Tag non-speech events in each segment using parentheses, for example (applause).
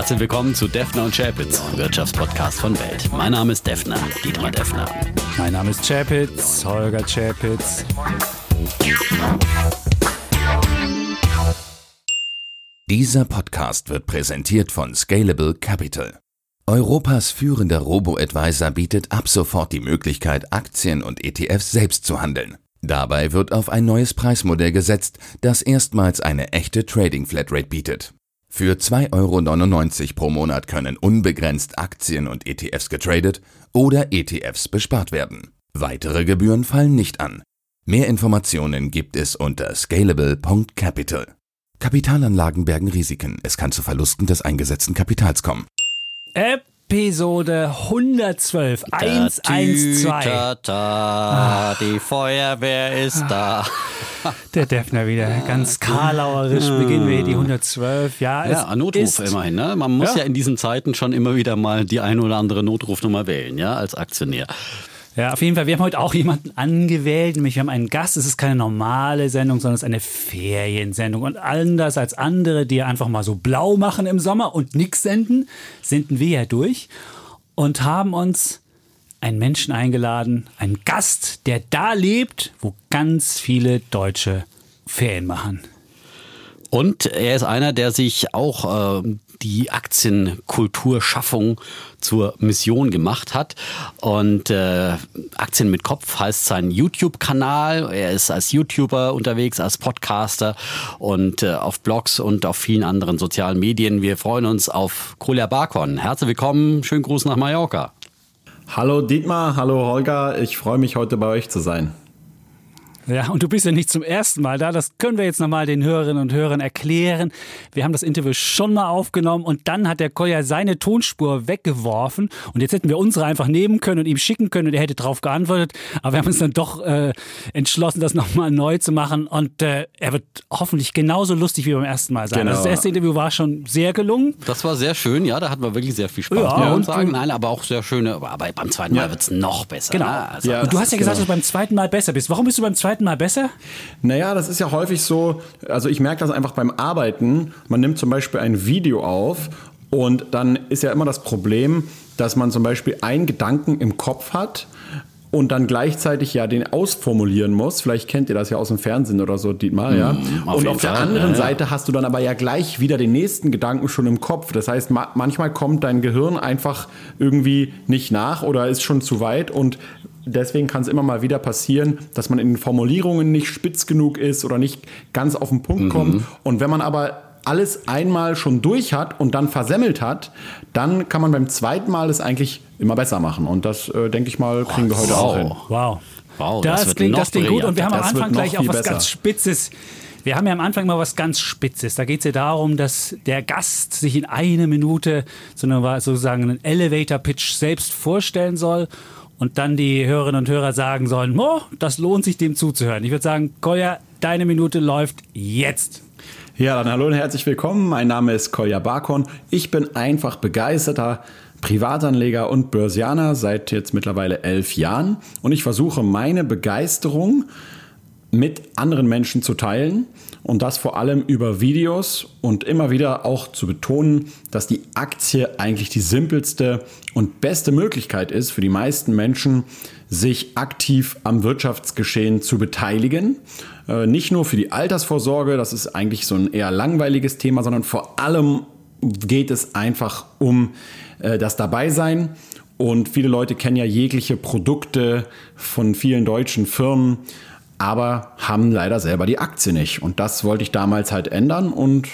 Herzlich willkommen zu Defner und Chapitz, Wirtschaftspodcast von Welt. Mein Name ist Defner, Dietmar Defner. Mein Name ist Chapitz, Holger Chapitz. Dieser Podcast wird präsentiert von Scalable Capital. Europas führender Robo-Advisor bietet ab sofort die Möglichkeit, Aktien und ETFs selbst zu handeln. Dabei wird auf ein neues Preismodell gesetzt, das erstmals eine echte Trading Flatrate bietet. Für 2,99 Euro pro Monat können unbegrenzt Aktien und ETFs getradet oder ETFs bespart werden. Weitere Gebühren fallen nicht an. Mehr Informationen gibt es unter scalable.capital. Kapitalanlagen bergen Risiken. Es kann zu Verlusten des eingesetzten Kapitals kommen. Episode 112, 112. Ta, ta, die Feuerwehr ist da. (laughs) Der Defner wieder, ganz karlauerisch beginnen wir hier die 112. Ja, es Ja, ein Notruf immerhin. Ne? Man muss Ja. ja. in diesen Zeiten schon immer wieder mal die ein oder andere Notrufnummer wählen, ja, als Aktionär. Ja, auf jeden Fall. Wir haben heute auch jemanden angewählt, nämlich wir haben einen Gast. Es ist keine normale Sendung, sondern es ist eine Feriensendung. Und anders als andere, die einfach mal so blau machen im Sommer und nichts senden, senden wir ja durch und haben uns einen Menschen eingeladen, einen Gast, der da lebt, wo ganz viele Deutsche Ferien machen. Und er ist einer, der sich auch äh, die Aktienkulturschaffung zur Mission gemacht hat. Und äh, Aktien mit Kopf heißt sein YouTube-Kanal. Er ist als YouTuber unterwegs, als Podcaster und äh, auf Blogs und auf vielen anderen sozialen Medien. Wir freuen uns auf Kolja Barkon. Herzlich willkommen, schönen Gruß nach Mallorca. Hallo Dietmar, hallo Holger, ich freue mich heute bei euch zu sein. Ja, und du bist ja nicht zum ersten Mal da. Das können wir jetzt nochmal den Hörerinnen und Hörern erklären. Wir haben das Interview schon mal aufgenommen und dann hat der Kolja seine Tonspur weggeworfen. Und jetzt hätten wir unsere einfach nehmen können und ihm schicken können und er hätte darauf geantwortet. Aber wir haben uns dann doch äh, entschlossen, das nochmal neu zu machen. Und äh, er wird hoffentlich genauso lustig wie beim ersten Mal sein. Genau. Also das erste Interview war schon sehr gelungen. Das war sehr schön, ja, da hatten wir wirklich sehr viel Spaß. Ja, man und sagen. Nein, aber auch sehr schöne. Aber beim zweiten Mal Ja. wird's noch besser. Genau. Ne? Also, Ja. Und du hast ja gesagt, genau. dass du beim zweiten Mal besser bist. Warum bist du beim zweiten Mal besser? Naja, das ist ja häufig so, also ich merke das einfach beim Arbeiten. Man nimmt zum Beispiel ein Video auf und dann ist ja immer das Problem, dass man zum Beispiel einen Gedanken im Kopf hat und dann gleichzeitig ja den ausformulieren muss. Vielleicht kennt ihr das ja aus dem Fernsehen oder so, Dietmar, ja. auf und auf der Fall, anderen ja, ja. Seite hast du dann aber ja gleich wieder den nächsten Gedanken schon im Kopf. Das heißt, ma manchmal kommt dein Gehirn einfach irgendwie nicht nach oder ist schon zu weit und Deswegen kann es immer mal wieder passieren, dass man in den Formulierungen nicht spitz genug ist oder nicht ganz auf den Punkt kommt. Und wenn man aber alles einmal schon durch hat und dann versemmelt hat, dann kann man beim zweiten Mal es eigentlich immer besser machen. Und das, äh, denke ich mal, kriegen wir heute auch hin. Wow. Wow, das, das klingt, das klingt gut. Und wir haben am Anfang gleich auch was besser. ganz Spitzes. Wir haben ja am Anfang mal was ganz Spitzes. Da geht es ja darum, dass der Gast sich in einer Minute sozusagen einen Elevator-Pitch selbst vorstellen soll und dann die Hörerinnen und Hörer sagen sollen, oh, das lohnt sich dem zuzuhören. Ich würde sagen, Kolja, deine Minute läuft jetzt. Ja, dann hallo und herzlich willkommen. Mein Name ist Kolja Barkon. Ich bin einfach begeisterter Privatanleger und Börsianer seit jetzt mittlerweile elf Jahren. Und ich versuche meine Begeisterung mit anderen Menschen zu teilen und das vor allem über Videos und immer wieder auch zu betonen, dass die Aktie eigentlich die simpelste und beste Möglichkeit ist für die meisten Menschen, sich aktiv am Wirtschaftsgeschehen zu beteiligen. Äh, Nicht nur für die Altersvorsorge, das ist eigentlich so ein eher langweiliges Thema, sondern vor allem geht es einfach um äh, das Dabeisein. Und viele Leute kennen ja jegliche Produkte von vielen deutschen Firmen, aber haben leider selber die Aktie nicht. Und das wollte ich damals halt ändern und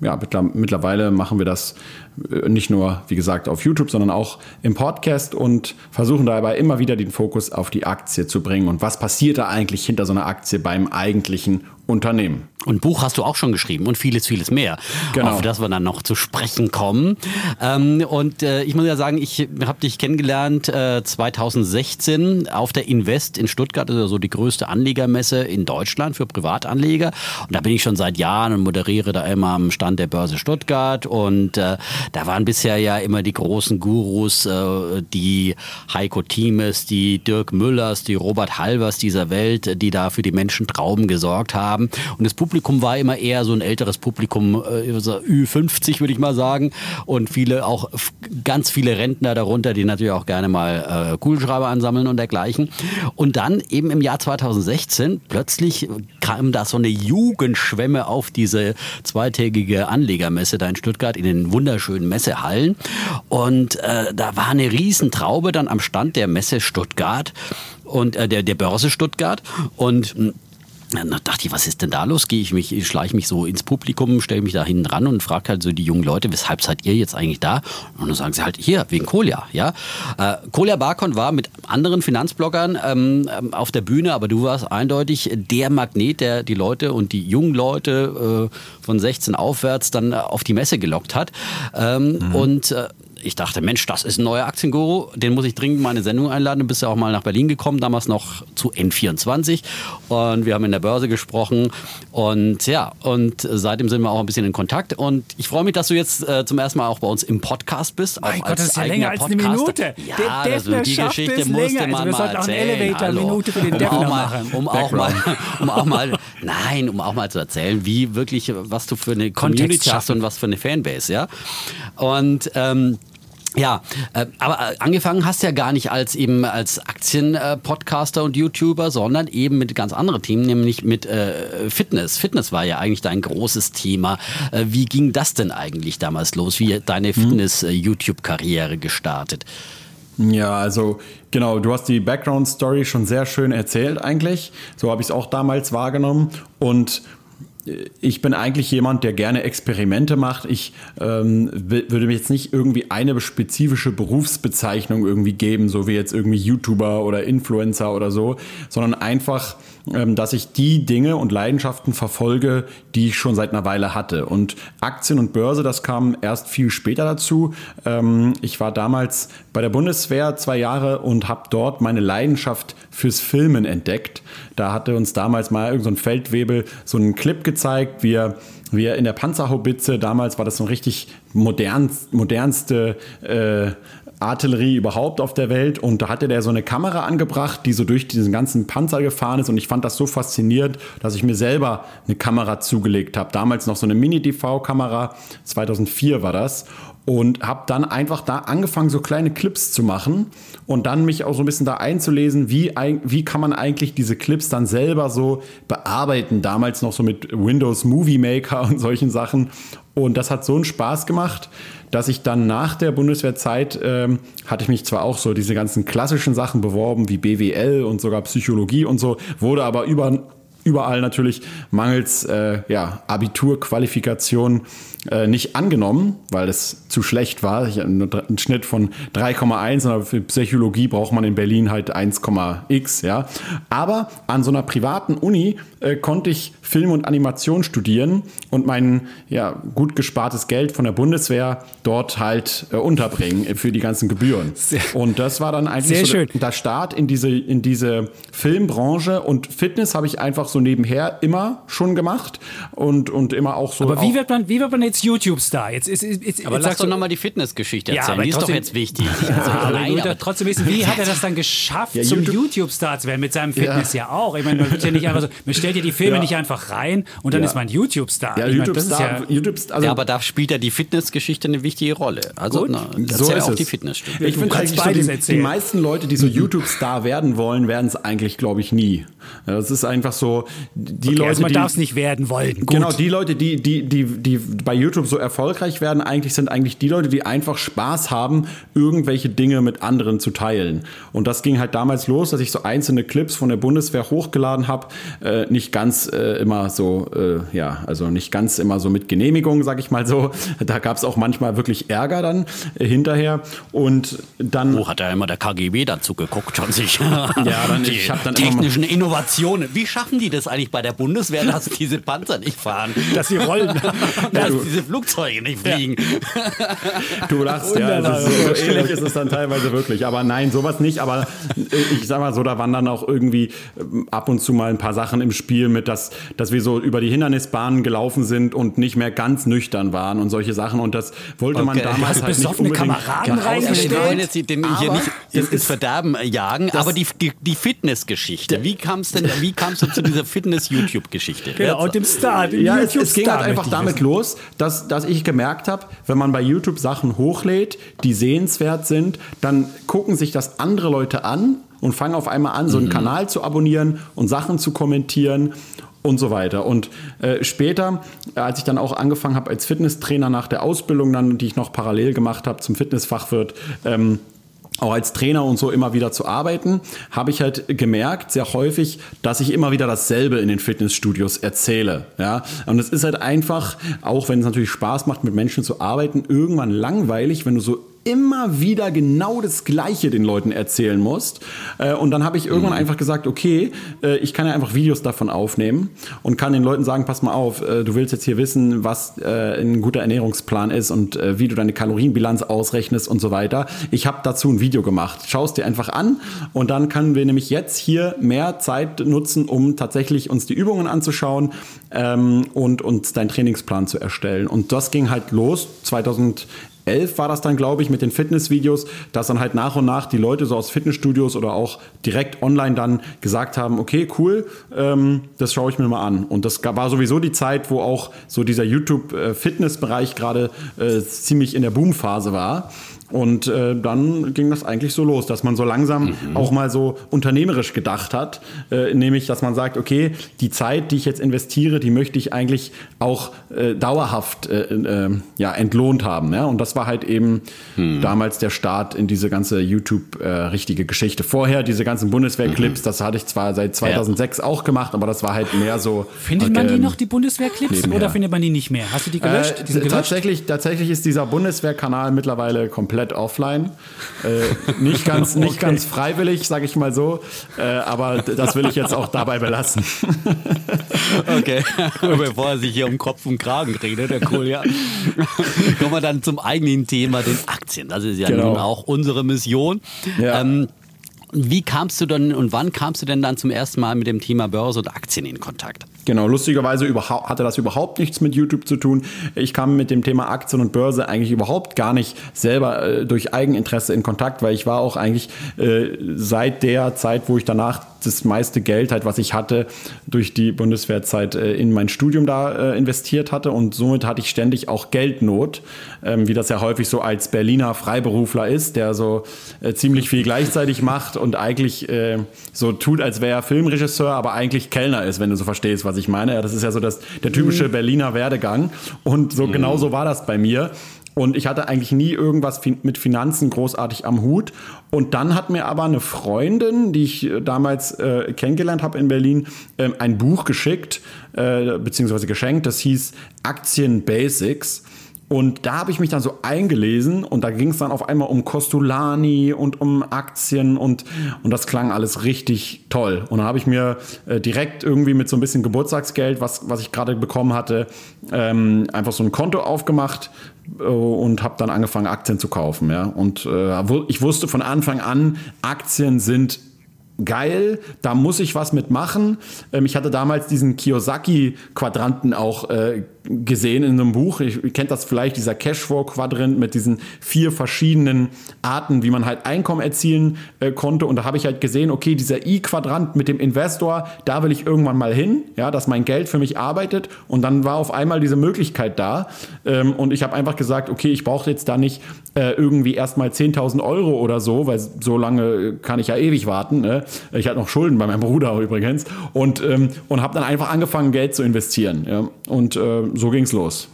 ja, mittler- mittlerweile machen wir das nicht nur, wie gesagt, auf YouTube, sondern auch im Podcast und versuchen dabei immer wieder den Fokus auf die Aktie zu bringen. Und was passiert da eigentlich hinter so einer Aktie beim eigentlichen Unternehmen? Und Buch hast du auch schon geschrieben und vieles, vieles mehr. Genau. Auf das wir dann noch zu sprechen kommen. Ähm, und äh, ich muss ja sagen, ich habe dich kennengelernt äh, 2016 auf der Invest in Stuttgart, ja so die größte Anlegermesse in Deutschland für Privatanleger. Und da bin ich schon seit Jahren und moderiere da immer am Stand der Börse Stuttgart. Und äh, da waren bisher ja immer die großen Gurus, äh, die Heiko Thiemes, die Dirk Müllers, die Robert Halvers dieser Welt, die da für die Menschen Trauben gesorgt haben. Und das Publikum war immer eher so ein älteres Publikum, äh, Ü50 würde ich mal sagen. Und viele, auch ganz viele Rentner darunter, die natürlich auch gerne mal äh, Kugelschreiber ansammeln und dergleichen. Und dann eben im Jahr 2016 plötzlich kam da so eine Jugendschwemme auf diese zweitägige Anlegermesse da in Stuttgart in den wunderschönen Messehallen. Und äh, da war eine Riesentraube dann am Stand der Messe Stuttgart und äh, der, der Börse Stuttgart. Und dann dachte ich, was ist denn da los? Gehe ich mich, schleiche mich so ins Publikum, stelle mich da hinten ran und frage halt so die jungen Leute, weshalb seid ihr jetzt eigentlich da? Und dann sagen sie halt, hier, wegen Kolja, ja. Äh, Kolja Barkon war mit anderen Finanzbloggern ähm, ähm, auf der Bühne, aber du warst eindeutig der Magnet, der die Leute und die jungen Leute äh, von 16 aufwärts dann auf die Messe gelockt hat. Ähm, mhm. Und äh, ich dachte, Mensch, das ist ein neuer Aktienguru, den muss ich dringend mal in eine Sendung einladen. Du bist ja auch mal nach Berlin gekommen, damals noch zu N24 und wir haben in der Börse gesprochen und ja, und seitdem sind wir auch ein bisschen in Kontakt und ich freue mich, dass du jetzt äh, zum ersten Mal auch bei uns im Podcast bist. Mein Gott, das ist ja länger als eine Minute. Ja, der Defner also die Geschichte musste man also wir mal erzählen. Auch eine Elevator-Minute für den Defner machen. Um auch, mal, (laughs) um auch mal, nein, um auch mal zu erzählen, wie wirklich, was du für eine Community hast und was für eine Fanbase, ja. Und ähm, ja, äh, aber äh, angefangen hast du ja gar nicht als eben als Aktienpodcaster und YouTuber, sondern eben mit ganz anderen Themen, nämlich mit äh, Fitness. Fitness war ja eigentlich dein großes Thema. Wie ging das denn eigentlich damals los? Wie deine hm. Fitness-YouTube-Karriere gestartet? Ja, also genau, du hast die Background-Story schon sehr schön erzählt eigentlich. So habe ich es auch damals wahrgenommen. Und ich bin eigentlich jemand, der gerne Experimente macht. Ich ähm, würde mir jetzt nicht irgendwie eine spezifische Berufsbezeichnung irgendwie geben, so wie jetzt irgendwie YouTuber oder Influencer oder so, sondern einfach dass ich die Dinge und Leidenschaften verfolge, die ich schon seit einer Weile hatte. Und Aktien und Börse, das kam erst viel später dazu. Ähm, ich war damals bei der Bundeswehr zwei Jahre und habe dort meine Leidenschaft fürs Filmen entdeckt. Da hatte uns damals mal irgendein so Feldwebel so einen Clip gezeigt, wie er wie er in der Panzerhaubitze, damals war das so ein richtig modern, modernste äh, Artillerie überhaupt auf der Welt. Und da hatte der so eine Kamera angebracht, die so durch diesen ganzen Panzer gefahren ist. Und ich fand das so faszinierend, dass ich mir selber eine Kamera zugelegt habe. Damals noch so eine Mini-DV-Kamera, 2004 war das. Und habe dann einfach da angefangen, so kleine Clips zu machen und dann mich auch so ein bisschen da einzulesen, wie, wie kann man eigentlich diese Clips dann selber so bearbeiten. Damals noch so mit Windows Movie Maker (laughs) und solchen Sachen. Und das hat so einen Spaß gemacht, dass ich dann nach der Bundeswehrzeit ähm, hatte ich mich zwar auch so diese ganzen klassischen Sachen beworben, wie BWL und sogar Psychologie und so, wurde aber über, überall natürlich mangels äh, ja, Abiturqualifikation äh, nicht angenommen, weil es zu schlecht war. Ich hatte einen Schnitt von 3,1, aber für Psychologie braucht man in Berlin halt 1,x, ja. Aber an so einer privaten Uni äh, konnte ich Film und Animation studieren und mein ja, gut gespartes Geld von der Bundeswehr dort halt äh, unterbringen für die ganzen Gebühren. Sehr, (laughs) und das war dann eigentlich so der Start in diese, in diese Filmbranche und Fitness habe ich einfach so nebenher immer schon gemacht und, und immer auch so. Aber wie wird man, wie wird man jetzt YouTube-Star? Jetzt, jetzt, jetzt, aber jetzt lass doch nochmal die Fitnessgeschichte erzählen. Ja, die ist doch jetzt wichtig. Ja, (laughs) also, aber nein, aber trotzdem wissen, wie hat er das dann geschafft, ja, zum YouTube-Star zu werden? Mit seinem Fitness ja, auch. Ich meine, man wird ja nicht einfach so, man stellt ja die Filme nicht einfach rein und dann ist man YouTube-Star. Ja, YouTube-Star. Ja, YouTube also ja, aber da spielt ja die Fitnessgeschichte eine wichtige Rolle. Also, na, so ist auch es. die Fitnessstudie. Ich finde eigentlich so die, die, meisten Leute, die so (laughs) YouTube-Star werden wollen, werden es eigentlich, glaube ich, nie. Das ist einfach so, die okay, Leute, also man darf es nicht werden wollen. Gut. Genau, die Leute, die, die, die, die bei YouTube so erfolgreich werden, eigentlich sind eigentlich die Leute, die einfach Spaß haben, irgendwelche Dinge mit anderen zu teilen. Und das ging halt damals los, dass ich so einzelne Clips von der Bundeswehr hochgeladen habe, äh, nicht ganz äh, immer so, äh, ja, also nicht ganz immer so mit Genehmigung, sag ich mal so. Da gab es auch manchmal wirklich Ärger dann äh, hinterher. Und dann. Wo hat ja immer der KGB dazu geguckt, schon sich. (laughs) ja, dann, die ich dann technischen Innovationen. Wie schaffen die das eigentlich bei der Bundeswehr, dass diese Panzer nicht fahren? dass sie rollen. (laughs) dass diese Flugzeuge nicht fliegen. Ja. Du lachst, ja. Also so, so ähnlich ist es dann teilweise wirklich. Aber nein, sowas nicht. Aber äh, ich sag mal so, da waren dann auch irgendwie ähm, ab und zu mal ein paar Sachen im Spiel mit, dass, dass wir so über die Hindernisbahnen gelaufen sind und nicht mehr ganz nüchtern waren und solche Sachen. Und das wollte okay. man damals halt nicht unbedingt. Kameraden reingestellt. Wir wollen jetzt den hier nicht ins, ins Verderben jagen. Aber die, die, die Fitnessgeschichte, wie kam es denn, wie kamst du zu dieser Fitness-YouTube-Geschichte? Genau, und dem Star, dem Ja, es, es ging halt einfach damit wissen. los, dass, dass ich gemerkt habe, wenn man bei YouTube Sachen hochlädt, die sehenswert sind, dann gucken sich das andere Leute an und fangen auf einmal an, so einen Kanal zu abonnieren und Sachen zu kommentieren und so weiter. Und äh, später, als ich dann auch angefangen habe als Fitnesstrainer nach der Ausbildung, dann, die ich noch parallel gemacht habe zum Fitnessfachwirt, ähm, auch als Trainer und so immer wieder zu arbeiten, habe ich halt gemerkt, sehr häufig, dass ich immer wieder dasselbe in den Fitnessstudios erzähle. Ja? Und es ist halt einfach, auch wenn es natürlich Spaß macht, mit Menschen zu arbeiten, irgendwann langweilig, wenn du so immer wieder genau das Gleiche den Leuten erzählen musst. Äh, Und dann habe ich irgendwann einfach gesagt, okay, äh, ich kann ja einfach Videos davon aufnehmen und kann den Leuten sagen, pass mal auf, äh, du willst jetzt hier wissen, was ein guter Ernährungsplan ist und wie du deine Kalorienbilanz ausrechnest und so weiter. Ich habe dazu ein Video gemacht. Schau es dir einfach an und dann können wir nämlich jetzt hier mehr Zeit nutzen, um tatsächlich uns die Übungen anzuschauen ähm, und uns deinen Trainingsplan zu erstellen. Und das ging halt los 2000 11 war das dann, glaube ich, mit den Fitnessvideos, dass dann halt nach und nach die Leute so aus Fitnessstudios oder auch direkt online dann gesagt haben, okay, cool, ähm, das schaue ich mir mal an. Und das war sowieso die Zeit, wo auch so dieser YouTube-Fitness-Bereich gerade äh, ziemlich in der Boomphase war. Und äh, dann ging das eigentlich so los, dass man so langsam auch mal so unternehmerisch gedacht hat, äh, nämlich, dass man sagt, okay, die Zeit, die ich jetzt investiere, die möchte ich eigentlich auch äh, dauerhaft äh, äh, ja, entlohnt haben. Ja? Und das war halt eben damals der Start in diese ganze YouTube-richtige Geschichte. Vorher diese ganzen Bundeswehr-Clips, das hatte ich zwar seit 2006 auch gemacht, aber das war halt mehr so. Findet man die ähm, noch, die Bundeswehrclips, oder findet man die nicht mehr? Hast du die gelöscht? äh, die gelöscht? tatsächlich, tatsächlich ist dieser Bundeswehrkanal mittlerweile komplett offline. Äh, nicht ganz, (laughs) nicht Okay. ganz freiwillig, sage ich mal so. Äh, aber das will ich jetzt auch dabei belassen. (laughs) Okay, (laughs) bevor er sich hier um Kopf und Kragen redet, der cool, ja. Kommen wir dann zum eigentlichen Thema, den Aktien. Das ist ja Genau. nun auch unsere Mission. Ja. Ähm, wie kamst du denn und wann kamst du denn dann zum ersten Mal mit dem Thema Börse und Aktien in Kontakt? Genau, lustigerweise hatte das überhaupt nichts mit YouTube zu tun. Ich kam mit dem Thema Aktien und Börse eigentlich überhaupt gar nicht selber äh, durch Eigeninteresse in Kontakt, weil ich war auch eigentlich äh, seit der Zeit, wo ich danach das meiste Geld halt, was ich hatte, durch die Bundeswehrzeit äh, in mein Studium da äh, investiert hatte und somit hatte ich ständig auch Geldnot, ähm, wie das ja häufig so als Berliner Freiberufler ist, der so äh, ziemlich viel gleichzeitig macht und eigentlich äh, so tut, als wäre er Filmregisseur, aber eigentlich Kellner ist, wenn du so verstehst, was ich meine. Das ist ja so das, der typische Berliner Werdegang und so genau so war das bei mir. Und ich hatte eigentlich nie irgendwas mit Finanzen großartig am Hut. Und dann hat mir aber eine Freundin, die ich äh, damals äh, kennengelernt habe in Berlin, ähm, ein Buch geschickt, äh, beziehungsweise geschenkt. Das hieß Aktien Basics. Und da habe ich mich dann so eingelesen und da ging es dann auf einmal um Costolani und um Aktien und, und das klang alles richtig toll. Und dann habe ich mir äh, direkt irgendwie mit so ein bisschen Geburtstagsgeld, was, was ich gerade bekommen hatte, ähm, einfach so ein Konto aufgemacht äh, und habe dann angefangen, Aktien zu kaufen. Ja? Und äh, ich wusste von Anfang an, Aktien sind geil, da muss ich was mitmachen. Ähm, ich hatte damals diesen Kiyosaki-Quadranten auch äh, gesehen in einem Buch. Ich, ihr kennt das vielleicht, dieser Cashflow-Quadrant mit diesen vier verschiedenen Arten, wie man halt Einkommen erzielen äh, konnte. Und da habe ich halt gesehen, okay, dieser I-Quadrant mit dem Investor, da will ich irgendwann mal hin, ja, dass mein Geld für mich arbeitet. Und dann war auf einmal diese Möglichkeit da. Ähm, und ich habe einfach gesagt, okay, ich brauche jetzt da nicht äh, irgendwie erstmal 10.000 Euro oder so, weil so lange kann ich ja ewig warten. Ne? Ich hatte noch Schulden bei meinem Bruder (laughs) übrigens. Und, ähm, und habe dann einfach angefangen, Geld zu investieren. Ja? Und äh, so ging's los.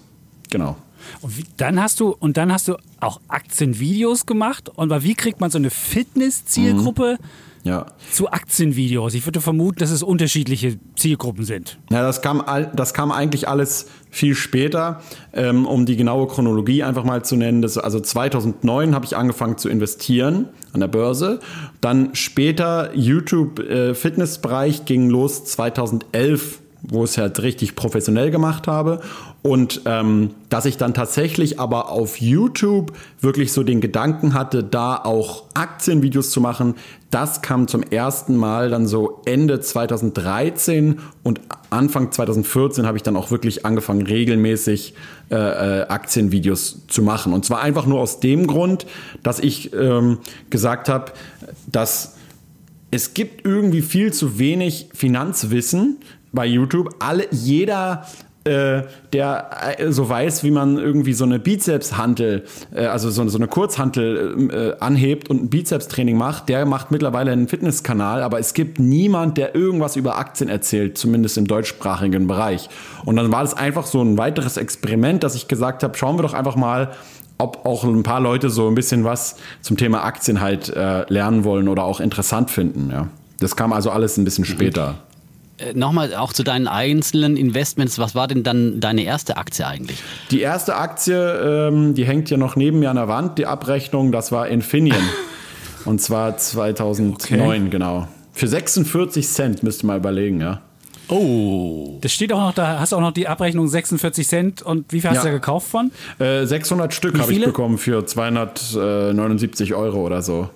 Genau. Und wie, dann hast du und dann hast du auch Aktienvideos gemacht. Und wie kriegt man so eine Fitness-Zielgruppe Ja. zu Aktienvideos? Ich würde vermuten, dass es unterschiedliche Zielgruppen sind. Ja, das kam, das kam eigentlich alles viel später, ähm, um die genaue Chronologie einfach mal zu nennen. Das, also 2009 habe ich angefangen zu investieren an der Börse. Dann später YouTube-Fitnessbereich ging los 2011 wo ich es halt richtig professionell gemacht habe. Und ähm, dass ich dann tatsächlich aber auf YouTube wirklich so den Gedanken hatte, da auch Aktienvideos zu machen, das kam zum ersten Mal dann so Ende 2013 und Anfang 2014 habe ich dann auch wirklich angefangen, regelmäßig äh, äh, Aktienvideos zu machen. Und zwar einfach nur aus dem Grund, dass ich ähm, gesagt habe, dass es gibt irgendwie viel zu wenig Finanzwissen bei YouTube. Alle, jeder äh, der äh, so weiß, wie man irgendwie so eine Bizepshantel, äh, also so, so eine Kurzhantel äh, anhebt und ein Bizepstraining macht, der macht mittlerweile einen Fitnesskanal, aber es gibt niemand, der irgendwas über Aktien erzählt, zumindest im deutschsprachigen Bereich. Und dann war das einfach so ein weiteres Experiment, dass ich gesagt habe, schauen wir doch einfach mal, ob auch ein paar Leute so ein bisschen was zum Thema Aktien halt äh, lernen wollen oder auch interessant finden. Ja. Das kam also alles ein bisschen später. Äh, nochmal auch zu deinen einzelnen Investments. Was war denn dann deine erste Aktie eigentlich? Die erste Aktie, ähm, die hängt ja noch neben mir an der Wand, die Abrechnung, das war Infineon. (laughs) Und zwar 2009, okay. genau. Für 46 Cent müsst ihr mal überlegen, ja. Oh. Das steht auch noch, da hast du auch noch die Abrechnung 46 Cent. Und wie viel hast ja. du da gekauft von? Äh, 600 Stück habe ich bekommen für 279 Euro oder so.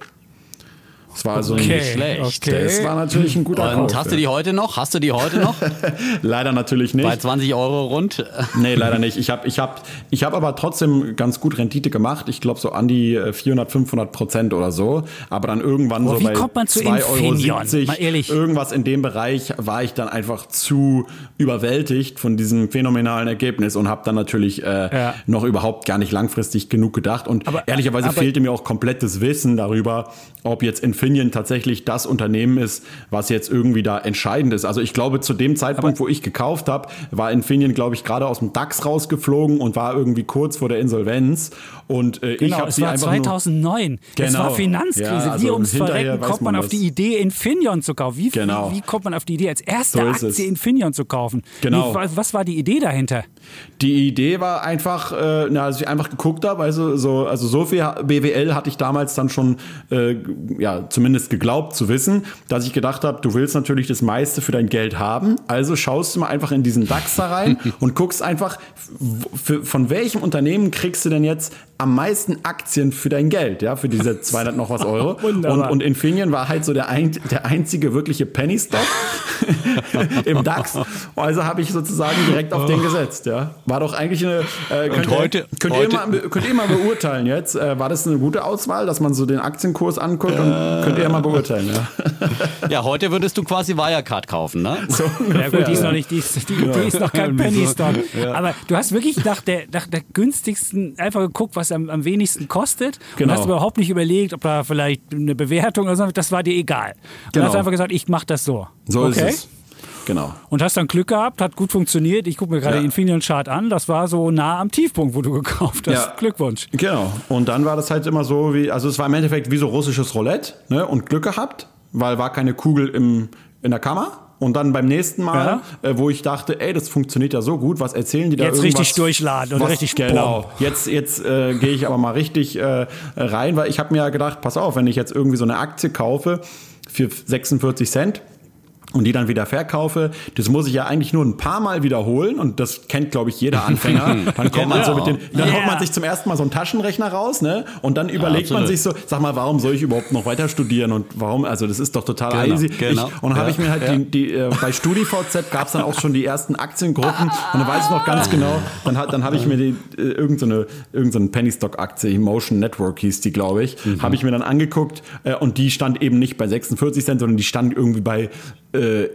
Das war also okay, nicht schlecht. Okay. Das war natürlich ein guter Und Kauf, hast du die heute noch? Hast du die heute noch? (laughs) leider natürlich nicht. Bei 20 Euro rund? (laughs) nee, leider nicht. Ich habe ich hab, ich hab aber trotzdem ganz gut Rendite gemacht. Ich glaube so an die 400, 500 Prozent oder so. Aber dann irgendwann oh, so bei 2,70 Euro, irgendwas in dem Bereich, war ich dann einfach zu überwältigt von diesem phänomenalen Ergebnis und habe dann natürlich äh, ja. noch überhaupt gar nicht langfristig genug gedacht. Und aber, ehrlicherweise aber, fehlte mir auch komplettes Wissen darüber, ob jetzt Infineon tatsächlich das Unternehmen ist, was jetzt irgendwie da entscheidend ist. Also ich glaube, zu dem Zeitpunkt, wo ich gekauft habe, war Infineon, glaube ich, gerade aus dem DAX rausgeflogen und war irgendwie kurz vor der Insolvenz. Und äh, genau, ich habe sie war einfach 2009. Nur, genau. Es war Finanzkrise. Ja, also wie ums Verrecken kommt man, auf die Idee, Infineon zu kaufen? Wie, genau. wie, wie, kommt man auf die Idee, als erste so Aktie Infineon zu kaufen? Genau. Wie, was war die Idee dahinter? Die Idee war einfach, äh, na, als ich einfach geguckt habe, also so, also so viel BWL hatte ich damals dann schon äh, ja, zumindest geglaubt zu wissen, dass ich gedacht habe, du willst natürlich das meiste für dein Geld haben. Also schaust du mal einfach in diesen DAX da rein (laughs) und guckst einfach, von welchem Unternehmen kriegst du denn jetzt am meisten Aktien für dein Geld, ja, für diese (laughs) 200 noch was Euro. und, und Infineon war halt so der, ein, der einzige wirkliche Penny Stock (laughs) im DAX. Also habe ich sozusagen direkt auf den gesetzt, ja. War doch eigentlich eine. Äh, könnt, heute, ihr, könnt, heute, ihr mal, könnt ihr mal beurteilen jetzt? Äh, war das eine gute Auswahl, dass man so den Aktienkurs anguckt? Und äh, könnt ihr mal beurteilen, ja. (laughs) ja, heute würdest du quasi Wirecard kaufen, ne? So ja gut, die ist noch nicht, die ist, die, die ist noch kein Penny Stock. Ja. Aber du hast wirklich nach der, nach der günstigsten einfach geguckt, was am, am wenigsten kostet. Genau. Und hast überhaupt nicht überlegt, ob da vielleicht eine Bewertung oder so, das war dir egal. Und genau. hast einfach gesagt, ich mache das so. So okay? ist es. Genau. Und hast dann Glück gehabt, hat gut funktioniert. Ich gucke mir gerade ja. Infineon Chart an. Das war so nah am Tiefpunkt, wo du (laughs) gekauft hast. Ja. Glückwunsch. Genau. Und dann war das halt immer so wie, also es war im Endeffekt wie so russisches Roulette ne? und Glück gehabt, weil war keine Kugel im, in der Kammer. Und dann beim nächsten Mal, ja. äh, wo ich dachte, ey, das funktioniert ja so gut, was erzählen die da Jetzt richtig durchladen und richtig Genau. Boom. Jetzt, jetzt äh, gehe ich aber mal richtig äh, rein, weil ich habe mir ja gedacht, pass auf, wenn ich jetzt irgendwie so eine Aktie kaufe für 46 Cent, und die dann wieder verkaufe, das muss ich ja eigentlich nur ein paar Mal wiederholen und das kennt, glaube ich, jeder Anfänger. (laughs) Dann kommt man so mit dem, dann yeah. holt man sich zum ersten Mal so einen Taschenrechner raus, ne? Und dann überlegt ja, man sich so, sag mal, warum soll ich überhaupt noch weiter studieren und warum, also das ist doch total genau, easy. Genau. Ich, und dann ja, habe ich mir halt ja. die, die äh, bei StudiVZ gab es dann auch schon die ersten Aktiengruppen und dann weiß ich noch ganz genau, dann, hat, dann habe ich mir die, äh, irgendeine, irgendeine Penny Stock Aktie, Emotion Network hieß die, glaube ich, mhm. habe ich mir dann angeguckt äh, und die stand eben nicht bei 46 Cent, sondern die stand irgendwie bei äh,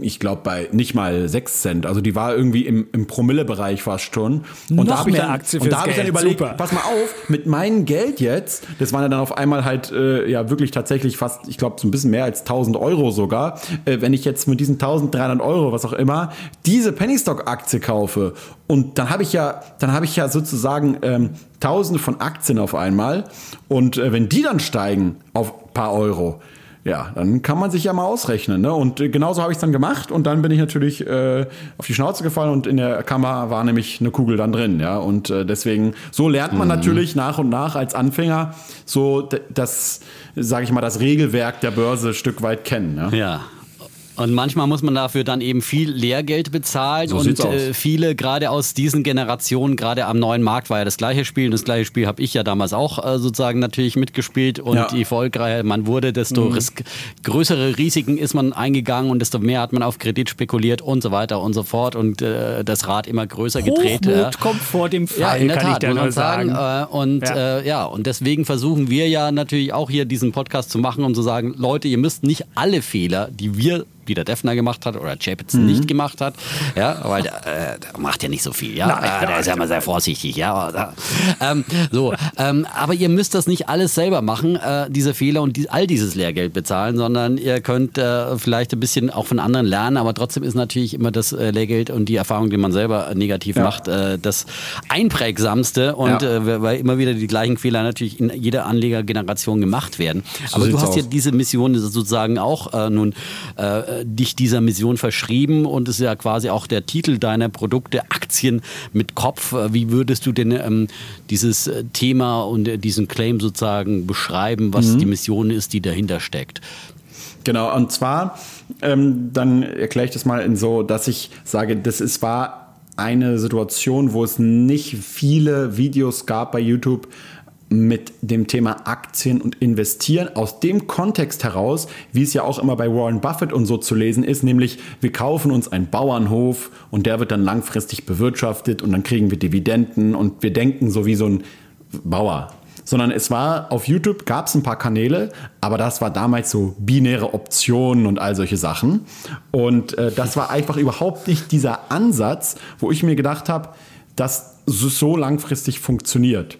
ich glaube, bei nicht mal 6 Cent. Also die war irgendwie im, im Promille-Bereich fast schon. Und Noch da habe ich dann, und da hab ich dann überlegt, Super. pass mal auf, mit meinem Geld jetzt, das waren ja dann auf einmal halt äh, ja wirklich tatsächlich fast, ich glaube, so ein bisschen mehr als 1000 Euro sogar. Äh, wenn ich jetzt mit diesen 1300 Euro, was auch immer, diese Pennystock-Aktie kaufe und dann habe ich ja, dann habe ich ja sozusagen ähm, Tausende von Aktien auf einmal und äh, wenn die dann steigen auf ein paar Euro, ja, dann kann man sich ja mal ausrechnen. Ne? Und äh, genauso habe ich es dann gemacht und dann bin ich natürlich äh, auf die Schnauze gefallen und in der Kammer war nämlich eine Kugel dann drin. Ja, und äh, deswegen, so lernt man mhm. natürlich nach und nach als Anfänger so das, sage ich mal, das Regelwerk der Börse ein Stück weit kennen. Ja. ja. Und manchmal muss man dafür dann eben viel Lehrgeld bezahlen So und äh, viele gerade aus diesen Generationen, gerade am neuen Markt war ja das gleiche Spiel und das gleiche Spiel habe ich ja damals auch äh, sozusagen natürlich mitgespielt und Ja. Mhm. je erfolgreicher man wurde, desto risk größere Risiken ist man eingegangen und desto mehr hat man auf Kredit spekuliert und so weiter und so fort und äh, das Rad immer größer gedreht. Hochmut kommt vor dem Fall, Ja, in der kann ich Tat, nur man sagen. sagen. Äh, und Ja. ja. Äh, ja, und deswegen versuchen wir ja natürlich auch hier diesen Podcast zu machen und zu sagen, Leute, ihr müsst nicht alle Fehler, die wir wie der Defner gemacht hat oder Chapitz Mhm. nicht gemacht hat, ja, weil der, äh, der macht ja nicht so viel, ja, (laughs) Nein, äh, der ist ja immer sehr vorsichtig, ja, aber, ähm, so, ähm, aber ihr müsst das nicht alles selber machen, äh, diese Fehler und die, all dieses Lehrgeld bezahlen, sondern ihr könnt äh, vielleicht ein bisschen auch von anderen lernen, aber trotzdem ist natürlich immer das äh, Lehrgeld und die Erfahrung, die man selber negativ Ja. macht, äh, das einprägsamste und Ja. weil immer wieder die gleichen Fehler natürlich in jeder Anlegergeneration gemacht werden. Aber du hast ja aus. diese Mission sozusagen auch nun dich dieser Mission verschrieben und es ist ja quasi auch der Titel deiner Produkte Aktien mit Kopf. Äh, Wie würdest du denn ähm, dieses äh, Thema und äh, diesen Claim sozusagen beschreiben, was die Mission ist, die dahinter steckt? Genau, und zwar, ähm, dann erkläre ich das mal in so, dass ich sage, das ist, war eine Situation, wo es nicht viele Videos gab bei YouTube mit dem Thema Aktien und Investieren aus dem Kontext heraus, wie es ja auch immer bei Warren Buffett und so zu lesen ist, nämlich wir kaufen uns einen Bauernhof und der wird dann langfristig bewirtschaftet und dann kriegen wir Dividenden und wir denken so wie so ein Bauer sondern es war auf YouTube gab es ein paar Kanäle, aber das war damals so binäre Optionen und all solche Sachen. Und äh, das war einfach überhaupt nicht dieser Ansatz, wo ich mir gedacht habe, dass so so langfristig funktioniert.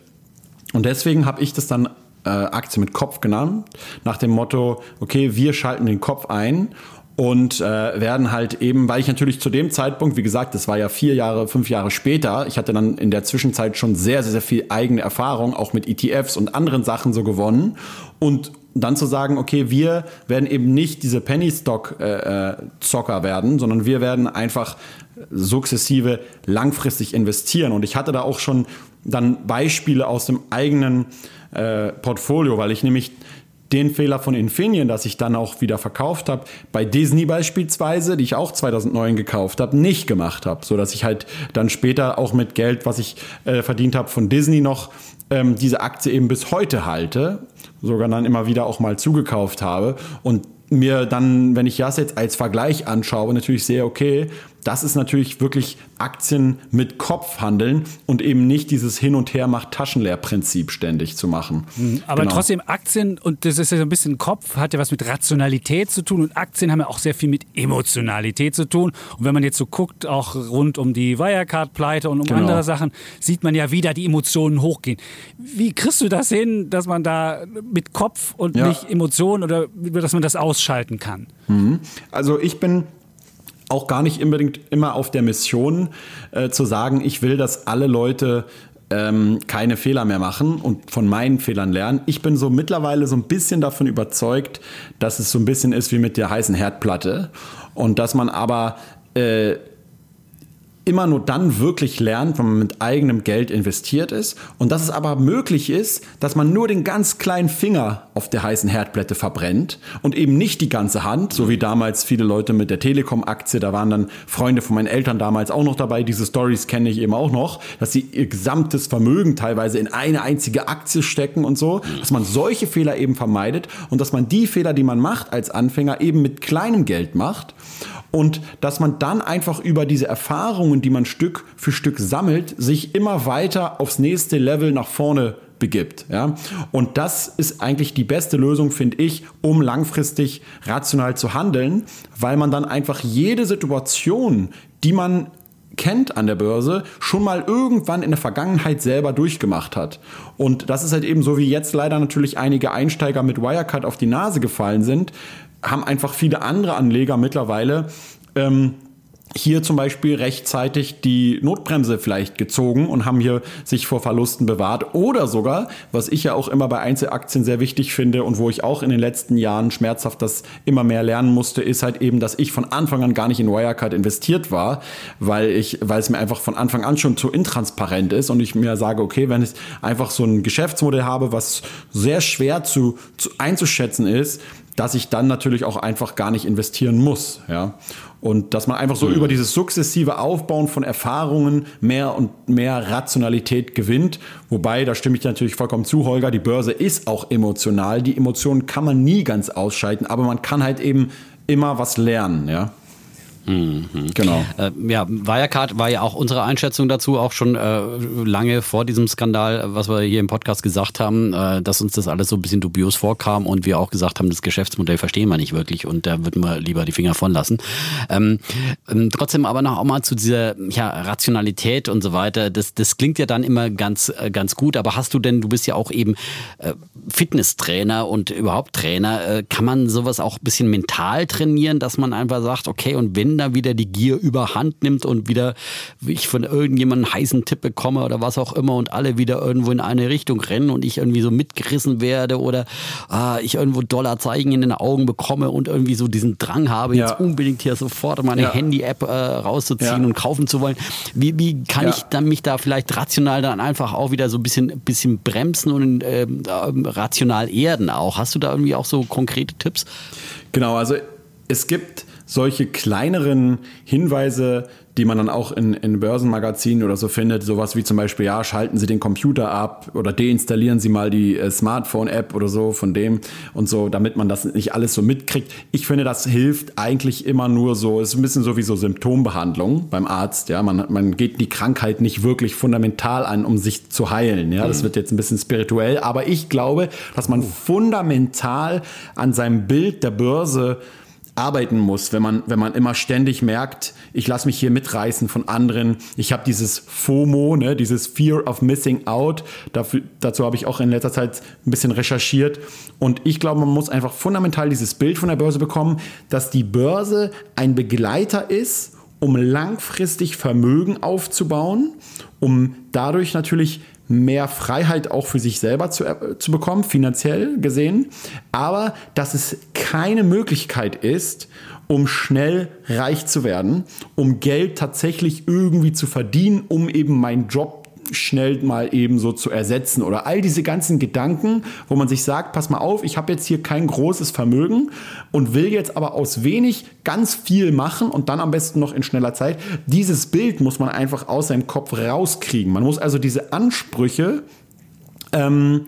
Und deswegen habe ich das dann äh, Aktie mit Kopf genannt, nach dem Motto, okay, wir schalten den Kopf ein und äh, werden halt eben, weil ich natürlich zu dem Zeitpunkt, wie gesagt, das war ja vier Jahre, fünf Jahre später, ich hatte dann in der Zwischenzeit schon sehr, sehr, sehr viel eigene Erfahrung, auch mit ETFs und anderen Sachen so gewonnen und dann zu sagen, okay, wir werden eben nicht diese Penny-Stock-Zocker werden, sondern wir werden einfach sukzessive langfristig investieren. Und ich hatte da auch schon dann Beispiele aus dem eigenen äh, Portfolio, weil ich nämlich den Fehler von Infineon, dass ich dann auch wieder verkauft habe, bei Disney beispielsweise, die ich auch 2009 gekauft habe, nicht gemacht habe, so dass ich halt dann später auch mit Geld, was ich äh, verdient habe von Disney noch ähm, diese Aktie eben bis heute halte, sogar dann immer wieder auch mal zugekauft habe und mir dann, wenn ich das jetzt als Vergleich anschaue, natürlich sehe, okay, das ist natürlich wirklich Aktien mit Kopf handeln und eben nicht dieses Hin und Her macht Taschenleer-Prinzip ständig zu machen. Aber Genau. trotzdem, Aktien, und das ist ja so ein bisschen Kopf, hat ja was mit Rationalität zu tun und Aktien haben ja auch sehr viel mit Emotionalität zu tun. Und wenn man jetzt so guckt, auch rund um die Wirecard-Pleite und um Genau. andere Sachen, sieht man ja, wie da die Emotionen hochgehen. Wie kriegst du das hin, dass man da mit Kopf und Ja. nicht Emotionen oder dass man das ausschalten kann? Also ich bin auch gar nicht unbedingt immer auf der Mission äh, zu sagen, ich will, dass alle Leute ähm, keine Fehler mehr machen und von meinen Fehlern lernen. Ich bin so mittlerweile so ein bisschen davon überzeugt, dass es so ein bisschen ist wie mit der heißen Herdplatte und dass man aber äh, immer nur dann wirklich lernt, wenn man mit eigenem Geld investiert ist. Und dass es aber möglich ist, dass man nur den ganz kleinen Finger auf der heißen Herdplatte verbrennt und eben nicht die ganze Hand, so wie damals viele Leute mit der Telekom-Aktie, da waren dann Freunde von meinen Eltern damals auch noch dabei, diese Stories kenne ich eben auch noch, dass sie ihr gesamtes Vermögen teilweise in eine einzige Aktie stecken und so, dass man solche Fehler eben vermeidet und dass man die Fehler, die man macht als Anfänger, eben mit kleinem Geld macht und dass man dann einfach über diese Erfahrungen, die man Stück für Stück sammelt, sich immer weiter aufs nächste Level nach vorne begibt. Ja? Und das ist eigentlich die beste Lösung, finde ich, um langfristig rational zu handeln, weil man dann einfach jede Situation, die man kennt an der Börse, schon mal irgendwann in der Vergangenheit selber durchgemacht hat. Und das ist halt eben so, wie jetzt leider natürlich einige Einsteiger mit Wirecard auf die Nase gefallen sind, haben einfach viele andere Anleger mittlerweile ähm, hier zum Beispiel rechtzeitig die Notbremse vielleicht gezogen und haben hier sich vor Verlusten bewahrt. Oder sogar, was ich ja auch immer bei Einzelaktien sehr wichtig finde und wo ich auch in den letzten Jahren schmerzhaft das immer mehr lernen musste, ist halt eben, dass ich von Anfang an gar nicht in Wirecard investiert war, weil ich, weil es mir einfach von Anfang an schon zu intransparent ist und ich mir sage, okay, wenn ich einfach so ein Geschäftsmodell habe, was sehr schwer zu, zu einzuschätzen ist, dass ich dann natürlich auch einfach gar nicht investieren muss. Ja? Und dass man einfach so mhm. über dieses sukzessive Aufbauen von Erfahrungen mehr und mehr Rationalität gewinnt. Wobei, da stimme ich natürlich vollkommen zu, Holger, die Börse ist auch emotional. Die Emotionen kann man nie ganz ausschalten, aber man kann halt eben immer was lernen. Ja? Mhm. Genau. Äh, ja, Wirecard war ja auch unsere Einschätzung dazu, auch schon äh, lange vor diesem Skandal, was wir hier im Podcast gesagt haben, äh, dass uns das alles so ein bisschen dubios vorkam und wir auch gesagt haben, das Geschäftsmodell verstehen wir nicht wirklich und da würden wir lieber die Finger von lassen. Ähm, ähm, trotzdem aber noch auch mal zu dieser ja, Rationalität und so weiter. Das, das klingt ja dann immer ganz, äh, ganz gut, aber hast du denn, du bist ja auch eben äh, Fitnesstrainer und überhaupt Trainer, äh, kann man sowas auch ein bisschen mental trainieren, dass man einfach sagt, okay, und wenn da wieder die Gier überhand nimmt und wieder ich von irgendjemandem einen heißen Tipp bekomme oder was auch immer und alle wieder irgendwo in eine Richtung rennen und ich irgendwie so mitgerissen werde oder ah, ich irgendwo Dollarzeichen in den Augen bekomme und irgendwie so diesen Drang habe, ja. jetzt unbedingt hier sofort meine ja. Handy-App äh, rauszuziehen ja. und kaufen zu wollen. Wie, wie kann ich dann mich da vielleicht rational dann einfach auch wieder so ein bisschen, bisschen bremsen und äh, rational erden auch? Hast du da irgendwie auch so konkrete Tipps? Genau, also es gibt solche kleineren Hinweise, die man dann auch in, in Börsenmagazinen oder so findet, sowas wie zum Beispiel, ja, schalten Sie den Computer ab oder deinstallieren Sie mal die äh, Smartphone-App oder so von dem und so, damit man das nicht alles so mitkriegt. Ich finde, das hilft eigentlich immer nur so, ist ein bisschen so wie so Symptombehandlung beim Arzt, ja, man, man geht die Krankheit nicht wirklich fundamental an, um sich zu heilen, ja, das mhm. wird jetzt ein bisschen spirituell, aber ich glaube, dass man fundamental an seinem Bild der Börse arbeiten muss, wenn man, wenn man immer ständig merkt, ich lasse mich hier mitreißen von anderen. Ich habe dieses FOMO, ne, dieses Fear of Missing Out. Dafür, dazu habe ich auch in letzter Zeit ein bisschen recherchiert. Und ich glaube, man muss einfach fundamental dieses Bild von der Börse bekommen, dass die Börse ein Begleiter ist, um langfristig Vermögen aufzubauen, um dadurch natürlich mehr Freiheit auch für sich selber zu, äh, zu bekommen, finanziell gesehen, aber dass es keine Möglichkeit ist, um schnell reich zu werden, um Geld tatsächlich irgendwie zu verdienen, um eben meinen Job schnell mal eben so zu ersetzen oder all diese ganzen Gedanken, wo man sich sagt, pass mal auf, ich habe jetzt hier kein großes Vermögen und will jetzt aber aus wenig ganz viel machen und dann am besten noch in schneller Zeit. Dieses Bild muss man einfach aus seinem Kopf rauskriegen. Man muss also diese Ansprüche ähm,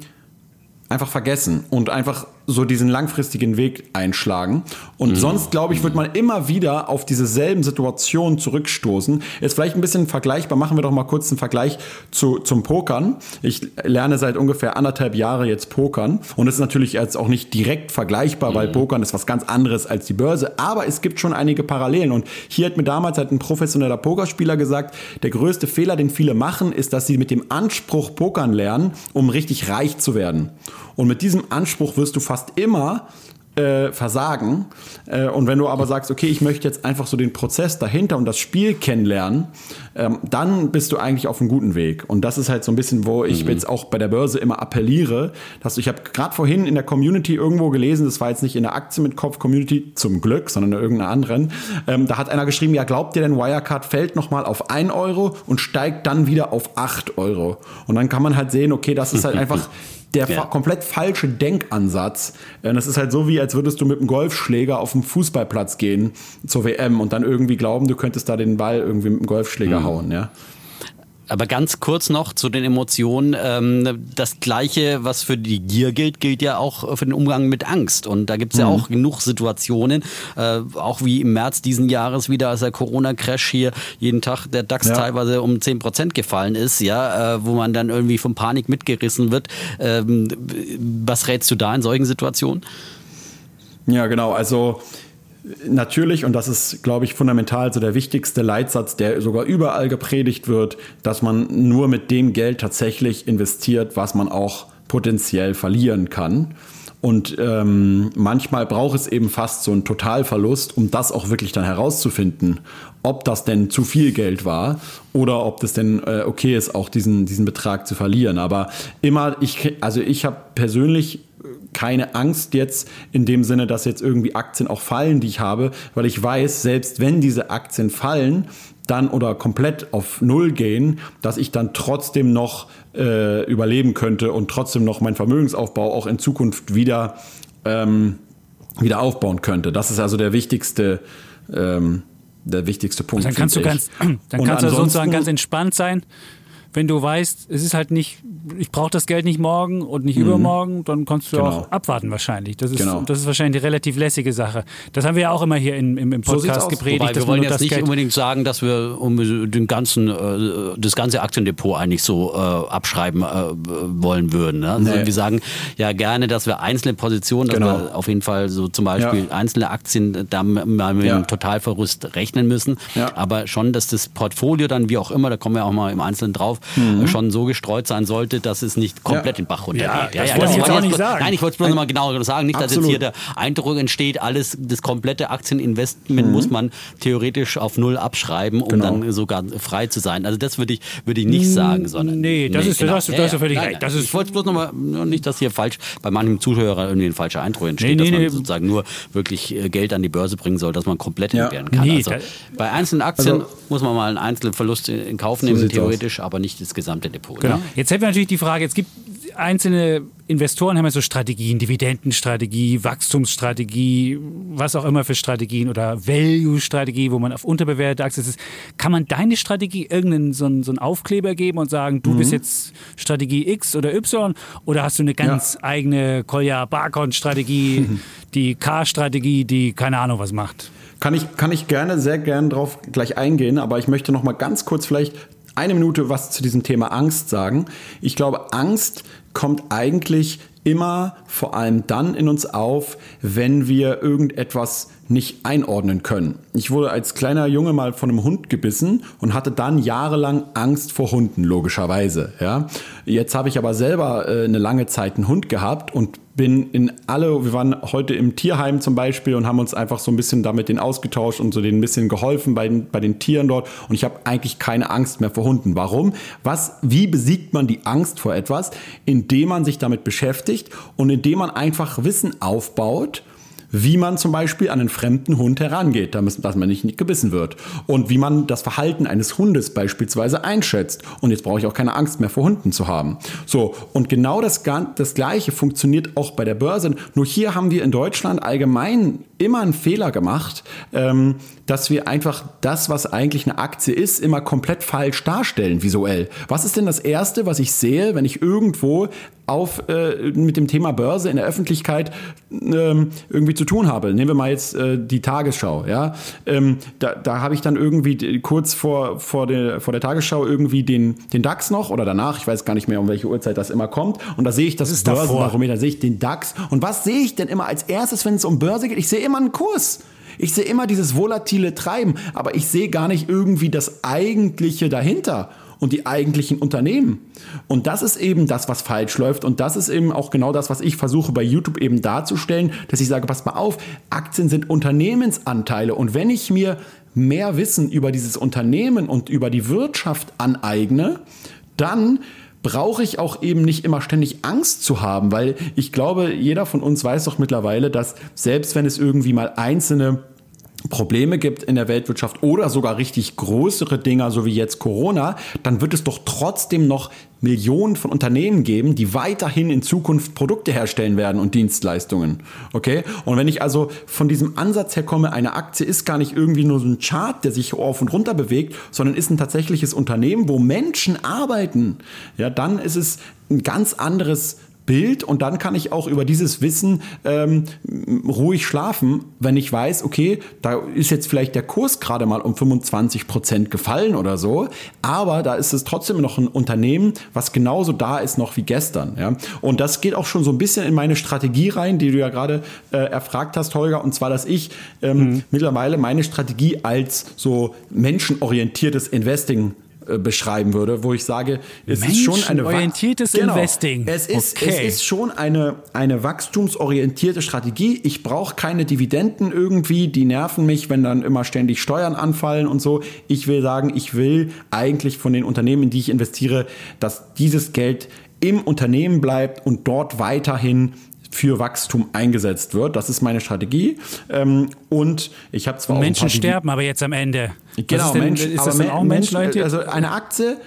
einfach vergessen und einfach so diesen langfristigen Weg einschlagen. Und mhm. sonst, glaube ich, wird man immer wieder auf dieselben Situationen zurückstoßen. Jetzt vielleicht ein bisschen vergleichbar. Machen wir doch mal kurz einen Vergleich zu, zum Pokern. Ich lerne seit ungefähr anderthalb Jahre jetzt Pokern. Und es ist natürlich jetzt auch nicht direkt vergleichbar, mhm. weil Pokern ist was ganz anderes als die Börse. Aber es gibt schon einige Parallelen. Und hier hat mir damals halt ein professioneller Pokerspieler gesagt, der größte Fehler, den viele machen, ist, dass sie mit dem Anspruch Pokern lernen, um richtig reich zu werden. Und mit diesem Anspruch wirst du fast immer äh, versagen. Äh, und wenn du aber sagst, okay, ich möchte jetzt einfach so den Prozess dahinter und das Spiel kennenlernen, ähm, dann bist du eigentlich auf einem guten Weg. Und das ist halt so ein bisschen, wo ich mhm. jetzt auch bei der Börse immer appelliere, dass du, ich habe gerade vorhin in der Community irgendwo gelesen, das war jetzt nicht in der Aktie mit Kopf Community zum Glück, sondern in irgendeiner anderen, ähm, da hat einer geschrieben, ja, glaubt ihr denn, Wirecard fällt nochmal auf 1 Euro und steigt dann wieder auf 8 Euro? Und dann kann man halt sehen, okay, das ist halt (laughs) einfach der ja. komplett falsche Denkansatz. Äh, das ist halt so wie, als würdest du mit einem Golfschläger auf den Fußballplatz gehen zur WM und dann irgendwie glauben, du könntest da den Ball irgendwie mit dem Golfschläger mhm. hauen, ja. Aber ganz kurz noch zu den Emotionen. Ähm, das Gleiche, was für die Gier gilt, gilt ja auch für den Umgang mit Angst. Und da gibt es ja mhm. auch genug Situationen, äh, auch wie im März diesen Jahres wieder, als der Corona-Crash hier jeden Tag der DAX ja. teilweise um 10 Prozent gefallen ist, ja, äh, wo man dann irgendwie von Panik mitgerissen wird. Ähm, was rätst du da in solchen Situationen? Ja, genau. Also Natürlich, und das ist, glaube ich, fundamental so der wichtigste Leitsatz, der sogar überall gepredigt wird, dass man nur mit dem Geld tatsächlich investiert, was man auch potenziell verlieren kann. Und ähm, manchmal braucht es eben fast so einen Totalverlust, um das auch wirklich dann herauszufinden, ob das denn zu viel Geld war oder ob das denn äh, okay ist, auch diesen, diesen Betrag zu verlieren. Aber immer, ich, also ich habe persönlich keine Angst jetzt in dem Sinne, dass jetzt irgendwie Aktien auch fallen, die ich habe, weil ich weiß, selbst wenn diese Aktien fallen, dann oder komplett auf Null gehen, dass ich dann trotzdem noch äh, überleben könnte und trotzdem noch meinen Vermögensaufbau auch in Zukunft wieder ähm, wieder aufbauen könnte. Das ist also der wichtigste, ähm, der wichtigste Punkt. Dann kannst du ganz, (clears throat) dann Und kannst du sozusagen ganz entspannt sein. Wenn du weißt, es ist halt nicht, ich brauche das Geld nicht morgen und nicht übermorgen, dann kannst du Genau. auch abwarten wahrscheinlich. Das ist, Genau. das ist wahrscheinlich eine relativ lässige Sache. Das haben wir ja auch immer hier in, im, im So Podcast aus. gepredigt. Wobei wir wollen jetzt nicht Geld unbedingt sagen, dass wir um den ganzen, äh, das ganze Aktiendepot eigentlich so äh, abschreiben äh, wollen würden. Ne? Also Nee. Wir sagen ja gerne, dass wir einzelne Positionen, dass Genau. wir auf jeden Fall so zum Beispiel Ja. einzelne Aktien da mal mit Ja. einem Totalverlust rechnen müssen. Ja. Aber schon, dass das Portfolio dann wie auch immer, da kommen wir auch mal im Einzelnen drauf, Mhm. schon so gestreut sein sollte, dass es nicht komplett Ja. den Bach runtergeht. Ja, das wollte ich jetzt nicht sagen. Nein, ich wollte es bloß nochmal genau sagen, nicht, dass jetzt Absolut. hier der Eindruck entsteht, alles, das komplette Aktieninvestment muss man theoretisch auf Null abschreiben, um Genau. dann sogar frei zu sein. Also das würde ich, würde ich nicht sagen, sondern. nee, das ist- das hast du- das hast du völlig recht. Das ist- ich wollte bloß nochmal, nicht, dass hier falsch, bei manchen Zuhörern irgendwie ein falscher Eindruck entsteht, Nee, nee, dass man nee. sozusagen nur wirklich äh, Geld an die Börse bringen soll, dass man komplett Ja. entbehren kann. Nee, also, bei einzelnen Aktien Also- muss man mal einen einzelnen Verlust in Kauf nehmen, sieht's theoretisch, aber nicht das gesamte Depot. Genau. Ne? Jetzt hätten wir natürlich die Frage, es gibt einzelne Investoren haben ja so Strategien, Dividendenstrategie, Wachstumsstrategie, was auch immer für Strategien oder Value-Strategie, wo man auf unterbewertete Aktien ist. Kann man deine Strategie irgendeinen so einen, so einen Aufkleber geben und sagen, du Mhm. bist jetzt Strategie X oder Y oder hast du eine ganz eigene Kolja Barkon-Strategie, (laughs) die K-Strategie, die keine Ahnung was macht? Kann ich, kann ich gerne, sehr gerne drauf gleich eingehen, aber ich möchte noch mal ganz kurz vielleicht eine Minute was zu diesem Thema Angst sagen. Ich glaube, Angst kommt eigentlich immer vor allem dann in uns auf, wenn wir irgendetwas nicht einordnen können. Ich wurde als kleiner Junge mal von einem Hund gebissen und hatte dann jahrelang Angst vor Hunden, logischerweise. Ja? Jetzt habe ich aber selber äh, eine lange Zeit einen Hund gehabt und bin in alle, wir waren heute im Tierheim zum Beispiel und haben uns einfach so ein bisschen damit den ausgetauscht und so denen ein bisschen geholfen bei den, bei den Tieren dort. Und ich habe eigentlich keine Angst mehr vor Hunden. Warum? Was, wie besiegt man die Angst vor etwas? Indem man sich damit beschäftigt und indem man einfach Wissen aufbaut, wie man zum Beispiel an einen fremden Hund herangeht, dass man nicht gebissen wird. Und wie man das Verhalten eines Hundes beispielsweise einschätzt. Und jetzt brauche ich auch keine Angst mehr vor Hunden zu haben. So, und genau das, das Gleiche funktioniert auch bei der Börse. Nur hier haben wir in Deutschland allgemein immer einen Fehler gemacht, ähm, dass wir einfach das, was eigentlich eine Aktie ist, immer komplett falsch darstellen visuell. Was ist denn das Erste, was ich sehe, wenn ich irgendwo auf, äh, mit dem Thema Börse in der Öffentlichkeit ähm, irgendwie zu tun habe? Nehmen wir mal jetzt äh, die Tagesschau. Ja? Ähm, da da habe ich dann irgendwie kurz vor, vor, der, vor der Tagesschau irgendwie den, den DAX noch oder danach, ich weiß gar nicht mehr, um welche Uhrzeit das immer kommt. Und da sehe ich das, ist davor. Börsenbarometer, da sehe ich den DAX. Und was sehe ich denn immer als erstes, wenn es um Börse geht? Ich sehe immer einen Kurs. Ich sehe immer dieses volatile Treiben, aber ich sehe gar nicht irgendwie das Eigentliche dahinter und die eigentlichen Unternehmen. Und das ist eben das, was falsch läuft. Und das ist eben auch genau das, was ich versuche bei YouTube eben darzustellen, dass ich sage, pass mal auf, Aktien sind Unternehmensanteile. Und wenn ich mir mehr Wissen über dieses Unternehmen und über die Wirtschaft aneigne, dann brauche ich auch eben nicht immer ständig Angst zu haben, weil ich glaube, jeder von uns weiß doch mittlerweile, dass selbst wenn es irgendwie mal einzelne Probleme gibt in der Weltwirtschaft oder sogar richtig größere Dinger, so wie jetzt Corona, dann wird es doch trotzdem noch Millionen von Unternehmen geben, die weiterhin in Zukunft Produkte herstellen werden und Dienstleistungen. Okay? Und wenn ich also von diesem Ansatz her komme, eine Aktie ist gar nicht irgendwie nur so ein Chart, der sich auf und runter bewegt, sondern ist ein tatsächliches Unternehmen, wo Menschen arbeiten, ja, dann ist es ein ganz anderes Bild und dann kann ich auch über dieses Wissen ähm, ruhig schlafen, wenn ich weiß, okay, da ist jetzt vielleicht der Kurs gerade mal um 25 Prozent gefallen oder so, aber da ist es trotzdem noch ein Unternehmen, was genauso da ist noch wie gestern. Ja? Und das geht auch schon so ein bisschen in meine Strategie rein, die du ja gerade äh, erfragt hast, Holger, und zwar, dass ich ähm, mittlerweile meine Strategie als so menschenorientiertes Investing beschreiben würde, wo ich sage, es ist schon eine Wa- Menschenorientiertes Investing. Es ist, Okay. es ist schon eine, eine wachstumsorientierte Strategie. Ich brauche keine Dividenden irgendwie, die nerven mich, wenn dann immer ständig Steuern anfallen und so. Ich will sagen, ich will eigentlich von den Unternehmen, in die ich investiere, dass dieses Geld im Unternehmen bleibt und dort weiterhin für Wachstum eingesetzt wird. Das ist meine Strategie. Ähm, und ich habe zwar Menschen sterben aber jetzt am Ende. Genau, denn, Mensch, ist das auch Menschen, menschenorientiert? Also eine Aktie,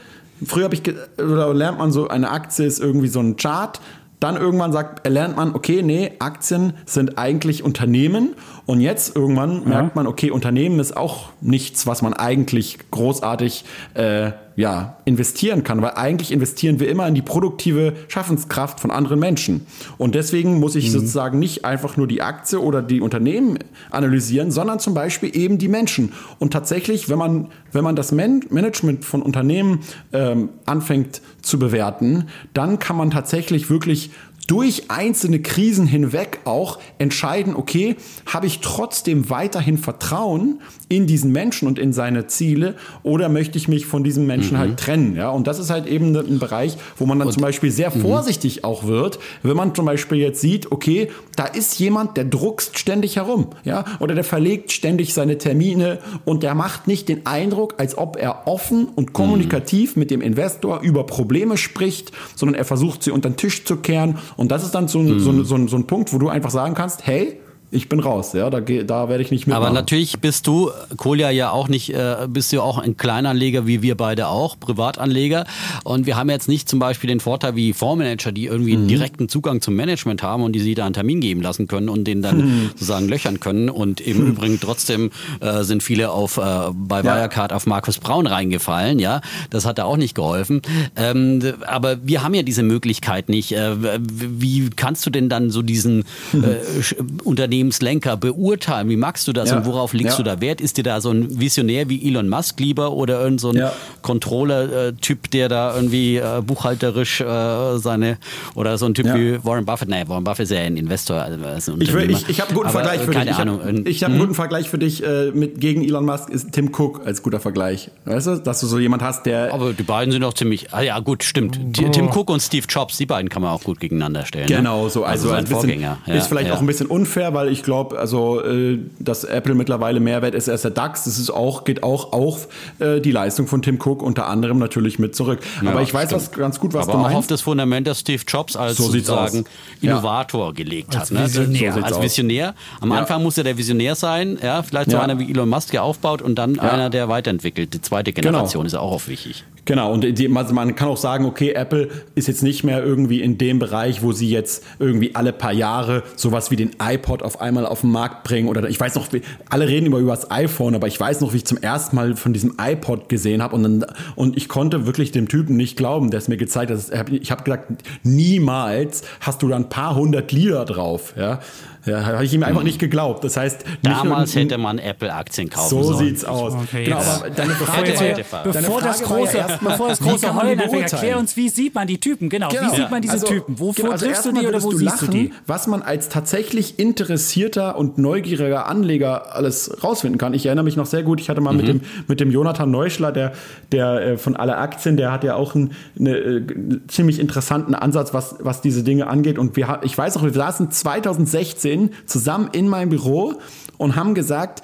früher habe ich, oder lernt man so, eine Aktie ist irgendwie so ein Chart, dann irgendwann sagt, lernt man, okay, nee, Aktien sind eigentlich Unternehmen. Und jetzt irgendwann ja. merkt man, okay, Unternehmen ist auch nichts, was man eigentlich großartig äh, ja, investieren kann, weil eigentlich investieren wir immer in die produktive Schaffenskraft von anderen Menschen. Und deswegen muss ich mhm. sozusagen nicht einfach nur die Aktie oder die Unternehmen analysieren, sondern zum Beispiel eben die Menschen. Und tatsächlich, wenn man, wenn man das Man Management von Unternehmen ähm, anfängt zu bewerten, dann kann man tatsächlich wirklich durch einzelne Krisen hinweg auch entscheiden, okay, habe ich trotzdem weiterhin Vertrauen in diesen Menschen und in seine Ziele oder möchte ich mich von diesem Menschen mhm. halt trennen? Ja, und das ist halt eben ein Bereich, wo man dann und, zum Beispiel sehr mhm. vorsichtig auch wird, wenn man zum Beispiel jetzt sieht, okay, da ist jemand, der druckst ständig herum, ja, oder der verlegt ständig seine Termine und der macht nicht den Eindruck, als ob er offen und kommunikativ mhm. mit dem Investor über Probleme spricht, sondern er versucht sie unter den Tisch zu kehren und das ist dann so, mhm. so, so, so ein Punkt, wo du einfach sagen kannst, hey, ich bin raus, ja, da, da werde ich nicht mitmachen. Aber natürlich bist du, Kolja, ja auch nicht, äh, bist du auch ein Kleinanleger wie wir beide auch, Privatanleger. Und wir haben jetzt nicht zum Beispiel den Vorteil wie Fondsmanager, die irgendwie mhm. direkten Zugang zum Management haben und die sie da einen Termin geben lassen können und den dann mhm. sozusagen löchern können. Und im mhm. Übrigen trotzdem äh, sind viele auf, äh, bei Wirecard ja. auf Markus Braun reingefallen, ja. Das hat da auch nicht geholfen. Ähm, aber wir haben ja diese Möglichkeit nicht. Äh, wie kannst du denn dann so diesen (laughs) äh, Unternehmen Unternehmenslenker beurteilen? Wie magst du das ja. und worauf legst ja. du da Wert? Ist dir da so ein Visionär wie Elon Musk lieber oder irgend so ein ja. Controller-Typ, der da irgendwie äh, buchhalterisch äh, seine oder so ein Typ wie Warren Buffett? Nein, Warren Buffett ist ja ein Investor. Also ein ich, ich, ich habe einen guten Aber, Vergleich für keine dich. Ahnung. Ich habe hab einen guten Vergleich für dich äh, mit, gegen Elon Musk ist Tim Cook als guter Vergleich. Weißt du, dass du so jemand hast, der. Aber die beiden sind auch ziemlich. Ah ja, gut, stimmt. Oh. Tim Cook und Steve Jobs, die beiden kann man auch gut gegeneinander stellen. Ne? Genau, so. Also, also ein bisschen, Vorgänger. ist vielleicht auch ein bisschen unfair, weil ich glaube, also äh, dass Apple mittlerweile mehr wert ist als der DAX, das ist auch, geht auch auf äh, die Leistung von Tim Cook unter anderem natürlich mit zurück. Ja, Aber ich weiß was, ganz gut, was Aber du meinst. auch auf das Fundament, das Steve Jobs als so sozusagen Innovator ja. gelegt hat. Als ne? Visionär. So als Visionär. Am ja. Anfang muss er der Visionär sein, ja, vielleicht so einer wie Elon Musk, der aufbaut und dann einer, der weiterentwickelt. Die zweite genau. Generation genau. ist auch oft wichtig. Genau, und die, man kann auch sagen, okay, Apple ist jetzt nicht mehr irgendwie in dem Bereich, wo sie jetzt irgendwie alle paar Jahre sowas wie den iPod auf einmal auf den Markt bringen. Oder ich weiß noch, alle reden immer über das iPhone, aber ich weiß noch, wie ich zum ersten Mal von diesem iPod gesehen habe. Und, und ich konnte wirklich dem Typen nicht glauben, der es mir gezeigt hat. Ich habe gesagt, niemals hast du da ein paar hundert Lieder drauf. Ja. Ja, habe ich ihm einfach nicht geglaubt. Das heißt, damals hätte man Apple-Aktien kaufen so sollen. So sieht's aus. Okay, genau, aber deine Frage, heute, heute, bevor, das große, ja bevor das große Heulen anfängt, erklär uns, wie sieht man die Typen? Genau, genau. wie sieht man diese also, Typen? Wovor genau, also triffst du die oder wo du siehst lachen, du die? Was man als tatsächlich interessierter und neugieriger Anleger alles rausfinden kann. Ich erinnere mich noch sehr gut, ich hatte mal mhm. mit, dem, mit dem Jonathan Neuschler, der, der äh, von alle Aktien, der hat ja auch einen eine, äh, ziemlich interessanten Ansatz, was, was diese Dinge angeht. Und wir, ich weiß noch, wir saßen 2016 Kollegin zusammen in meinem Büro und haben gesagt,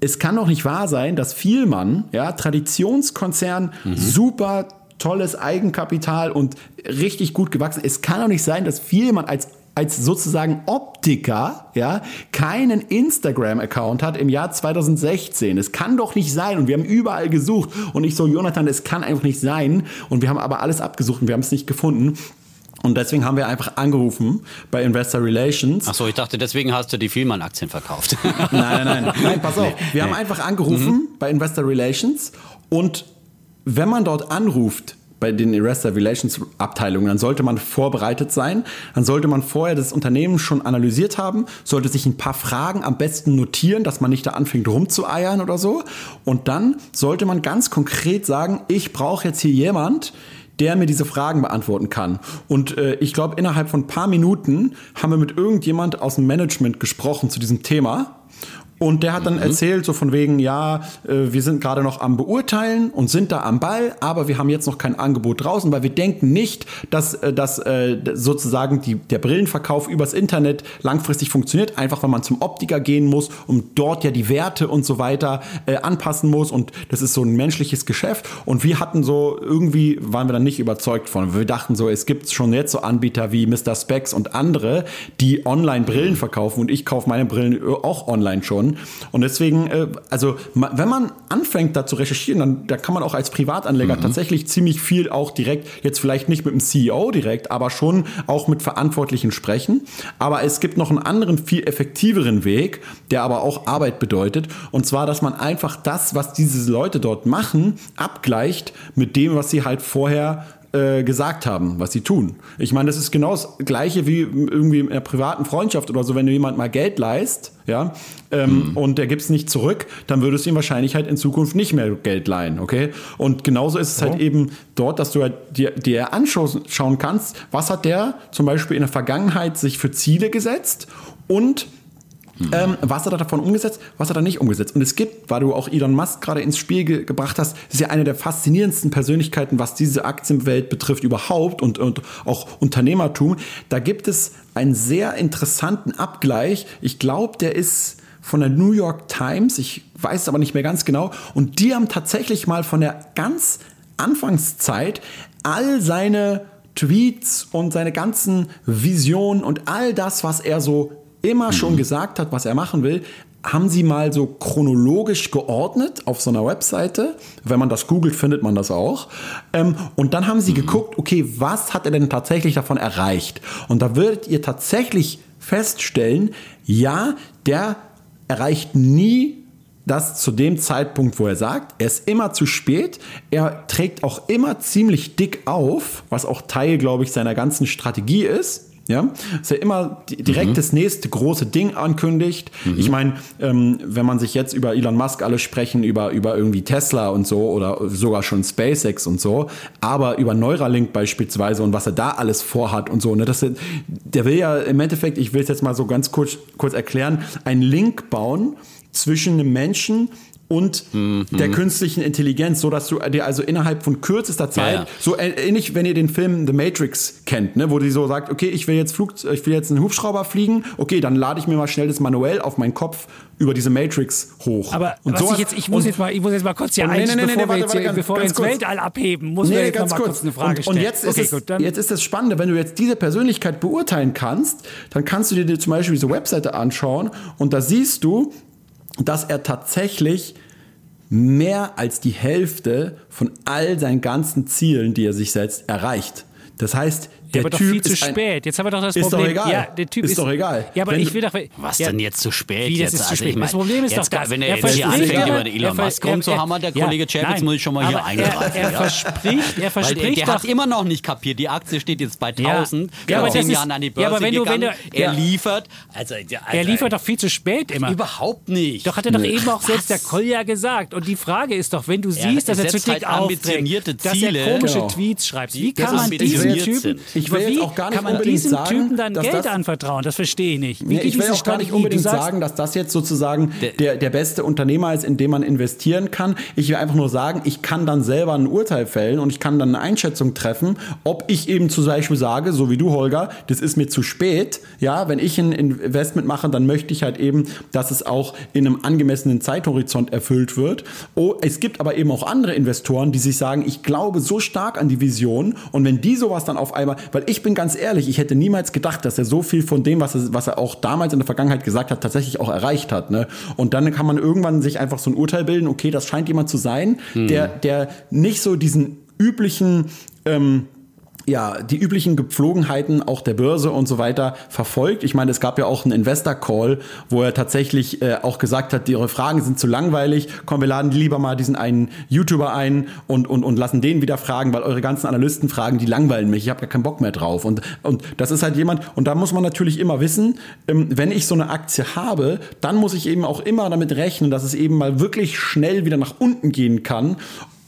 es kann doch nicht wahr sein, dass Vielmann, ja, Traditionskonzern, mhm. super tolles Eigenkapital und richtig gut gewachsen. Es kann doch nicht sein, dass Vielmann als als sozusagen Optiker, ja, keinen Instagram-Account hat im Jahr 2016. Es kann doch nicht sein. Und wir haben überall gesucht. Und ich so, Jonathan, es kann einfach nicht sein. Und wir haben aber alles abgesucht und wir haben es nicht gefunden. Und deswegen haben wir einfach angerufen bei Investor Relations. Achso, ich dachte, deswegen hast du die Vielmann-Aktien verkauft. (laughs) nein, nein, nein. Nein, pass auf. Wir nee. haben einfach angerufen mhm. bei Investor Relations und wenn man dort anruft, bei den Investor Relations Abteilungen, dann sollte man vorbereitet sein. Dann sollte man vorher das Unternehmen schon analysiert haben, sollte sich ein paar Fragen am besten notieren, dass man nicht da anfängt rumzueiern oder so. Und dann sollte man ganz konkret sagen, ich brauche jetzt hier jemand, der mir diese Fragen beantworten kann. Und äh, ich glaube, innerhalb von ein paar Minuten haben wir mit irgendjemand aus dem Management gesprochen zu diesem Thema. Und der hat dann mhm. erzählt, so von wegen, ja, äh, wir sind gerade noch am Beurteilen und sind da am Ball, aber wir haben jetzt noch kein Angebot draußen, weil wir denken nicht, dass, äh, dass äh, sozusagen die, der Brillenverkauf übers Internet langfristig funktioniert, einfach weil man zum Optiker gehen muss und dort ja die Werte und so weiter anpassen muss. Und das ist so ein menschliches Geschäft. Und wir hatten so, irgendwie waren wir dann nicht überzeugt von. Wir dachten so, es gibt schon jetzt so Anbieter wie Mr. Specs und andere, die online Brillen verkaufen und ich kaufe meine Brillen auch online schon schon. Und deswegen, äh, also wenn man anfängt, da zu recherchieren, dann da kann man auch als Privatanleger mhm. tatsächlich ziemlich viel auch direkt, jetzt vielleicht nicht mit dem CEO direkt, aber schon auch mit Verantwortlichen sprechen. Aber es gibt noch einen anderen, viel effektiveren Weg, der aber auch Arbeit bedeutet. Und zwar, dass man einfach das, was diese Leute dort machen, abgleicht mit dem, was sie halt vorher äh, gesagt haben, was sie tun. Ich meine, das ist genau das Gleiche wie irgendwie in einer privaten Freundschaft oder so, wenn du jemand mal Geld leist, ja, ähm, mhm. und der gibt es nicht zurück, dann würdest du ihm wahrscheinlich halt in Zukunft nicht mehr Geld leihen, okay? Und genauso ist es halt oh. halt eben dort, dass du halt dir, dir anschauen kannst, was hat der zum Beispiel in der Vergangenheit sich für Ziele gesetzt und Ähm, was hat er davon umgesetzt, was hat er nicht umgesetzt? Und es gibt, weil du auch Elon Musk gerade ins Spiel ge gebracht hast, ist ja eine der faszinierendsten Persönlichkeiten, was diese Aktienwelt betrifft überhaupt und, und auch Unternehmertum. Da gibt es einen sehr interessanten Abgleich. Ich glaube, der ist von der New York Times, ich weiß es aber nicht mehr ganz genau. Und die haben tatsächlich mal von der ganz Anfangszeit all seine Tweets und seine ganzen Visionen und all das, was er so immer schon mhm. gesagt hat, was er machen will, haben sie mal so chronologisch geordnet auf so einer Webseite. Wenn man das googelt, findet man das auch. Ähm, und dann haben sie mhm. geguckt, okay, was hat er denn tatsächlich davon erreicht? Und da würdet ihr tatsächlich feststellen, ja, der erreicht nie das zu dem Zeitpunkt, wo er sagt, er ist immer zu spät, er trägt auch immer ziemlich dick auf, was auch Teil, glaube ich, seiner ganzen Strategie ist. Ja, dass er immer direkt mhm. das nächste große Ding ankündigt. Mhm. Ich meine, ähm, wenn man sich jetzt über Elon Musk alle sprechen, über, über irgendwie Tesla und so oder sogar schon SpaceX und so, aber über Neuralink beispielsweise und was er da alles vorhat und so, ne, das, der will ja im Endeffekt, ich will es jetzt mal so ganz kurz, kurz erklären, einen Link bauen zwischen einem Menschen und mhm. der künstlichen Intelligenz, so dass du dir also innerhalb von kürzester Zeit, ja, ja. so ähnlich, wenn ihr den Film The Matrix kennt, ne, wo die so sagt, okay, ich will jetzt Flug, ich will jetzt einen Hubschrauber fliegen, okay, dann lade ich mir mal schnell das manuell auf meinen Kopf über diese Matrix hoch. Aber und was ich jetzt, ich muss jetzt mal, ich muss jetzt mal kurz hier ein, nee, nee, bevor, nee, wir, jetzt hier, bevor wir ins kurz. Weltall abheben, muss nee, jetzt ganz mal kurz. kurz eine Frage stellen. Und jetzt ist, okay, es, gut, jetzt ist das Spannende, wenn du jetzt diese Persönlichkeit beurteilen kannst, dann kannst du dir zum Beispiel diese Webseite anschauen und da siehst du, dass er tatsächlich mehr als die Hälfte von all seinen ganzen Zielen, die er sich setzt, erreicht. Das heißt, der ja, aber typ doch viel zu spät. Jetzt haben wir doch das ist Problem. Doch egal. Ja, der Typ ist, ist doch egal. Ja, aber wenn ich will doch. Was ja, denn jetzt zu spät? Wie, jetzt? das ist zu also spät. Ich mein, das Problem ist jetzt, doch das. Wenn er, er jetzt hier anfängt, über den Elon Musk rumzuhammern, der Kollege Chap, jetzt muss ich schon mal hier eingreifen. Er, er verspricht, er verspricht der, der hat immer noch nicht kapiert. Die Aktie steht jetzt bei 1000, ja, vor zehn Jahren an die Börse ja, aber wenn. Du, wenn du, er liefert. Also, also, er liefert doch viel zu spät immer. Überhaupt nicht. Doch hat er doch eben auch selbst der Kolja gesagt. Und die Frage ist doch, wenn du siehst, dass er zu dick aufdrängt, dass er komische Tweets schreibt, wie kann man diesen Typen, ich will jetzt auch gar nicht unbedingt sagen, Typen dann Geld das, anvertrauen? Das verstehe ich nicht. Nee, ich will auch gar nicht unbedingt sagen, dass das jetzt sozusagen der, der beste Unternehmer ist, in dem man investieren kann. Ich will einfach nur sagen, ich kann dann selber ein Urteil fällen und ich kann dann eine Einschätzung treffen, ob ich eben zum Beispiel sage, so wie du, Holger, das ist mir zu spät. Ja, wenn ich ein Investment mache, dann möchte ich halt eben, dass es auch in einem angemessenen Zeithorizont erfüllt wird. Oh, es gibt aber eben auch andere Investoren, die sich sagen, ich glaube so stark an die Vision und wenn die sowas dann auf einmal, weil ich bin ganz ehrlich, ich hätte niemals gedacht, dass er so viel von dem, was er, was er auch damals in der Vergangenheit gesagt hat, tatsächlich auch erreicht hat. Ne? Und dann kann man irgendwann sich einfach so ein Urteil bilden, okay, das scheint jemand zu sein, mhm. der, der nicht so diesen üblichen ähm, ja, die üblichen Gepflogenheiten auch der Börse und so weiter verfolgt. Ich meine, es gab ja auch einen Investor-Call, wo er tatsächlich äh, auch gesagt hat, ihre Fragen sind zu langweilig, komm, wir laden lieber mal diesen einen YouTuber ein und, und, und lassen den wieder fragen, weil eure ganzen Analysten fragen, die langweilen mich, ich habe gar keinen Bock mehr drauf. Und, und das ist halt jemand, und da muss man natürlich immer wissen, ähm, wenn ich so eine Aktie habe, dann muss ich eben auch immer damit rechnen, dass es eben mal wirklich schnell wieder nach unten gehen kann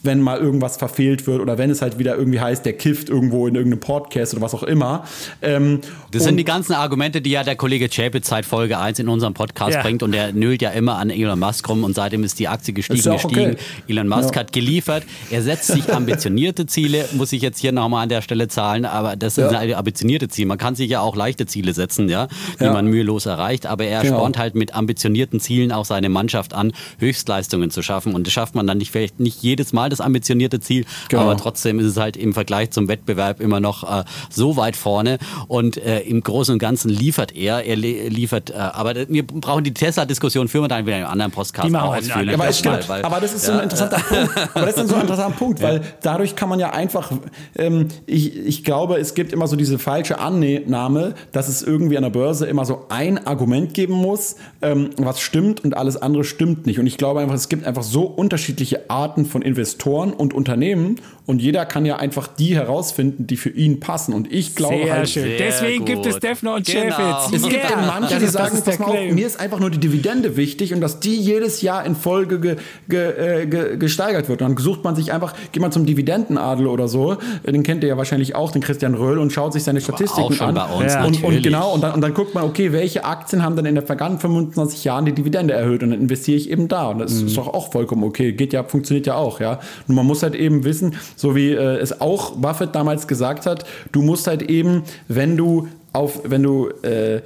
wenn mal irgendwas verfehlt wird oder wenn es halt wieder irgendwie heißt, der kifft irgendwo in irgendeinem Podcast oder was auch immer. Ähm, das sind die ganzen Argumente, die ja der Kollege Chapitz seit Folge 1 in unserem Podcast ja. bringt und der nölt ja immer an Elon Musk rum und seitdem ist die Aktie gestiegen, ist gestiegen. Okay. Elon Musk ja. hat geliefert. Er setzt sich ambitionierte Ziele, muss ich jetzt hier nochmal an der Stelle zahlen, aber das sind ja. ambitionierte Ziele. Man kann sich ja auch leichte Ziele setzen, ja, die ja. man mühelos erreicht, aber er genau. spornt halt mit ambitionierten Zielen auch seine Mannschaft an, Höchstleistungen zu schaffen und das schafft man dann nicht vielleicht nicht jedes Mal das ambitionierte Ziel, Genau. aber trotzdem ist es halt im Vergleich zum Wettbewerb immer noch äh, so weit vorne und äh, im Großen und Ganzen liefert er, er li liefert, äh, aber wir brauchen die Tesla-Diskussion, führen wir dann wieder in einem anderen Podcast auch ausführlich. aber, weil- aber das ist so ein interessanter (laughs) Punkt. Aber das ist so ein interessanter Punkt, weil dadurch kann man ja einfach, ähm, ich, ich glaube, es gibt immer so diese falsche Annahme, dass es irgendwie an der Börse immer so ein Argument geben muss, ähm, was stimmt und alles andere stimmt nicht. Und ich glaube einfach, es gibt einfach so unterschiedliche Arten von Investoren und Unternehmen und jeder kann ja einfach die herausfinden, die für ihn passen. Und ich glaube Sehr halt, schön. Sehr Deswegen gut. gibt es Defner und Genau. Schäfitz. es gibt eben manche, Das die sagen, pass mal auf, mir ist einfach nur die Dividende wichtig und dass die jedes Jahr in Folge ge, ge, äh, ge, gesteigert wird. Und dann sucht man sich einfach, geht man zum Dividendenadel oder so, äh, den kennt ihr ja wahrscheinlich auch, den Christian Röhl, und schaut sich seine Statistiken auch schon an. bei uns, Ja. und, und genau, und dann, und dann guckt man, okay, welche Aktien haben dann in den vergangenen 25 Jahren die Dividende erhöht und dann investiere ich eben da. Und das Mhm. ist doch auch vollkommen okay. Geht ja, funktioniert ja auch, ja. Nur man muss halt eben wissen, so wie äh, es auch Buffett damals gesagt hat, du musst halt eben, wenn du auf, wenn du äh,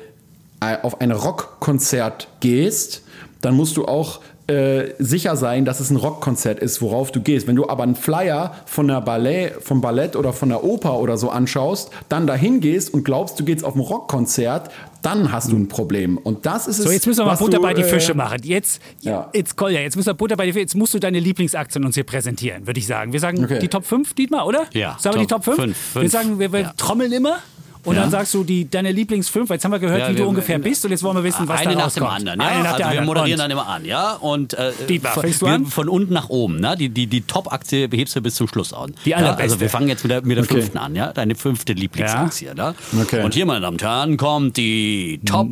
auf ein Rockkonzert gehst, dann musst du auch äh, sicher sein, dass es ein Rockkonzert ist, worauf du gehst. Wenn du aber einen Flyer von der Ballet, vom Ballett oder von der Oper oder so anschaust, dann dahin gehst und glaubst, du gehst auf ein Rockkonzert, dann hast du ein Problem. Und das ist es. So, jetzt müssen wir mal Butter du, bei die äh, Fische machen. Jetzt, Ja. jetzt Kolja, jetzt müssen wir Butter bei die Fische. Jetzt musst du deine Lieblingsaktien uns hier präsentieren, würde ich sagen. Wir sagen Okay. die Top 5, Dietmar, oder? Ja, Sagen wir die Top Top 5? fünf, Wir fünf. sagen, wir, wir Ja. trommeln immer. Und Ja. dann sagst du die, deine Lieblings 5. Jetzt haben wir gehört, Ja, wie du wir- ungefähr bist. Und jetzt wollen wir wissen, was eine da nach dem anderen. Ja? Eine nach also der wir anderen. moderieren Und dann immer an, ja. Und äh, Dietmar, von, fängst du wir- an? von unten nach oben, ne? Die, die, die Top-Aktie behebst du bis zum Schluss an. Die ja? allerbeste. Also wir fangen jetzt mit der, mit der Okay. fünften an, ja. Deine fünfte Lieblingsaktie, ne? Okay. Und hier, meine Damen und Herren, kommt die Top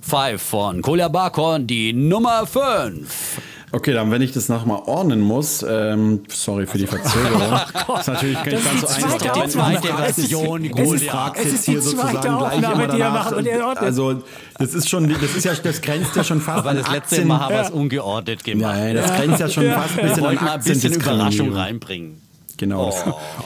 5 von Kolja Barkon, die Nummer 5. Okay, dann wenn ich das nochmal ordnen muss, ähm, sorry für die Verzögerung. (laughs) das ist natürlich nicht Das ganz ist so die einfach. zweite Es ist- Version, die ist- Du Goliath. jetzt hier sozusagen zweite gleich immer er danach. Also das ist schon, das ist ja, das grenzt ja schon fast Aber an das letzte Aktien. Mal haben wir es ungeordnet gemacht. Nein, das grenzt ja schon fast ein Wir bisschen an wollten mal ein bisschen. Überraschung reinbringen. Genau. das-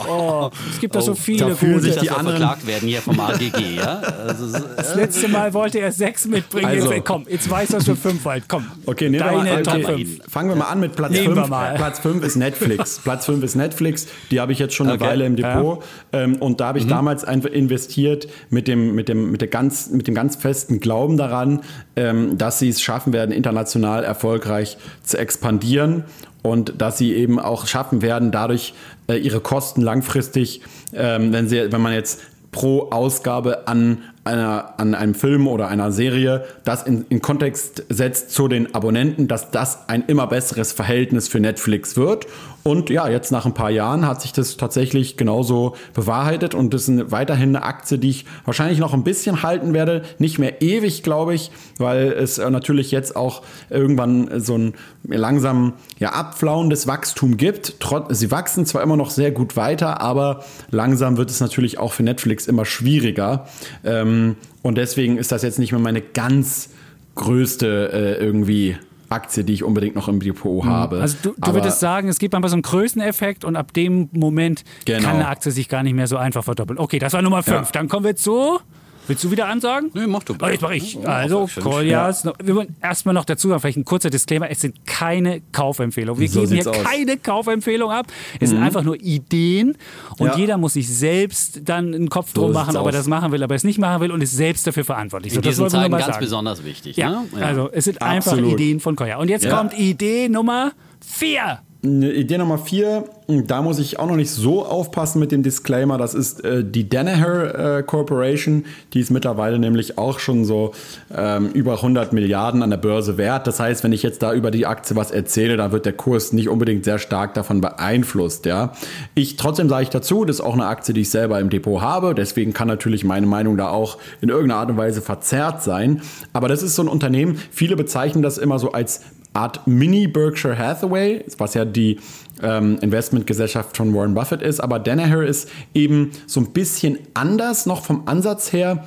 Oh, es gibt da so viele da fühlen gute. sich Dass die wir anderen- verklagt werden hier vom AGG, ja. Also, Das letzte Mal wollte er sechs mitbringen. Also. jetzt, komm, jetzt weiß er schon fünf halt. Komm, Okay, nehmen wir mal, Top okay, 5. fangen wir mal an mit Platz Nehmen wir 5. mal. Platz 5 ist Netflix. (laughs) Platz 5 ist Netflix. Die habe ich jetzt schon eine Okay. Weile im Depot. Ähm, und da habe ich damals einfach investiert mit dem, mit, dem, mit, der ganz, mit dem ganz festen Glauben daran, ähm, dass sie es schaffen werden, international erfolgreich zu expandieren. Und dass sie eben auch schaffen werden, dadurch äh, ihre Kosten langfristig, ähm, wenn, sie, wenn man jetzt pro Ausgabe an, einer, an einem Film oder einer Serie das in, in Kontext setzt zu den Abonnenten, dass das ein immer besseres Verhältnis für Netflix wird. Und ja, jetzt nach ein paar Jahren hat sich das tatsächlich genauso bewahrheitet und das ist weiterhin eine Aktie, die ich wahrscheinlich noch ein bisschen halten werde. Nicht mehr ewig, glaube ich, weil es äh, natürlich jetzt auch irgendwann so ein langsam ja, abflauendes Wachstum gibt. Sie wachsen zwar immer noch sehr gut weiter, aber langsam wird es natürlich auch für Netflix immer schwieriger. Ähm, und deswegen ist das jetzt nicht mehr meine ganz größte äh, irgendwie Aktie, die ich unbedingt noch im Depot habe. Also du, du würdest sagen, es gibt einfach so einen Größeneffekt und ab dem Moment Genau. kann eine Aktie sich gar nicht mehr so einfach verdoppeln. Okay, das war Nummer 5. Ja. Dann kommen wir zu. Willst du wieder ansagen? Nee, mach du Oh, jetzt mach ich. Ja, Also. Koljas. Wir wollen erstmal noch dazu sagen, vielleicht ein kurzer Disclaimer: Es sind keine Kaufempfehlungen. Wir So geben hier aus. Mhm. keine Kaufempfehlung ab. Es sind einfach nur Ideen und Ja. jeder muss sich selbst dann einen Kopf So drum machen, ob er das machen will, ob er es nicht machen will und ist selbst dafür verantwortlich. In So, das diesen Zeiten ganz sagen. besonders wichtig. Ja, ne? also es sind einfach Absolut. Ideen von Koya. Und jetzt Ja. kommt Idee Nummer 4. Idee Nummer vier, da muss ich auch noch nicht so aufpassen mit dem Disclaimer, das ist äh, die Danaher äh, Corporation, die ist mittlerweile nämlich auch schon so ähm, über 100 Milliarden an der Börse wert. Das heißt, wenn ich jetzt da über die Aktie was erzähle, dann wird der Kurs nicht unbedingt sehr stark davon beeinflusst. Ja, ich trotzdem sage ich dazu, das ist auch eine Aktie, die ich selber im Depot habe. Deswegen kann natürlich meine Meinung da auch in irgendeiner Art und Weise verzerrt sein. Aber das ist so ein Unternehmen. Viele bezeichnen das immer so als Art Mini Berkshire Hathaway, was ja die ähm, Investmentgesellschaft von Warren Buffett ist. Aber Danaher ist eben so ein bisschen anders noch vom Ansatz her.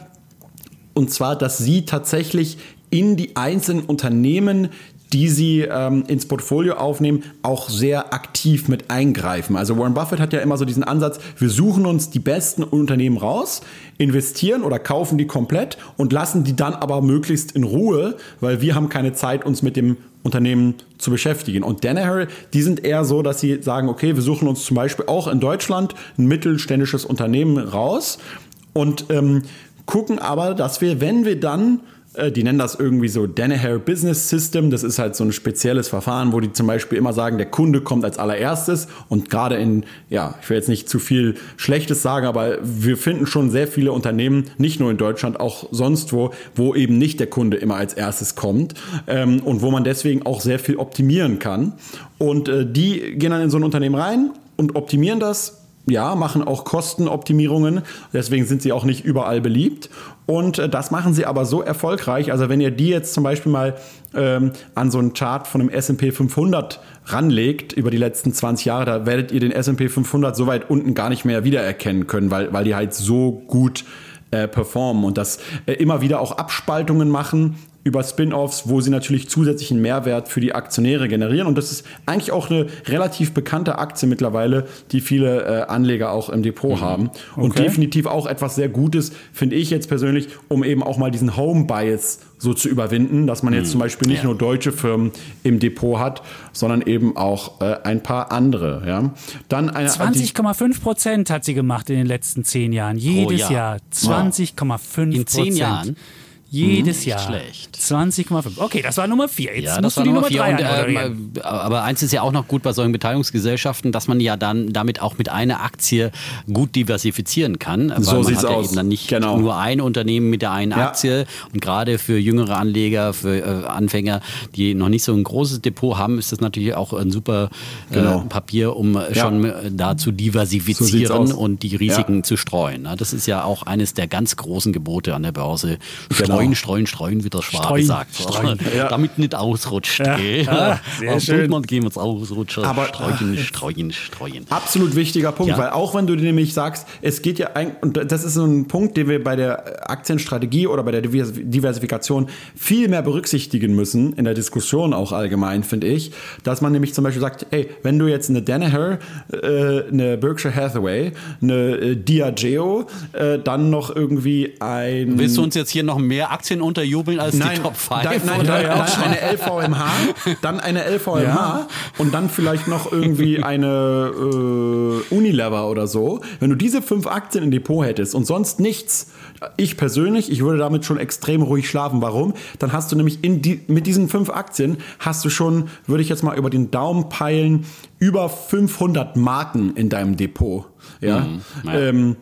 Und zwar, dass sie tatsächlich in die einzelnen Unternehmen die sie ähm, ins Portfolio aufnehmen, auch sehr aktiv mit eingreifen. Also Warren Buffett hat ja immer so diesen Ansatz, wir suchen uns die besten Unternehmen raus, investieren oder kaufen die komplett und lassen die dann aber möglichst in Ruhe, weil wir haben keine Zeit, uns mit dem Unternehmen zu beschäftigen. Und Danaher, die sind eher so, dass sie sagen, okay, wir suchen uns zum Beispiel auch in Deutschland ein mittelständisches Unternehmen raus und ähm, gucken aber, dass wir, wenn wir dann die nennen das irgendwie so Danaher Business System. Das ist halt so ein spezielles Verfahren, wo die zum Beispiel immer sagen, der Kunde kommt als allererstes. Und gerade in, ja, ich will jetzt nicht zu viel Schlechtes sagen, aber wir finden schon sehr viele Unternehmen, nicht nur in Deutschland, auch sonst wo, wo eben nicht der Kunde immer als erstes kommt ähm, und wo man deswegen auch sehr viel optimieren kann. Und äh, die gehen dann in so ein Unternehmen rein und optimieren das ja, machen auch Kostenoptimierungen. Deswegen sind sie auch nicht überall beliebt. Und äh, das machen sie aber so erfolgreich. Also wenn ihr die jetzt zum Beispiel mal ähm, an so einen Chart von einem S&P 500 ranlegt über die letzten 20 Jahre, da werdet ihr den S&P 500 so weit unten gar nicht mehr wiedererkennen können, weil, weil die halt so gut äh, performen und das äh, immer wieder auch Abspaltungen machen über Spin-offs, wo sie natürlich zusätzlichen Mehrwert für die Aktionäre generieren. Und das ist eigentlich auch eine relativ bekannte Aktie mittlerweile, die viele äh, Anleger auch im Depot mhm. haben. Und okay. definitiv auch etwas sehr Gutes, finde ich jetzt persönlich, um eben auch mal diesen Home-Bias so zu überwinden, dass man jetzt mhm. zum Beispiel nicht ja. nur deutsche Firmen im Depot hat, sondern eben auch äh, ein paar andere. Ja. Dann 20,5 Prozent hat sie gemacht in den letzten zehn Jahren. Jedes oh, ja. Jahr 20,5 Prozent. In zehn Jahren? Jedes hm, Jahr. Schlecht. 20,5. Okay, das war Nummer 4. Jetzt ja, das war die Nummer 4. äh, aber eins ist ja auch noch gut bei solchen Beteiligungsgesellschaften, dass man ja dann damit auch mit einer Aktie gut diversifizieren kann. So man sieht's hat ja aus. eben dann nicht genau. nur ein Unternehmen mit der einen ja. Aktie. Und gerade für jüngere Anleger, für äh, Anfänger, die noch nicht so ein großes Depot haben, ist das natürlich auch ein super äh, genau. Papier, um ja. schon äh, da zu diversifizieren so und die Risiken zu streuen. Das ist ja auch eines der ganz großen Gebote an der Börse. Genau streuen, streuen, streuen, wie der Schwabe streuen, sagt. Streuen, ja. Damit nicht ausrutscht. Ja. Ja. (laughs) Sehr schön. Man gehen wir ausrutschen. Aber streuen, streuen, streuen. Absolut wichtiger Punkt, weil auch wenn du nämlich sagst, es geht ja ein, und das ist so ein Punkt, den wir bei der Aktienstrategie oder bei der Diversifikation viel mehr berücksichtigen müssen, in der Diskussion auch allgemein, finde ich, dass man nämlich zum Beispiel sagt, ey, wenn du jetzt eine Danaher, äh, eine Berkshire Hathaway, eine äh, Diageo, äh, dann noch irgendwie ein... Willst du uns jetzt hier noch mehr Aktien unterjubeln als nein, die Top 5. Nein, nein, dann, dann eine LVMH, dann eine LVMH ja. und dann vielleicht noch irgendwie eine äh, Unilever oder so. Wenn du diese fünf Aktien im Depot hättest und sonst nichts, ich persönlich, ich würde damit schon extrem ruhig schlafen. Warum? Dann hast du nämlich in die, mit diesen fünf Aktien hast du schon, würde ich jetzt mal über den Daumen peilen, über 500 Marken in deinem Depot. Ja. Mhm, ja. Ähm,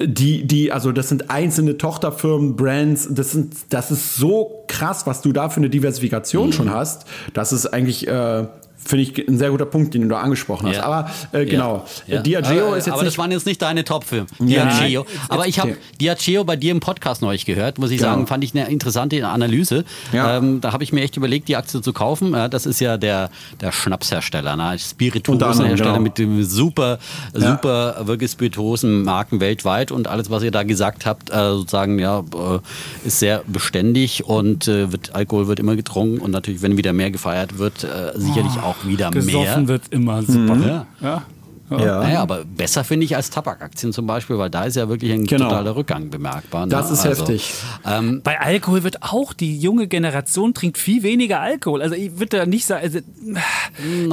die, die, also das sind einzelne Tochterfirmen, Brands, das sind, das ist so krass, was du da für eine Diversifikation mhm. schon hast. Das ist eigentlich äh, finde ich ein sehr guter Punkt, den du da angesprochen hast. Ja. Aber äh, genau, ja. Diageo ist jetzt Aber das waren jetzt nicht deine Top-Filme. Diageo. Aber ich habe Diageo bei dir im Podcast neulich gehört, muss ich genau. sagen, fand ich eine interessante Analyse. Ähm, da habe ich mir echt überlegt, die Aktie zu kaufen. das ist ja der, der Schnapshersteller, ne? Spirituosenhersteller genau. mit dem super, super wirklich Spirituosen-Marken weltweit und alles, was ihr da gesagt habt, äh, sozusagen, ja, äh, ist sehr beständig und äh, wird, Alkohol wird immer getrunken und natürlich, wenn wieder mehr gefeiert wird, sicherlich oh. auch auch wieder Gesoffen mehr. Gesoffen wird immer super. Mhm. Ja. ja. Ja. Naja, aber besser finde ich als Tabakaktien zum Beispiel, weil da ist ja wirklich ein genau. totaler Rückgang bemerkbar. Ne? Das ist also, heftig. Ähm, Bei Alkohol wird auch die junge Generation trinkt viel weniger Alkohol. Also ich würde da nicht sagen, also,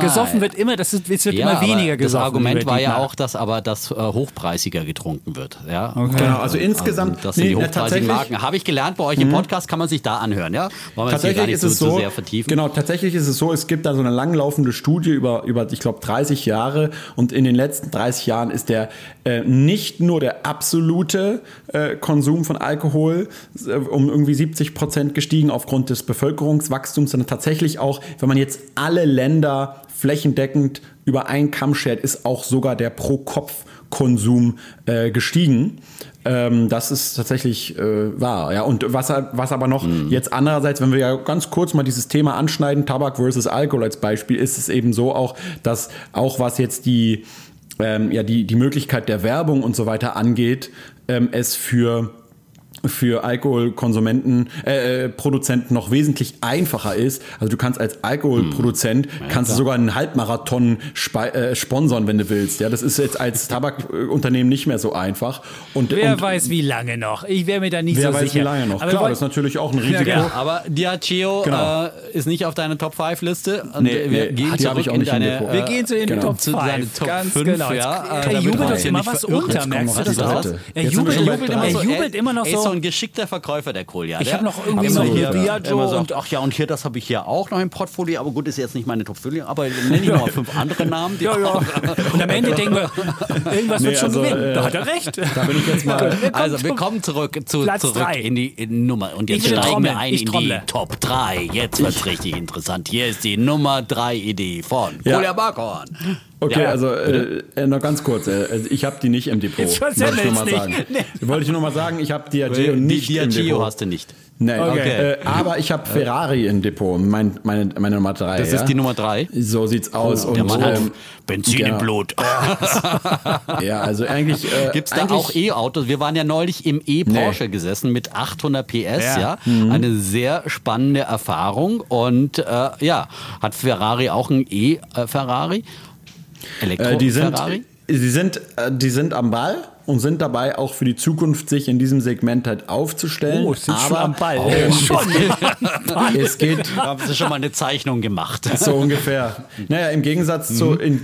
gesoffen wird immer, das ist, es wird ja, immer weniger gesoffen. Das Argument war ja auch, dass aber das äh, hochpreisiger getrunken wird. Ja? Okay. Genau, also insgesamt. Also, das sind nee, die hochpreisigen Marken. Habe ich gelernt bei euch im mhm. Podcast, kann man sich da anhören. Ja? Wollen wir tatsächlich ist so, es so, vertiefen. Genau, tatsächlich ist es so, es gibt da so eine langlaufende Studie über, über ich glaube, 30 Jahre und in den letzten 30 Jahren ist der äh, nicht nur der absolute äh, Konsum von Alkohol äh, um irgendwie 70 Prozent gestiegen aufgrund des Bevölkerungswachstums, sondern tatsächlich auch, wenn man jetzt alle Länder flächendeckend über einen Kamm schert, ist auch sogar der Pro-Kopf-Konsum äh, gestiegen. Ähm, das ist tatsächlich äh, wahr. Ja, und was, was aber noch mhm. jetzt andererseits, wenn wir ja ganz kurz mal dieses Thema anschneiden, Tabak versus Alkohol als Beispiel, ist es eben so auch, dass auch was jetzt die ähm, ja, die, die Möglichkeit der Werbung und so weiter angeht, ähm, es für für Alkoholkonsumenten, äh, äh, Produzenten noch wesentlich einfacher ist. Also du kannst als Alkoholproduzent, Hm. kannst du sogar einen Halbmarathon spe- äh, sponsern, wenn du willst. Ja, das ist jetzt als (laughs) Tabakunternehmen nicht mehr so einfach. Und, Wer und weiß, wie lange noch. Ich wäre mir da nicht wer so weiß, sicher. wie lange noch. Aber Klar, das ist natürlich auch ein Risiko. Ja, Aber Diageo Genau. äh, ist nicht auf deiner Top 5 Liste. Und Nee, wir nee, gehen zurück ich auch in nicht im deine. Wir gehen zu den Genau. Top zu 5. deinen Top ganz 5, genau. ja. Er Äh, damit jubelt uns immer was unter, merkst du das auch? Er jubelt, immer, er jubelt immer noch er so so. ein geschickter Verkäufer, der Kohl, ja. Ich Der hab noch irgendwie so hier immer sagt, und- ach ja, und hier, das habe ich hier auch noch im Portfolio, aber gut, ist jetzt nicht meine Top 5, aber nenne ich (laughs) noch mal fünf andere Namen. Ja, ja. Und am Ende denken wir, irgendwas Nee, wird schon also, gewinnen. äh, Da hat er recht. Da bin ich jetzt mal. Also, wir kommen zurück, zu, Platz zurück drei. in die in Nummer. Und jetzt steigen wir ein in die Top 3. Jetzt wird es richtig interessant. Hier ist die Nummer 3 Idee von Ja. Kolja Barkhorn. Okay, Ja, also äh, äh, noch ganz kurz. Äh, also ich habe die nicht im Depot. Jetzt wollte ich nur mal sagen. Nee. Wollte ich nur mal sagen, ich habe Diageo Die nicht im Diageo Depot. hast du nicht. Nein, Okay. äh, aber ich habe Ferrari im Depot, mein, meine, meine Nummer drei. Das ja? ist die Nummer 3. So sieht's aus. Der und, Mann hat ähm, Benzin genau. im Blut. (laughs) ja, also eigentlich. Äh, Gibt es da auch E-Autos? Wir waren ja neulich im E-Porsche gesessen mit 800 PS, ja. Ja. Mhm. Eine sehr spannende Erfahrung. Und äh, ja, hat Ferrari auch ein E-Ferrari? Elektro Äh, die sind, Ferrari? sie sind, äh, die sind am Ball und sind dabei auch für die Zukunft sich in diesem Segment halt aufzustellen. Oh, sind aber schon am Ball. Ähm, Schon. (laughs) es geht Haben Sie schon mal eine Zeichnung gemacht? so ungefähr. Naja, im Gegensatz zu, in,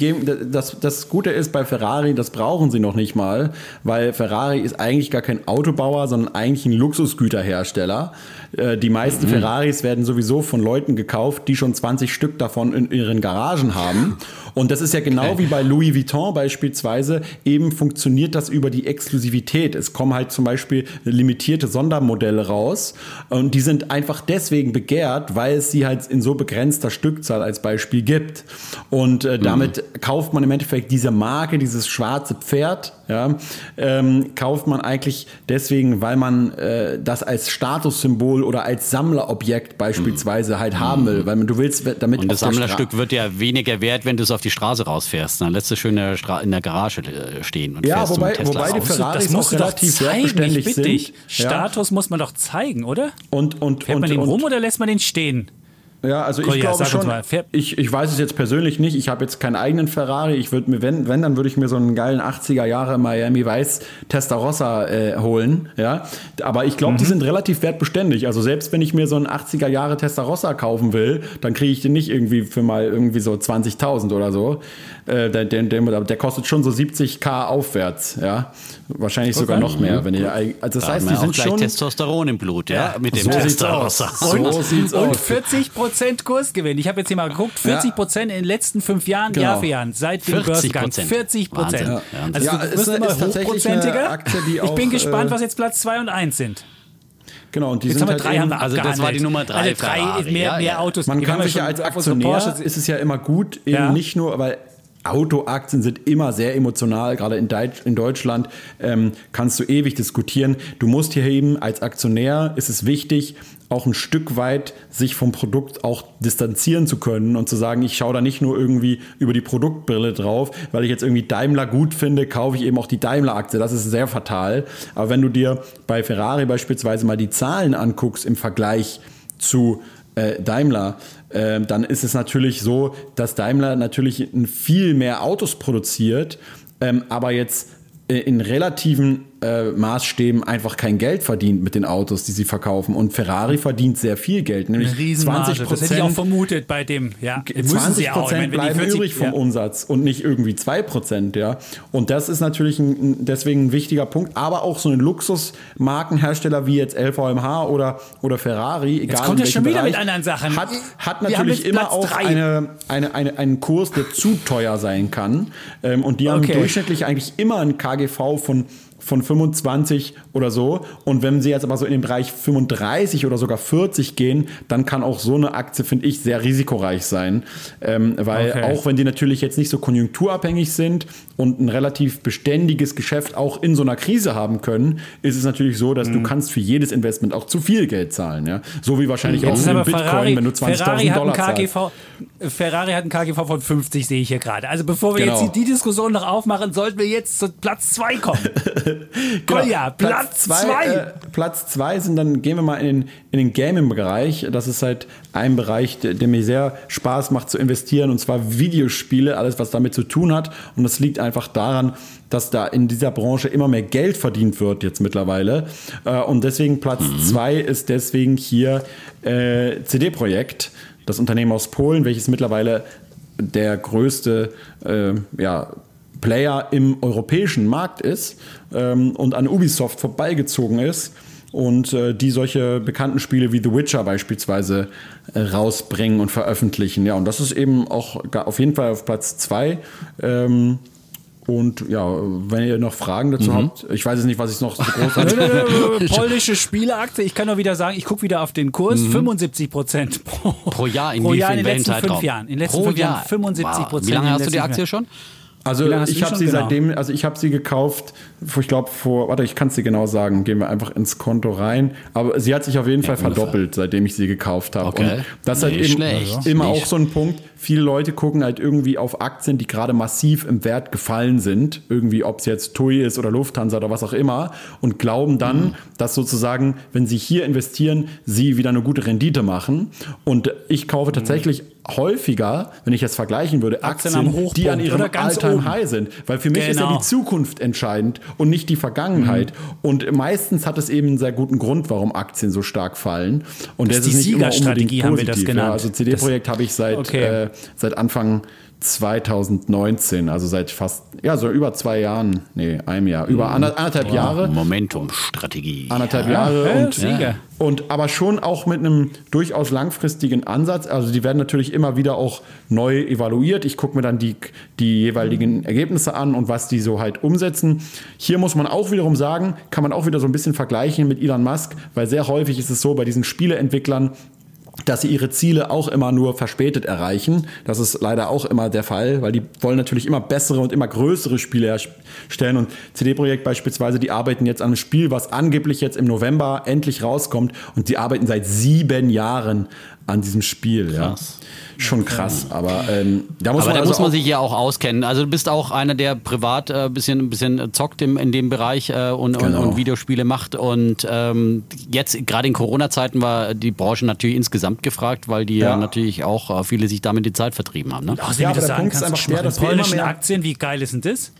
das, das Gute ist bei Ferrari, das brauchen sie noch nicht mal, weil Ferrari ist eigentlich gar kein Autobauer, sondern eigentlich ein Luxusgüterhersteller. Äh, Die meisten Ferraris werden sowieso von Leuten gekauft, die schon 20 Stück davon in ihren Garagen haben. Und das ist ja genau wie bei Louis Vuitton beispielsweise. Eben funktioniert das über die Exklusivität. Es kommen halt zum Beispiel limitierte Sondermodelle raus. Und die sind einfach deswegen begehrt, weil es sie halt in so begrenzter Stückzahl als Beispiel gibt. Und äh, damit kauft man im Endeffekt diese Marke, dieses schwarze Pferd, ja, ähm, kauft man eigentlich deswegen, weil man äh, das als Statussymbol oder als Sammlerobjekt beispielsweise halt haben will. Weil man, du willst damit Und das Sammlerstück wird ja weniger wert, wenn du es auf die Straße rausfährst. Dann lässt du schön in der, Garage äh, stehen und Ja, fährst wobei- Tesla wobei die. Ferraris das musst auch du doch relativ zeigen, ich wertbeständig bitte sind. dich. Ja. Status muss man doch zeigen, oder? Und, und, Fährt und, man den und, rum oder lässt man den stehen? Ja, also ich Kolja, glaube sag uns schon. mal, Ich, ich weiß es jetzt persönlich nicht. Ich habe jetzt keinen eigenen Ferrari. Ich würde mir, wenn, wenn, dann würde ich mir so einen geilen 80er Jahre Miami Weiß Testarossa äh, holen. Ja, aber ich glaube, die sind relativ wertbeständig. Also selbst wenn ich mir so einen 80er Jahre Testarossa kaufen will, dann kriege ich den nicht irgendwie für mal irgendwie so 20.000 oder so. Äh, der, der, der, der kostet schon so 70k aufwärts. Ja, wahrscheinlich sogar noch mehr. Wenn ihr, also das Da heißt, die sind schon. Testosteron im Blut, ja, mit dem so sieht's aus. Testarossa. So sieht's Und aus. 40% Kursgewinn. Ich habe jetzt hier mal geguckt, 40% in den letzten fünf Jahren, Genau. Jahr für Jahr, seit dem 40%. Börsengang. 40%. Wahnsinn. Ja. Also Ja, ist- immer ist hochprozentiger. Aktie, die ich auch, bin gespannt, äh, was jetzt Platz 2 und 1 sind. Genau, und die Jetzt sind haben wir halt drei, haben eben- wir Also das war die Nummer drei Also drei Ferrari, mehr, ja, mehr ja. Autos. Man kann haben sich ja als Aktionär, ist es ja immer gut, eben Ja. nicht nur, weil Autoaktien sind immer sehr emotional, gerade in, Deut in Deutschland ähm, kannst du ewig diskutieren. Du musst hier eben als Aktionär, ist es wichtig, auch ein Stück weit sich vom Produkt auch distanzieren zu können und zu sagen, ich schaue da nicht nur irgendwie über die Produktbrille drauf, weil ich jetzt irgendwie Daimler gut finde, kaufe ich eben auch die Daimler-Aktie. Das ist sehr fatal. Aber wenn du dir bei Ferrari beispielsweise mal die Zahlen anguckst im Vergleich zu äh, Daimler, äh, dann ist es natürlich so, dass Daimler natürlich viel mehr Autos produziert, ähm, aber jetzt äh, in relativen äh, Maßstäben einfach kein Geld verdient mit den Autos, die sie verkaufen. Und Ferrari verdient sehr viel Geld, nämlich Eine Riesenmarge. 20 Das hätte ich auch vermutet bei dem. Ja, müssen 20 sie auch. Ich meine, Prozent bleiben 40 übrig vom ja. Umsatz und nicht irgendwie 2 Prozent, ja. Und das ist natürlich ein, ein- deswegen ein wichtiger Punkt. Aber auch so ein Luxusmarkenhersteller wie jetzt LVMH oder, oder Ferrari, egal kommt in er schon welchem wieder mit Bereich, anderen Sachen. Hat, hat haben natürlich jetzt immer Platz auch eine, eine, eine, einen Kurs, der zu teuer sein kann. Ähm, und die haben Okay. durchschnittlich eigentlich immer einen KGV von von 25 oder so. Und wenn sie jetzt aber so in den Bereich 35 oder sogar 40 gehen, dann kann auch so eine Aktie, finde ich, sehr risikoreich sein. Ähm, weil Okay. auch wenn die natürlich jetzt nicht so konjunkturabhängig sind und ein relativ beständiges Geschäft auch in so einer Krise haben können, ist es natürlich so, dass Mhm. du kannst für jedes Investment auch zu viel Geld zahlen. Ja? So wie wahrscheinlich auch Jetzt ist für den Bitcoin, Ferrari, wenn du Ferrari 20.000 hat Dollar zahlst. Ferrari hat einen KGV von 50, sehe ich hier gerade. Also bevor wir Genau. jetzt die, Diskussion noch aufmachen, sollten wir jetzt zu Platz 2 kommen. (laughs) Kolja, Platz 2. Genau. Äh, Platz zwei sind dann, gehen wir mal in den, in den Gaming-Bereich. Das ist halt ein Bereich, der, der mir sehr Spaß macht zu investieren, und zwar Videospiele, alles was damit zu tun hat. Und das liegt einfach daran, dass da in dieser Branche immer mehr Geld verdient wird jetzt mittlerweile. Äh, und deswegen Platz zwei ist deswegen hier äh, CD-Projekt, das Unternehmen aus Polen, welches mittlerweile der größte äh, ja, Player im europäischen Markt ist ähm, und an Ubisoft vorbeigezogen ist und äh, die solche bekannten Spiele wie The Witcher beispielsweise äh, rausbringen und veröffentlichen. Ja, und das ist eben auch auf jeden Fall auf Platz zwei. Ähm, und ja, wenn ihr noch Fragen dazu habt, ich weiß jetzt nicht, was ich noch so groß (laughs) Polnische Spieleaktie. Ich kann nur wieder sagen, ich gucke wieder auf den Kurs. 75 Prozent pro, Pro Jahr in pro Jahr in den letzten fünf Jahren. In den letzten Pro fünf Jahren Jahr. 75 Prozent. Wie lange hast du die Aktie schon? Also ich habe sie Genau. seitdem, also ich habe sie gekauft, ich glaube vor, warte, ich kann es dir genau sagen, gehen wir einfach ins Konto rein. Aber sie hat sich auf jeden Fall verdoppelt, seitdem ich sie gekauft habe. Okay. Und das ist halt eben schlecht. immer Nicht auch so ein Punkt. Viele Leute gucken halt irgendwie auf Aktien, die gerade massiv im Wert gefallen sind, irgendwie ob es jetzt TUI ist oder Lufthansa oder was auch immer, und glauben dann, Mhm. dass sozusagen, wenn sie hier investieren, sie wieder eine gute Rendite machen. Und ich kaufe tatsächlich häufiger, wenn ich jetzt vergleichen würde, Aktien Aktien, die an ihrem oder ganz Alltime oben. High sind. Weil für mich ist ja Genau. die Zukunft entscheidend und nicht die Vergangenheit. Mhm. Und meistens hat es eben einen sehr guten Grund, warum Aktien so stark fallen. Und Das das ist die Siegerstrategie, haben wir das genannt. Ja, also CD-Projekt habe ich seit, Okay. äh, seit Anfang 2019, also seit fast, ja, so über zwei Jahren, nee, einem Jahr, über Mhm. ander- anderthalb Jahre Momentum-Strategie. anderthalb Jahre ja, und, Sieger. und aber schon auch mit einem durchaus langfristigen Ansatz. Also die werden natürlich immer wieder auch neu evaluiert. Ich gucke mir dann die, die jeweiligen Ergebnisse an und was die so halt umsetzen. Hier muss man auch wiederum sagen, kann man auch wieder so ein bisschen vergleichen mit Elon Musk, weil sehr häufig ist es so bei diesen Spieleentwicklern, dass sie ihre Ziele auch immer nur verspätet erreichen. Das ist leider auch immer der Fall, weil die wollen natürlich immer bessere und immer größere Spiele erstellen. Und CD-Projekt beispielsweise, die arbeiten jetzt an einem Spiel, was angeblich jetzt im November endlich rauskommt. Und die arbeiten seit sieben Jahren an diesem Spiel. Krass. Ja. Schon krass, aber ähm, da muss Aber man da also muss man sich ja auch auskennen. Also du bist auch einer, der privat ein äh, bisschen, ein bisschen zockt im, in dem Bereich äh, und, Genau. und, und Videospiele macht. Und ähm, jetzt, gerade in Corona-Zeiten, war die Branche natürlich insgesamt gefragt, weil die ja, Ja. natürlich auch äh, viele sich damit die Zeit vertrieben haben. Ne? Außerdem, Ja, aber der sagen Punkt ist kannst, einfach der, dass polnischen mehr- Aktien, wie geil ist denn das?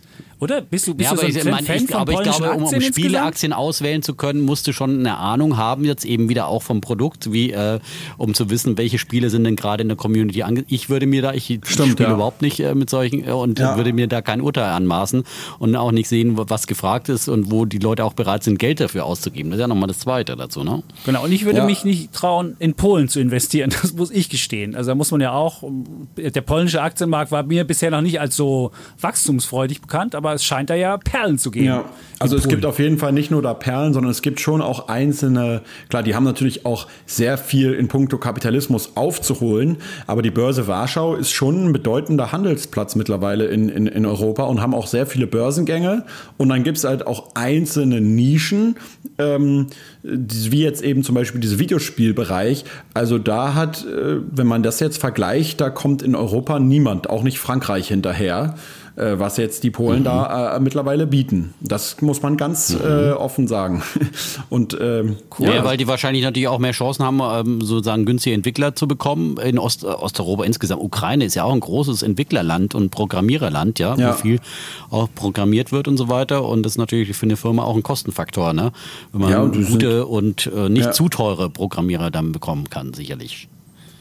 Oder? Bist du, bist Ja, du aber so ich, ein mein, Fan ich, von aber ich glaube, um, um? Spieleaktien auswählen zu können, musst du schon eine Ahnung haben, jetzt eben wieder auch vom Produkt, wie äh, um zu wissen, welche Spiele sind denn gerade in der Community ange Ich würde mir da, ich Stimmt, spiele ja. überhaupt nicht äh, mit solchen äh, und Ja. würde mir da kein Urteil anmaßen und auch nicht sehen, was gefragt ist und wo die Leute auch bereit sind, Geld dafür auszugeben. Das ist ja nochmal das Zweite dazu, ne? Genau, und ich würde Ja. mich nicht trauen, in Polen zu investieren. (laughs) Das muss ich gestehen. Also da muss man ja auch, der polnische Aktienmarkt war mir bisher noch nicht als so wachstumsfreudig bekannt, aber es scheint da ja Perlen zu geben. Ja, also es gibt auf jeden Fall nicht nur da Perlen, sondern es gibt schon auch einzelne, klar, die haben natürlich auch sehr viel in puncto Kapitalismus aufzuholen, aber die Börse Warschau ist schon ein bedeutender Handelsplatz mittlerweile in, in, in Europa und haben auch sehr viele Börsengänge und dann gibt es halt auch einzelne Nischen, ähm, wie jetzt eben zum Beispiel dieser Videospielbereich. Also da hat, äh, wenn man das jetzt vergleicht, da kommt in Europa niemand, auch nicht Frankreich hinterher äh, was jetzt die Polen da äh, mittlerweile bieten. Das muss man ganz äh, offen sagen. (laughs) Und ähm, Ja, weil die wahrscheinlich natürlich auch mehr Chancen haben, ähm, sozusagen günstige Entwickler zu bekommen. In Ost, äh, Osteuropa insgesamt. Ukraine ist ja auch ein großes Entwicklerland und Programmiererland, ja, Ja. wo viel auch programmiert wird und so weiter. Und das ist natürlich für eine Firma auch ein Kostenfaktor, ne? Wenn man Ja, und gute und äh, nicht zu teure Programmierer dann bekommen kann, sicherlich.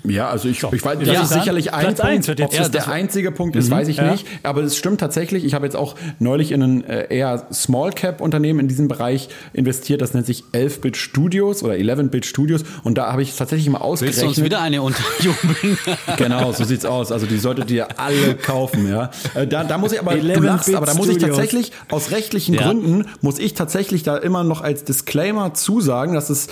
Ja, also ich, ich weiß, das Ja. ist sicherlich ein Platz Punkt. eins wird jetzt- Ob das der einzige Punkt ist, weiß ich Ja. nicht. Aber es stimmt tatsächlich. Ich habe jetzt auch neulich in ein äh, eher Small Cap Unternehmen in diesem Bereich investiert. Das nennt sich 11-Bit Studios oder 11-Bit Studios. Und da habe ich tatsächlich mal Willst du uns ausgerechnet. wieder eine unterjubeln? (laughs) Genau, so sieht's aus. Also die solltet ihr alle kaufen, ja. Äh, Da, da muss ich aber, du 11-Bit lachst, aber da muss ich tatsächlich, aus rechtlichen Ja. Gründen, muss ich tatsächlich da immer noch als Disclaimer zusagen, dass es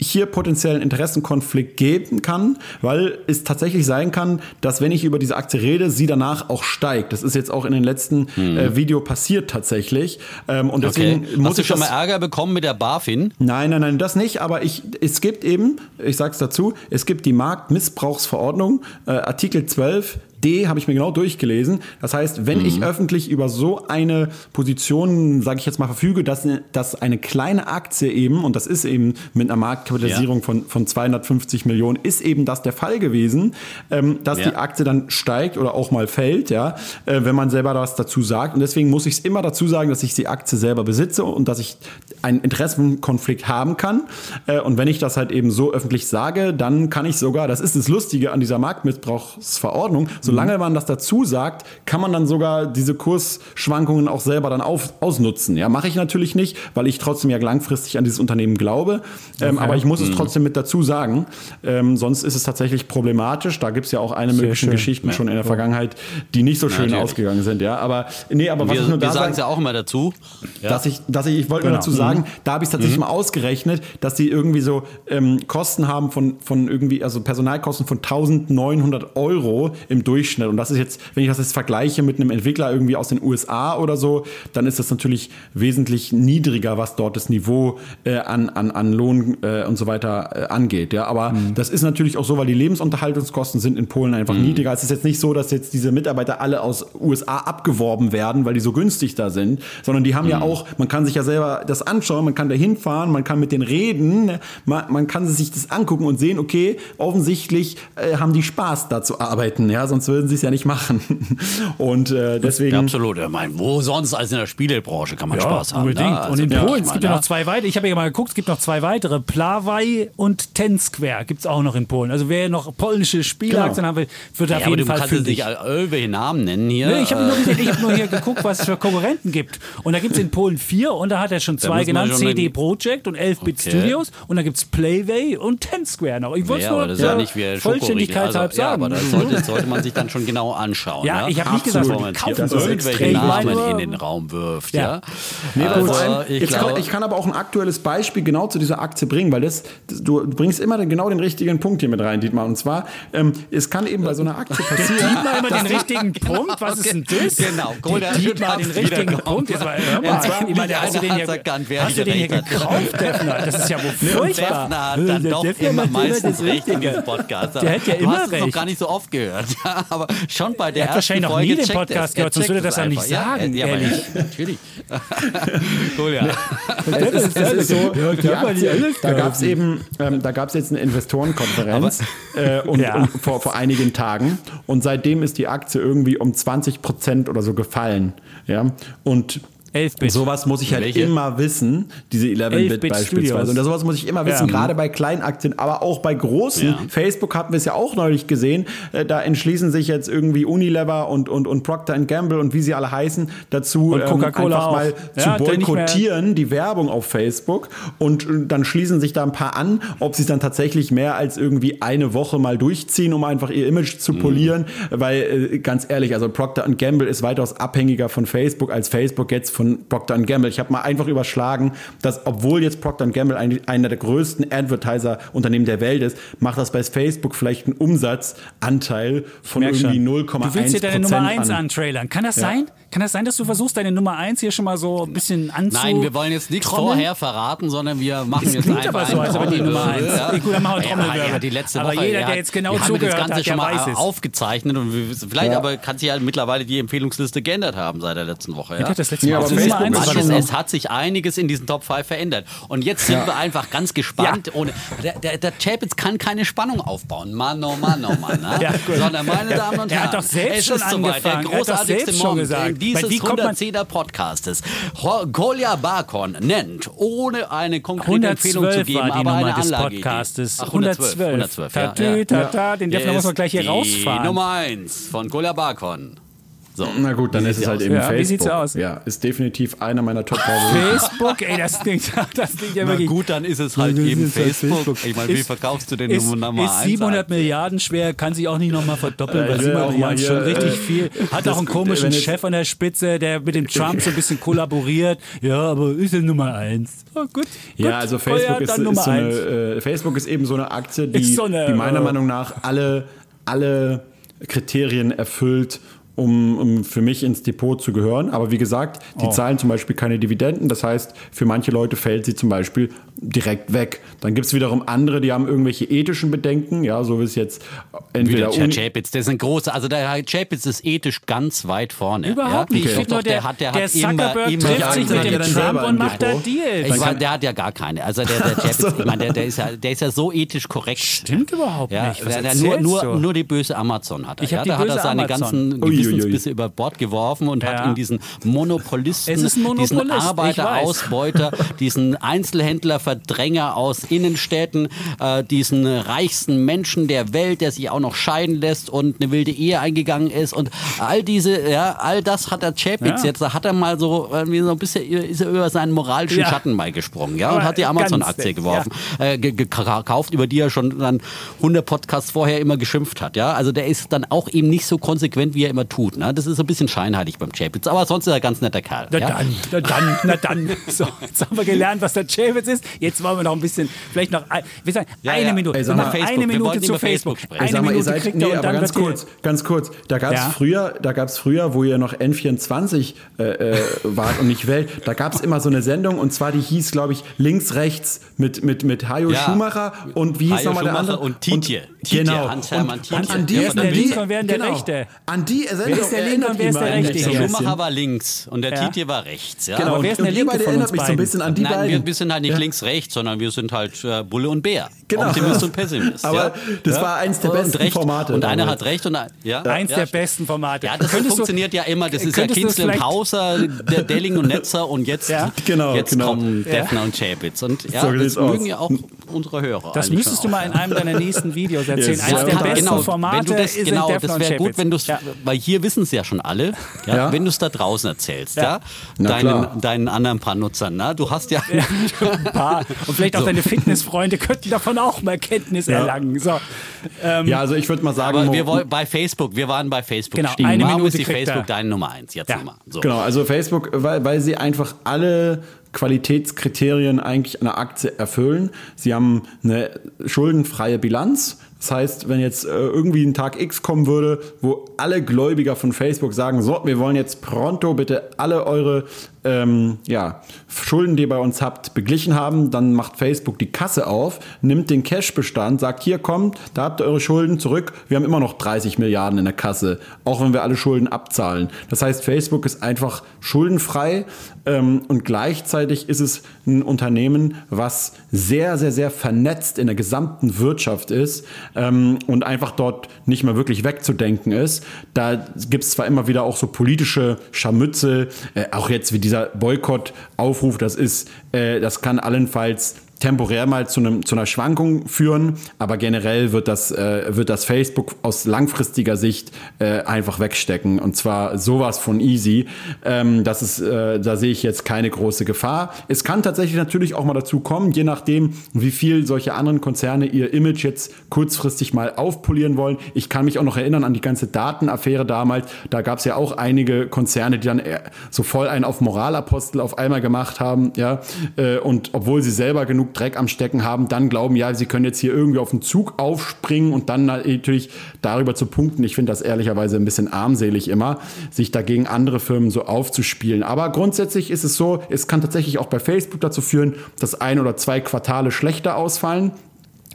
hier potenziellen Interessenkonflikt geben kann, weil es tatsächlich sein kann, dass wenn ich über diese Aktie rede, sie danach auch steigt. Das ist jetzt auch in den letzten hm. äh, Video passiert tatsächlich. Ähm, und deswegen okay. muss Hast du schon mal Ärger bekommen mit der BaFin? Nein, nein, nein, das nicht. Aber ich, es gibt eben, ich sage es dazu, es gibt die Marktmissbrauchsverordnung, äh, Artikel 12 D habe ich mir genau durchgelesen. Das heißt, wenn mhm. ich öffentlich über so eine Position, sage ich jetzt mal, verfüge, dass, dass eine kleine Aktie eben, und das ist eben mit einer Marktkapitalisierung ja. von, von 250 Millionen, ist eben das der Fall gewesen, ähm, dass ja. die Aktie dann steigt oder auch mal fällt, ja, äh, wenn man selber was dazu sagt. Und deswegen muss ich es immer dazu sagen, dass ich die Aktie selber besitze und dass ich einen Interessenkonflikt haben kann. Äh, und wenn ich das halt eben so öffentlich sage, dann kann ich sogar, das ist das Lustige an dieser Marktmissbrauchsverordnung, so solange man das dazu sagt, kann man dann sogar diese Kursschwankungen auch selber dann auf, ausnutzen. Ja, mache ich natürlich nicht, weil ich trotzdem ja langfristig an dieses Unternehmen glaube. Ähm, okay. Aber ich muss mhm. es trotzdem mit dazu sagen. Ähm, sonst ist es tatsächlich problematisch. Da gibt es ja auch eine mögliche Geschichten ja. schon in der Vergangenheit, die nicht so schön natürlich. ausgegangen sind. Ja, aber nee, aber was wir, ich nur da sagen es ja auch immer dazu, dass ich, dass ich, ich wollte genau. nur dazu sagen, mhm. da habe ich es tatsächlich mhm. mal ausgerechnet, dass die irgendwie so ähm, Kosten haben von, von irgendwie, also Personalkosten von 1900 Euro im Durchschnitt. Und das ist jetzt, wenn ich das jetzt vergleiche mit einem Entwickler irgendwie aus den USA oder so, dann ist das natürlich wesentlich niedriger, was dort das Niveau äh, an, an, an Lohn äh, und so weiter äh, angeht. Ja, aber mhm. das ist natürlich auch so, weil die Lebensunterhaltungskosten sind in Polen einfach mhm. niedriger. Es ist jetzt nicht so, dass jetzt diese Mitarbeiter alle aus USA abgeworben werden, weil die so günstig da sind, sondern die haben mhm. ja auch, man kann sich ja selber das anschauen, man kann da hinfahren, man kann mit denen reden, man, man kann sich das angucken und sehen, okay, offensichtlich äh, haben die Spaß da zu arbeiten, ja, sonst würden sie es ja nicht machen. (laughs) Und äh, deswegen. Absolut. Ich meine, wo sonst als in der Spielebranche kann man ja, Spaß haben. Unbedingt. Ne? Also, und in Polen, es gibt ja noch zwei weitere. Ich habe ja mal geguckt, es gibt noch zwei weitere. Plawaj und Ten Square gibt es auch noch in Polen. Also wer noch polnische Spielaktien genau. haben will, wird auf jeden Fall kannst nicht irgendwelche Namen nennen hier. Nee, ich habe nur, hab nur hier geguckt, was es für Konkurrenten gibt. Und da gibt es in Polen vier und da hat er schon zwei genannt. CD Projekt und 11-Bit okay. Studios. Und da gibt es Playway und Ten Square noch. Ich wollte ja, nur das ja nicht wie Vollständigkeit also, sagen. Ja, aber das sollte, sollte man sich dann schon genau anschauen. Ja, ja? ich habe nicht gesagt, man kaufen soll. irgendwelche Namen in den Raum wirft. Ja. ja? Nee, also, ich, kann, ich, kann, aber auch ein aktuelles Beispiel genau zu dieser Aktie bringen, weil das, das du bringst immer den, genau den richtigen Punkt hier mit rein, Dietmar. Und zwar, ähm, es kann eben bei so einer Aktie (laughs) passieren. Dietmar immer den richtigen Punkt? Was ist denn das? Genau, Dietmar den richtigen Punkt. Mal, zwar, ich meine, hast du den hier, erkannt, hast du den hier gekauft, Defner? Das ist ja wohl (laughs) furchtbar. Defner hat dann doch immer meistens recht in diesem Podcast. Der hat ja immer recht. Du hast es noch gar nicht so oft gehört. (laughs) Aber schon bei der er hat wahrscheinlich noch nie den Podcast gehört, sonst würde er das ja nicht sagen. Ja, ehrlich. (laughs) natürlich. cool, ja. Es ist, es ist so, Aktie, da gab es eben, ähm, da gab es jetzt eine Investorenkonferenz äh, und, ja. und vor, vor einigen Tagen und seitdem ist die Aktie irgendwie um 20 Prozent oder so gefallen. Ja, und 11-Bit. Sowas muss ich halt Welche? immer wissen, diese 11-Bit beispielsweise. Studios. Und sowas muss ich immer wissen, ja. gerade bei kleinen Aktien, aber auch bei großen. Ja. Facebook hatten wir es ja auch neulich gesehen. Äh, da entschließen sich jetzt irgendwie Unilever und, und, und Procter Gamble und wie sie alle heißen, dazu ähm, einfach mal ja, zu boykottieren, die Werbung auf Facebook. Und äh, dann schließen sich da ein paar an, ob sie es dann tatsächlich mehr als irgendwie eine Woche mal durchziehen, um einfach ihr Image zu mhm. polieren. Mhm. Weil, äh, ganz ehrlich, also Procter Gamble ist weitaus abhängiger von Facebook als Facebook jetzt von von Procter Gamble. Ich habe mal einfach überschlagen, dass obwohl jetzt Procter Gamble ein, einer der größten Advertiser-Unternehmen der Welt ist, macht das bei Facebook vielleicht einen Umsatzanteil von irgendwie 0,1 Du willst dir deine Nummer 1 an. antrailern. Kann das ja. sein? Kann das sein, dass du versuchst, deine Nummer 1 hier schon mal so ein bisschen anzu... Nein, wir wollen jetzt nichts vorher verraten, sondern wir machen das jetzt einfach aber so, als ob die Nummer 1. Ja. Gut, dann machen wir Trommelwirbel. Ja, die letzte aber Woche, jeder, der jetzt genau zugehört das Ganze hat, schon mal aufgezeichnet und vielleicht ja. aber kann sich ja mittlerweile die Empfehlungsliste geändert haben seit der letzten Woche. Ja, ja das letzte Mal. Ja, Facebook ist es hat sich einiges in diesen Top 5 verändert. Und jetzt sind wir einfach ganz gespannt. Ohne, der, der, der Chapitz kann keine Spannung aufbauen. Mann, oh Mann, oh Mann. Ne? (laughs) Sondern, meine Damen und Herren, er hat doch selbst es schon ist soweit. Der großartigste Moment dieses 110er Podcastes. Kolja Barkon nennt, ohne eine konkrete Empfehlung zu geben, aber Nummer eine Anlage. Podcastes. Ach, 112. 112, ja. Tatü, tata, den dürfen wir gleich hier rausfahren. Nummer 1 von Kolja Barkon. So. Na gut, dann ist es halt aus? eben Ja, Facebook. wie sieht's aus? Ja, ist definitiv einer meiner top (laughs) Facebook, ey, das klingt, (laughs) das klingt ja Na wirklich. gut, dann ist es halt eben halt Facebook. Facebook. Ich meine, wie Ist- verkaufst du den Ist, Nummer ist eins 700 ein? Milliarden schwer, kann sich auch nicht nochmal verdoppeln, Äh, weil ich will 700 auch mal Milliarden ist schon richtig äh, viel. Hat auch einen komischen jetzt- Chef an der Spitze, der mit dem Trump so ein bisschen kollaboriert. Ja, aber ist ja Nummer eins. Oh, gut, Ja, gut. also Oh Facebook, ja, ist, dann ist Nummer so eine, eins. äh, Facebook ist eben so eine Aktie, die, so eine, die meiner äh, Meinung nach alle, alle Kriterien erfüllt, um, um für mich ins Depot zu gehören. Aber wie gesagt, die Oh. zahlen zum Beispiel keine Dividenden. Das heißt, für manche Leute fällt sie zum Beispiel direkt weg. Dann gibt es wiederum andere, die haben irgendwelche ethischen Bedenken, ja, so wie es jetzt Wie entweder der Herr Chapitz, der ist ein großer, also der Herr Chapitz ist ethisch ganz weit vorne. Überhaupt ja? nicht. Ich Doch, der, der hat, der der hat immer, Zuckerberg immer trifft Ja, sich mit dem Trump und macht da. Deals. Ich meine, der hat ja gar keine. Also der, der (laughs) Chapitz, ich meine, der, der, ist ja, der ist ja so ethisch korrekt. Stimmt überhaupt Ja, nicht. Was der, der nur, nur, nur die böse Amazon hat er. Ich ja, da hat er böse seine Amazon. ganzen Uiuiui. Gewissensbisse über Bord geworfen und hat Ja. in diesen Monopolisten, Es ist ein Monopolist, diesen. Arbeiterausbeuter, (laughs) diesen Einzelhändler, Verdränger aus Innenstädten, äh, diesen reichsten Menschen der Welt, der sich auch noch scheiden lässt und eine wilde Ehe eingegangen ist und all diese, ja, all das hat der Chapitz Ja. jetzt, da hat er mal so, irgendwie so ein bisschen, ist er über seinen moralischen Ja. Schatten mal gesprungen, ja, und Aber hat die Amazon-Aktie geworfen, äh, ge- gekauft, über die er schon dann 100 Podcasts vorher immer geschimpft hat, ja, also der ist dann auch eben nicht so konsequent, wie er immer tut, ne? das ist ein bisschen scheinheilig beim Chapitz, aber sonst ist er ein ganz netter Kerl. Na ja? dann, na dann, na dann. (laughs) So, jetzt haben wir gelernt, was der Chavez ist. Jetzt wollen wir noch ein bisschen, vielleicht noch, ein, wir sagen, Ja, eine ja. Minute. Ey, sag wir mal, eine Wir Minute zu Facebook. Facebook sprechen. Eine mal, ihr Minute seid, kriegt nee, er und aber dann ganz kurz, ganz kurz. Da gab es Ja. früher, da früher, wo ihr noch N24 äh, äh, wart und nicht Welt, da gab es immer so eine Sendung und zwar die hieß, glaube ich, links, rechts mit, mit, mit Hajo Ja. Schumacher und wie hieß nochmal der Schumacher andere? und Tietje. Tietje, genau. Hans-Hermann Tietje. An die, an die- und wer ist der genau. Rechte? An die Sendung ist der Linke und wer ist der Rechte Der Schumacher war links und der Ja. Tietje war rechts. Ja? Genau, und, wer ist der und Linke beide von erinnert uns mich so ein bisschen an die Nein, beiden. wir, sind halt nicht Ja. links, rechts, sondern wir sind halt äh, Bulle und Bär. Genau. Optimist und Pessimist. Aber ja? das war eins der Und besten recht, Formate Und einer hat recht und ein- ja. Eins ja, der besten Formate. Ja, das Könntest du- funktioniert ja immer. Das ist ja Kinsle und Hauser, der Delling und Netzer und jetzt, Ja. Genau, jetzt genau. kommen Ja. Defner und Chapitz. Und ja, So das mögen ja auch unsere Hörer. Das müsstest du mal in einem deiner nächsten Videos erzählen. Eins der besten genau, Formate genau, das und wäre gut, wenn du es, weil hier wissen es ja schon alle, ja, Ja. wenn du es da draußen erzählst, Ja. deinen, deinen anderen paar Nutzern, na, du hast ja, ein paar. (laughs) Und vielleicht auch So. deine Fitnessfreunde könnten davon auch mal Kenntnis erlangen. So. Ähm, Ja, also ich würde mal sagen, wir wollen bei Facebook, wir waren bei Facebook Genau, stehen. eine Warum Minute ist die. Facebook deine Nummer eins? Jetzt Ja. nochmal. So. Genau, also Facebook, weil, weil sie einfach alle Qualitätskriterien eigentlich einer Aktie erfüllen. Sie haben eine schuldenfreie Bilanz. Das heißt, wenn jetzt äh, irgendwie ein Tag X kommen würde, wo alle Gläubiger von Facebook sagen, so, wir wollen jetzt pronto bitte alle eure ähm, ja, Schulden, die ihr bei uns habt, beglichen haben, dann macht Facebook die Kasse auf, nimmt den Cashbestand, sagt, hier kommt, da habt ihr eure Schulden zurück, wir haben immer noch 30 Milliarden in der Kasse, auch wenn wir alle Schulden abzahlen. Das heißt, Facebook ist einfach schuldenfrei ähm, und gleichzeitig ist es ein Unternehmen, was sehr, sehr, sehr vernetzt in der gesamten Wirtschaft ist ähm, und einfach dort nicht mehr wirklich wegzudenken ist. Da gibt es zwar immer wieder auch so politische Scharmützel, äh, auch jetzt wie dieser Boykott-Aufruf, das ist, äh, das kann allenfalls temporär mal zu, einem, zu einer Schwankung führen, aber generell wird das, äh, wird das Facebook aus langfristiger Sicht äh, einfach wegstecken und zwar sowas von easy. Ähm, das ist, äh, da sehe ich jetzt keine große Gefahr. Es kann tatsächlich natürlich auch mal dazu kommen, je nachdem, wie viel solche anderen Konzerne ihr Image jetzt kurzfristig mal aufpolieren wollen. Ich kann mich auch noch erinnern an die ganze Datenaffäre damals. Da gab es ja auch einige Konzerne, die dann eher so voll einen auf Moralapostel auf einmal gemacht haben, ja, äh, und obwohl sie selber genug Dreck am Stecken haben, dann glauben, ja, sie können jetzt hier irgendwie auf den Zug aufspringen und dann natürlich darüber zu punkten. Ich finde das ehrlicherweise ein bisschen armselig immer, sich dagegen andere Firmen so aufzuspielen. Aber grundsätzlich ist es so, es kann tatsächlich auch bei Facebook dazu führen, dass ein oder zwei Quartale schlechter ausfallen.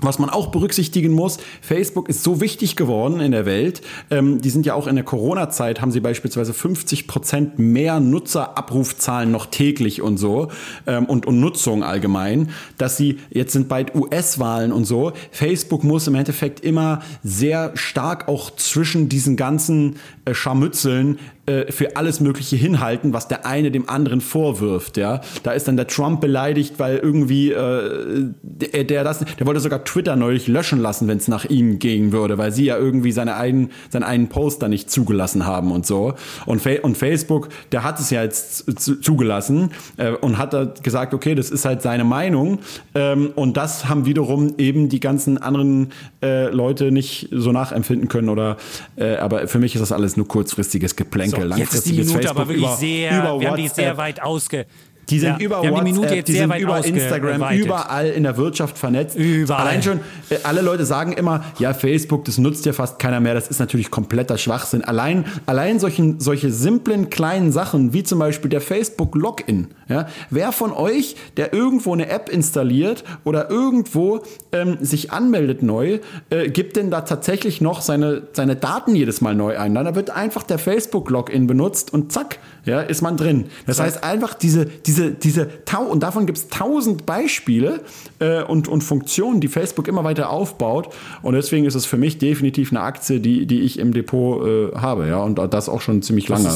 Was man auch berücksichtigen muss, Facebook ist so wichtig geworden in der Welt. Ähm, die sind ja auch in der Corona-Zeit, haben sie beispielsweise 50 Prozent mehr Nutzerabrufzahlen noch täglich und so ähm, und, und Nutzung allgemein, dass sie, jetzt sind bald US-Wahlen und so, Facebook muss im Endeffekt immer sehr stark auch zwischen diesen ganzen äh, Scharmützeln äh, für alles Mögliche hinhalten, was der eine dem anderen vorwirft. Ja, da ist dann der Trump beleidigt, weil irgendwie äh, der, der das, der wollte sogar Twitter neulich löschen lassen, wenn es nach ihm gehen würde, weil sie ja irgendwie seine einen, seinen einen Poster nicht zugelassen haben und so. Und, Fa und Facebook, der hat es ja jetzt zugelassen äh, und hat gesagt, okay, das ist halt seine Meinung. Ähm, und das haben wiederum eben die ganzen anderen äh, Leute nicht so nachempfinden können oder. Äh, aber für mich ist das alles nur kurzfristiges Geplänkel. So, jetzt ist die Minute aber wirklich über, sehr, über wir haben die sehr weit ausge die sind ja, über WhatsApp, die, die sind über Instagram, überall in der Wirtschaft vernetzt. Überall. Allein schon, äh, alle Leute sagen immer, ja, Facebook, das nutzt ja fast keiner mehr. Das ist natürlich kompletter Schwachsinn. Allein, allein solchen, solche simplen kleinen Sachen, wie zum Beispiel der Facebook-Login. Ja? Wer von euch, der irgendwo eine App installiert oder irgendwo ähm, sich anmeldet neu, äh, gibt denn da tatsächlich noch seine, seine Daten jedes Mal neu ein? Dann wird einfach der Facebook-Login benutzt und zack, ja, ist man drin. Das heißt einfach diese, diese, diese Tau, und davon gibt es tausend Beispiele äh, und, und Funktionen, die Facebook immer weiter aufbaut. Und deswegen ist es für mich definitiv eine Aktie, die, die ich im Depot äh, habe, ja, und das auch schon ziemlich lange.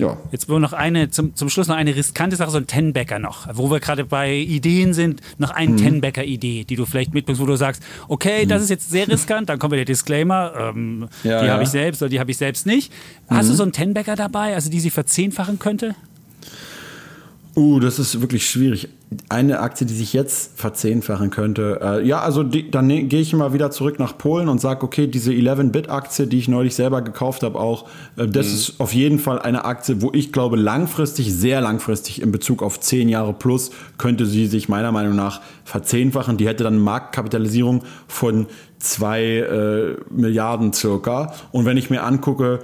Ja. Jetzt noch eine, zum, zum Schluss noch eine riskante Sache, so ein Tenbacker noch, wo wir gerade bei Ideen sind, noch eine mhm. Tenbacker-Idee, die du vielleicht mitbringst, wo du sagst, okay, mhm. das ist jetzt sehr riskant, dann kommt der Disclaimer, ähm, ja, die ja. habe ich selbst oder die habe ich selbst nicht. Mhm. Hast du mhm. so einen Tenbacker dabei, also die sie verzehnfachen könnte? Uh, das ist wirklich schwierig. Eine Aktie, die sich jetzt verzehnfachen könnte. Äh, ja, also die, dann ne, gehe ich mal wieder zurück nach Polen und sage, okay, diese 11-Bit-Aktie, die ich neulich selber gekauft habe, auch, äh, das mhm. ist auf jeden Fall eine Aktie, wo ich glaube, langfristig, sehr langfristig in Bezug auf zehn Jahre plus, könnte sie sich meiner Meinung nach verzehnfachen. Die hätte dann eine Marktkapitalisierung von zwei äh, Milliarden circa. Und wenn ich mir angucke,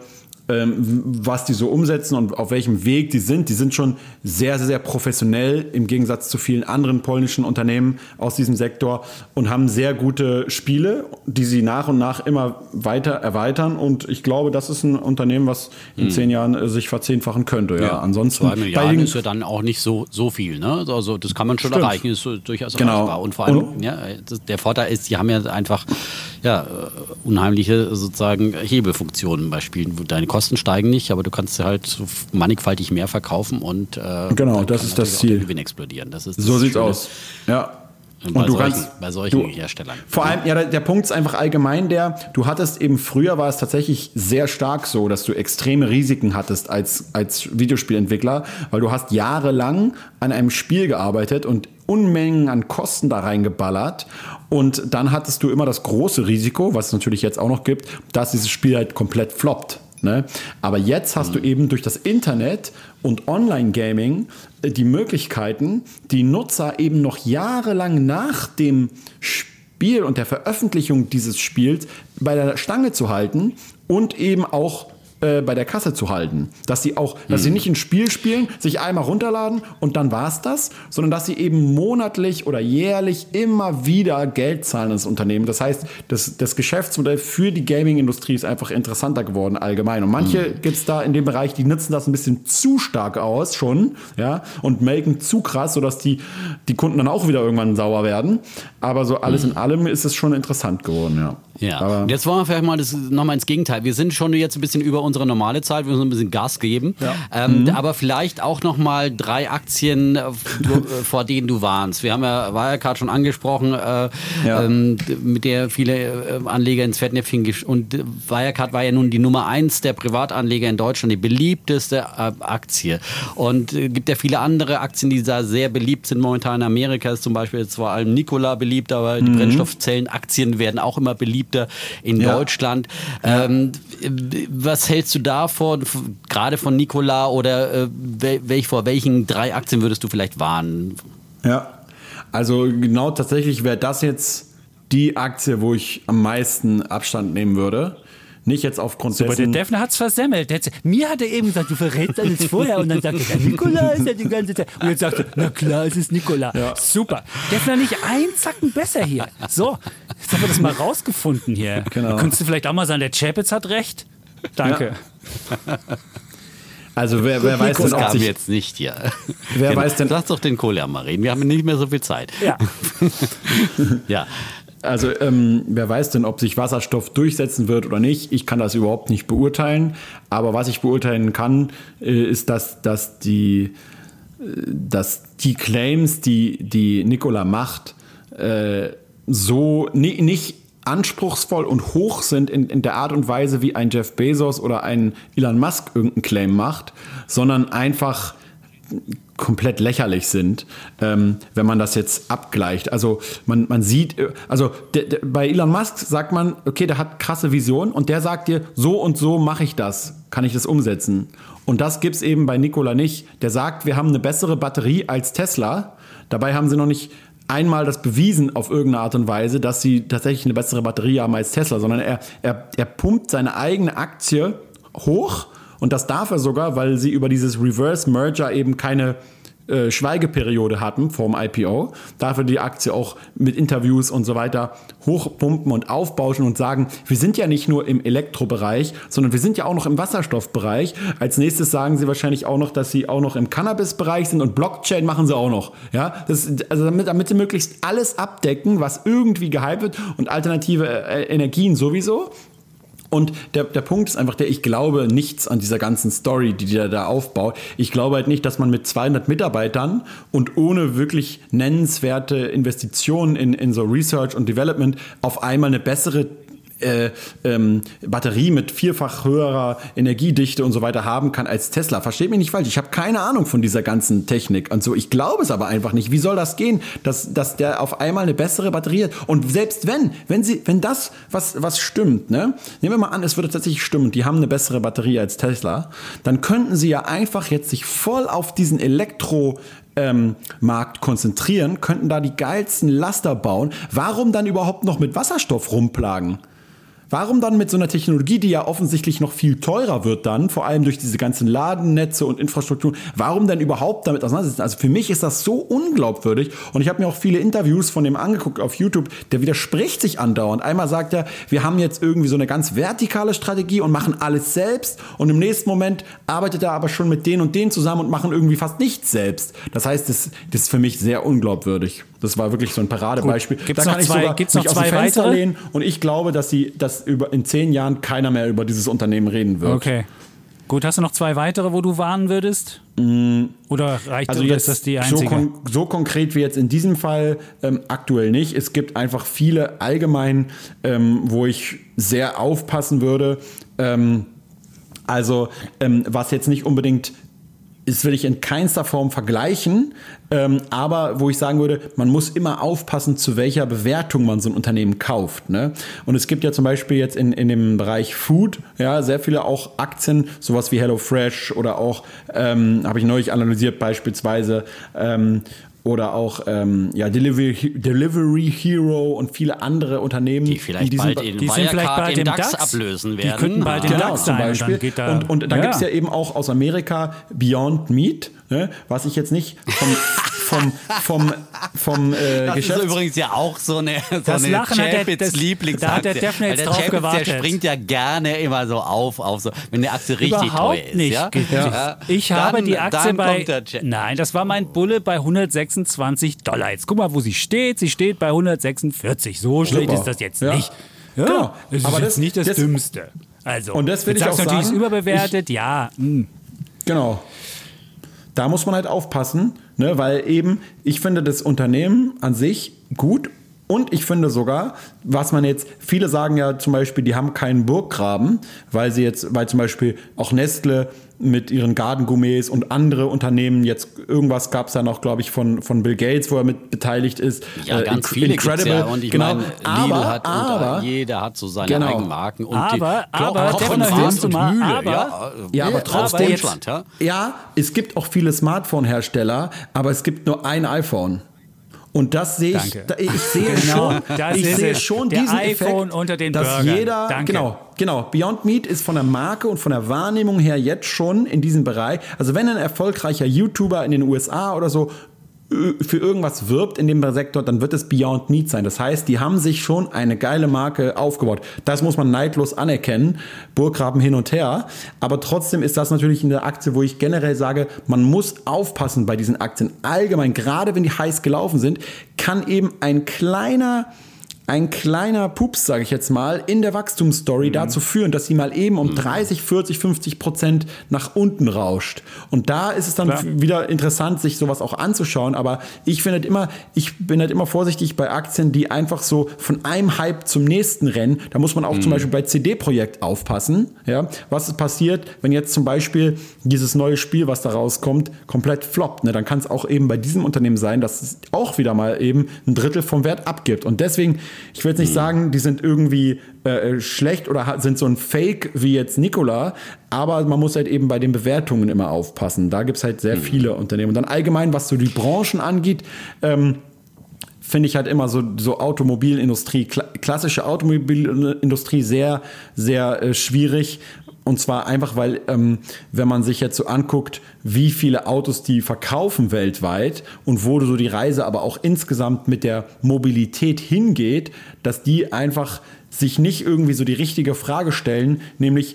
was die so umsetzen und auf welchem Weg die sind. Die sind schon sehr, sehr, sehr professionell im Gegensatz zu vielen anderen polnischen Unternehmen aus diesem Sektor und haben sehr gute Spiele, die sie nach und nach immer weiter erweitern. Und ich glaube, das ist ein Unternehmen, was in hm. zehn Jahren äh, sich verzehnfachen könnte. Ja, ja ansonsten. Zwei Milliarden ist ja dann auch nicht so, so viel. Ne? Also das kann man schon Stimmt. erreichen, ist durchaus genau. erreichbar. Und vor allem, und, ja, der Vorteil ist, die haben ja einfach ja, äh, unheimliche sozusagen Hebelfunktionen bei Spielen. Deine Kosten steigen nicht, aber du kannst halt mannigfaltig mehr verkaufen und äh, genau, das ist das Ziel. Gewinn explodieren. Das ist das so sieht's aus. Ja. Und bei, du solchen, kannst, bei solchen du, Herstellern. Vor allem, ja, der, der Punkt ist einfach allgemein der, du hattest eben früher war es tatsächlich sehr stark so, dass du extreme Risiken hattest als, als Videospielentwickler, weil du hast jahrelang an einem Spiel gearbeitet und Unmengen an Kosten da reingeballert. Und dann hattest du immer das große Risiko, was es natürlich jetzt auch noch gibt, dass dieses Spiel halt komplett floppt. Ne? Aber jetzt hast mhm. du eben durch das Internet und Online-Gaming äh, die Möglichkeiten, die Nutzer eben noch jahrelang nach dem Spiel und der Veröffentlichung dieses Spiels bei der Stange zu halten und eben auch äh, bei der Kasse zu halten. Dass sie auch, dass sie hm. nicht ein Spiel spielen, sich einmal runterladen und dann war es das, sondern dass sie eben monatlich oder jährlich immer wieder Geld zahlen ins Unternehmen. Das heißt, das, das Geschäftsmodell für die Gaming-Industrie ist einfach interessanter geworden allgemein. Und manche mhm. gibt es da in dem Bereich, die nutzen das ein bisschen zu stark aus schon, ja, und melken zu krass, sodass die, die Kunden dann auch wieder irgendwann sauer werden. Aber so alles mhm. in allem ist es schon interessant geworden, ja. Ja, Aber und jetzt wollen wir vielleicht mal das nochmal ins Gegenteil. Wir sind schon jetzt ein bisschen über unsere normale Zeit, wir müssen ein bisschen Gas geben. Ja. Ähm, mhm. Aber vielleicht auch nochmal drei Aktien, (laughs) äh, vor denen du warnst. Wir haben ja Wirecard schon angesprochen, äh, ja. ähm, mit der viele äh, Anleger ins Fettnäpfchen und Wirecard war ja nun die Nummer eins der Privatanleger in Deutschland, die beliebteste äh, Aktie. Und es äh, gibt ja viele andere Aktien, die da sehr beliebt sind momentan in Amerika. Ist zum Beispiel jetzt vor allem Nikola beliebt, aber die mhm. Brennstoffzellenaktien werden auch immer beliebt beliebter in ja. Deutschland. Ähm, was hältst du davon, gerade von Nikola oder äh, welch, vor welchen drei Aktien würdest du vielleicht warnen? Ja, also genau tatsächlich wäre das jetzt die Aktie, wo ich am meisten Abstand nehmen würde. Nicht jetzt aufgrund Super, dessen... der Defner hat es versemmelt. Der, mir hat er eben gesagt, du verrätst alles vorher. Und dann sagte er, Nikola ist ja die ganze Zeit. Und jetzt sagte na klar, es ist Nikola. Ja. Super. Defner nicht ein Zacken besser hier. So, jetzt haben wir das mal rausgefunden hier. Genau. Könntest du vielleicht auch mal sagen, der Chapitz hat recht? Danke. Ja. Also wer, wer weiß denn, ob sich jetzt nicht hier. Wer genau. weiß denn? Lass doch den Kohle mal reden. Wir haben nicht mehr so viel Zeit. Ja. (laughs) ja. Also ähm, wer weiß denn, ob sich Wasserstoff durchsetzen wird oder nicht. Ich kann das überhaupt nicht beurteilen. Aber was ich beurteilen kann, äh, ist, dass, dass, die, äh, dass die Claims, die, die Nikola macht, äh, so ni nicht anspruchsvoll und hoch sind in, in der Art und Weise, wie ein Jeff Bezos oder ein Elon Musk irgendeinen Claim macht, sondern einfach komplett lächerlich sind, ähm, wenn man das jetzt abgleicht. Also man, man sieht, äh, also de, de, bei Elon Musk sagt man, okay, der hat krasse Vision und der sagt dir, so und so mache ich das, kann ich das umsetzen. Und das gibt es eben bei Nikola nicht. Der sagt, wir haben eine bessere Batterie als Tesla. Dabei haben sie noch nicht einmal das bewiesen auf irgendeine Art und Weise, dass sie tatsächlich eine bessere Batterie haben als Tesla, sondern er, er, er pumpt seine eigene Aktie hoch und das darf er sogar, weil sie über dieses Reverse Merger eben keine äh, Schweigeperiode hatten vorm IPO, dafür die Aktie auch mit Interviews und so weiter hochpumpen und aufbauschen und sagen, wir sind ja nicht nur im Elektrobereich, sondern wir sind ja auch noch im Wasserstoffbereich. Als nächstes sagen sie wahrscheinlich auch noch, dass sie auch noch im Cannabis-Bereich sind und Blockchain machen sie auch noch. Ja, das, also damit, damit sie möglichst alles abdecken, was irgendwie gehypt wird und alternative äh, Energien sowieso. Und der, der Punkt ist einfach der, ich glaube nichts an dieser ganzen Story, die der da aufbaut. Ich glaube halt nicht, dass man mit 200 Mitarbeitern und ohne wirklich nennenswerte Investitionen in, in so Research und Development auf einmal eine bessere äh, ähm, Batterie mit vierfach höherer Energiedichte und so weiter haben kann als Tesla. Versteht mich nicht falsch. Ich habe keine Ahnung von dieser ganzen Technik und so. Ich glaube es aber einfach nicht. Wie soll das gehen, dass, dass der auf einmal eine bessere Batterie hat? Und selbst wenn, wenn sie, wenn das, was, was stimmt, ne? Nehmen wir mal an, es würde tatsächlich stimmen, die haben eine bessere Batterie als Tesla, dann könnten sie ja einfach jetzt sich voll auf diesen Elektro ähm, Markt konzentrieren, könnten da die geilsten Laster bauen. Warum dann überhaupt noch mit Wasserstoff rumplagen? Warum dann mit so einer Technologie, die ja offensichtlich noch viel teurer wird dann, vor allem durch diese ganzen Ladennetze und Infrastruktur, warum denn überhaupt damit auseinandersetzen? Also für mich ist das so unglaubwürdig und ich habe mir auch viele Interviews von dem angeguckt auf YouTube, der widerspricht sich andauernd. Einmal sagt er, wir haben jetzt irgendwie so eine ganz vertikale Strategie und machen alles selbst und im nächsten Moment arbeitet er aber schon mit denen und denen zusammen und machen irgendwie fast nichts selbst. Das heißt, das, das ist für mich sehr unglaubwürdig. Das war wirklich so ein Paradebeispiel. Gibt's da kann ich zwei, sogar gibt's noch mich zwei aus dem Fenster weitere? lehnen und ich glaube, dass sie, dass über in zehn Jahren keiner mehr über dieses Unternehmen reden wird. Okay. Gut, hast du noch zwei weitere, wo du warnen würdest? Mm, oder reicht also jetzt das die einzige? So, kon so, konkret wie jetzt in diesem Fall ähm, aktuell nicht. Es gibt einfach viele allgemein, ähm, wo ich sehr aufpassen würde. Ähm, also ähm, was jetzt nicht unbedingt das will ich in keinster Form vergleichen, ähm, aber wo ich sagen würde, man muss immer aufpassen, zu welcher Bewertung man so ein Unternehmen kauft. Ne? Und es gibt ja zum Beispiel jetzt in, in dem Bereich Food ja sehr viele auch Aktien, sowas wie HelloFresh oder auch, ähm, habe ich neulich analysiert beispielsweise, ähm, oder auch ähm, ja, Delivery, Delivery Hero und viele andere Unternehmen, die vielleicht die bald in die sind vielleicht bald im DAX, DAX, ablösen werden. Die könnten bald ja. den genau, DAX zum Beispiel. Und, und, und da ja. gibt es ja eben auch aus Amerika Beyond Meat, ne, was ich jetzt nicht vom, vom, vom, vom äh, Das Geschäfts ist übrigens ja auch so eine, so das eine Lachen Chapitz Lieblingsaktie. Da hat der Defner jetzt der drauf Chapitz, gewartet. Der springt ja gerne immer so auf, auf so, wenn die Aktie richtig Überhaupt teuer ist. Nicht. Ja? ja. Ich dann, habe die Aktie bei. Nein, das war mein Bulle bei 126 Dollar. Jetzt guck mal, wo sie steht. Sie steht bei 146. So schlecht ist das jetzt ja. nicht. Ja, genau. Das ist aber das, nicht das, das Dümmste. Also, und das will ich auch natürlich sagen, überbewertet, ich, ja. Mh. Hm. Genau. Da muss man halt aufpassen, ne, weil eben, ich finde das Unternehmen an sich gut und ich finde sogar, was man jetzt, viele sagen ja zum Beispiel, die haben keinen Burggraben, weil sie jetzt, weil zum Beispiel auch Nestle mit ihren Gardengourmets und andere Unternehmen jetzt irgendwas gab es da noch, glaube ich, von, von Bill Gates, wo er mit beteiligt ist. Ja, äh, ganz viele Incredible. Ja. Und ich genau. meine, aber, hat aber, jeder hat so seine genau. Eigenmarken und aber, die aber, hörst du mal, Mühle, aber, ja, ja, aber trotzdem, Deutschland, ja. ja, es gibt auch viele Smartphone-Hersteller, aber es gibt nur ein iPhone. Und das sehe ich, Danke. ich sehe Genau, schon, ich sehe es. schon Der diesen iPhone Effekt, unter den dass Burgern. jeder, Danke. genau, genau, Beyond Meat ist von der Marke und von der Wahrnehmung her jetzt schon in diesem Bereich. Also wenn ein erfolgreicher YouTuber in den USA oder so für irgendwas wirbt in dem Sektor, dann wird es Beyond Meat sein. Das heißt, die haben sich schon eine geile Marke aufgebaut. Das muss man neidlos anerkennen. Burggraben hin und her. Aber trotzdem ist das natürlich eine Aktie, wo ich generell sage, man muss aufpassen bei diesen Aktien. Allgemein, gerade wenn die heiß gelaufen sind, kann eben ein kleiner ein kleiner Pups, sage ich jetzt mal, in der Wachstumsstory mhm. dazu führen, dass sie mal eben um 30, 40, 50 Prozent nach unten rauscht. Und da ist es dann Klar. wieder interessant, sich sowas auch anzuschauen. Aber ich finde halt immer, ich bin halt immer vorsichtig bei Aktien, die einfach so von einem Hype zum nächsten rennen. Da muss man auch mhm. zum Beispiel bei CD-Projekt aufpassen. Ja, was ist passiert, wenn jetzt zum Beispiel dieses neue Spiel, was da rauskommt, komplett floppt? Ne? Dann kann es auch eben bei diesem Unternehmen sein, dass es auch wieder mal eben ein Drittel vom Wert abgibt. Und deswegen ich will jetzt nicht hm. sagen, die sind irgendwie äh, schlecht oder sind so ein Fake wie jetzt Nikola, aber man muss halt eben bei den Bewertungen immer aufpassen. Da gibt es halt sehr mhm. viele Unternehmen. Und dann allgemein, was so die Branchen angeht, ähm, finde ich halt immer so, so Automobilindustrie, klassische Automobilindustrie sehr, sehr äh, schwierig, und zwar einfach, weil, ähm, wenn man sich jetzt so anguckt, wie viele Autos die verkaufen weltweit und wo so die Reise aber auch insgesamt mit der Mobilität hingeht, dass die einfach sich nicht irgendwie so die richtige Frage stellen, nämlich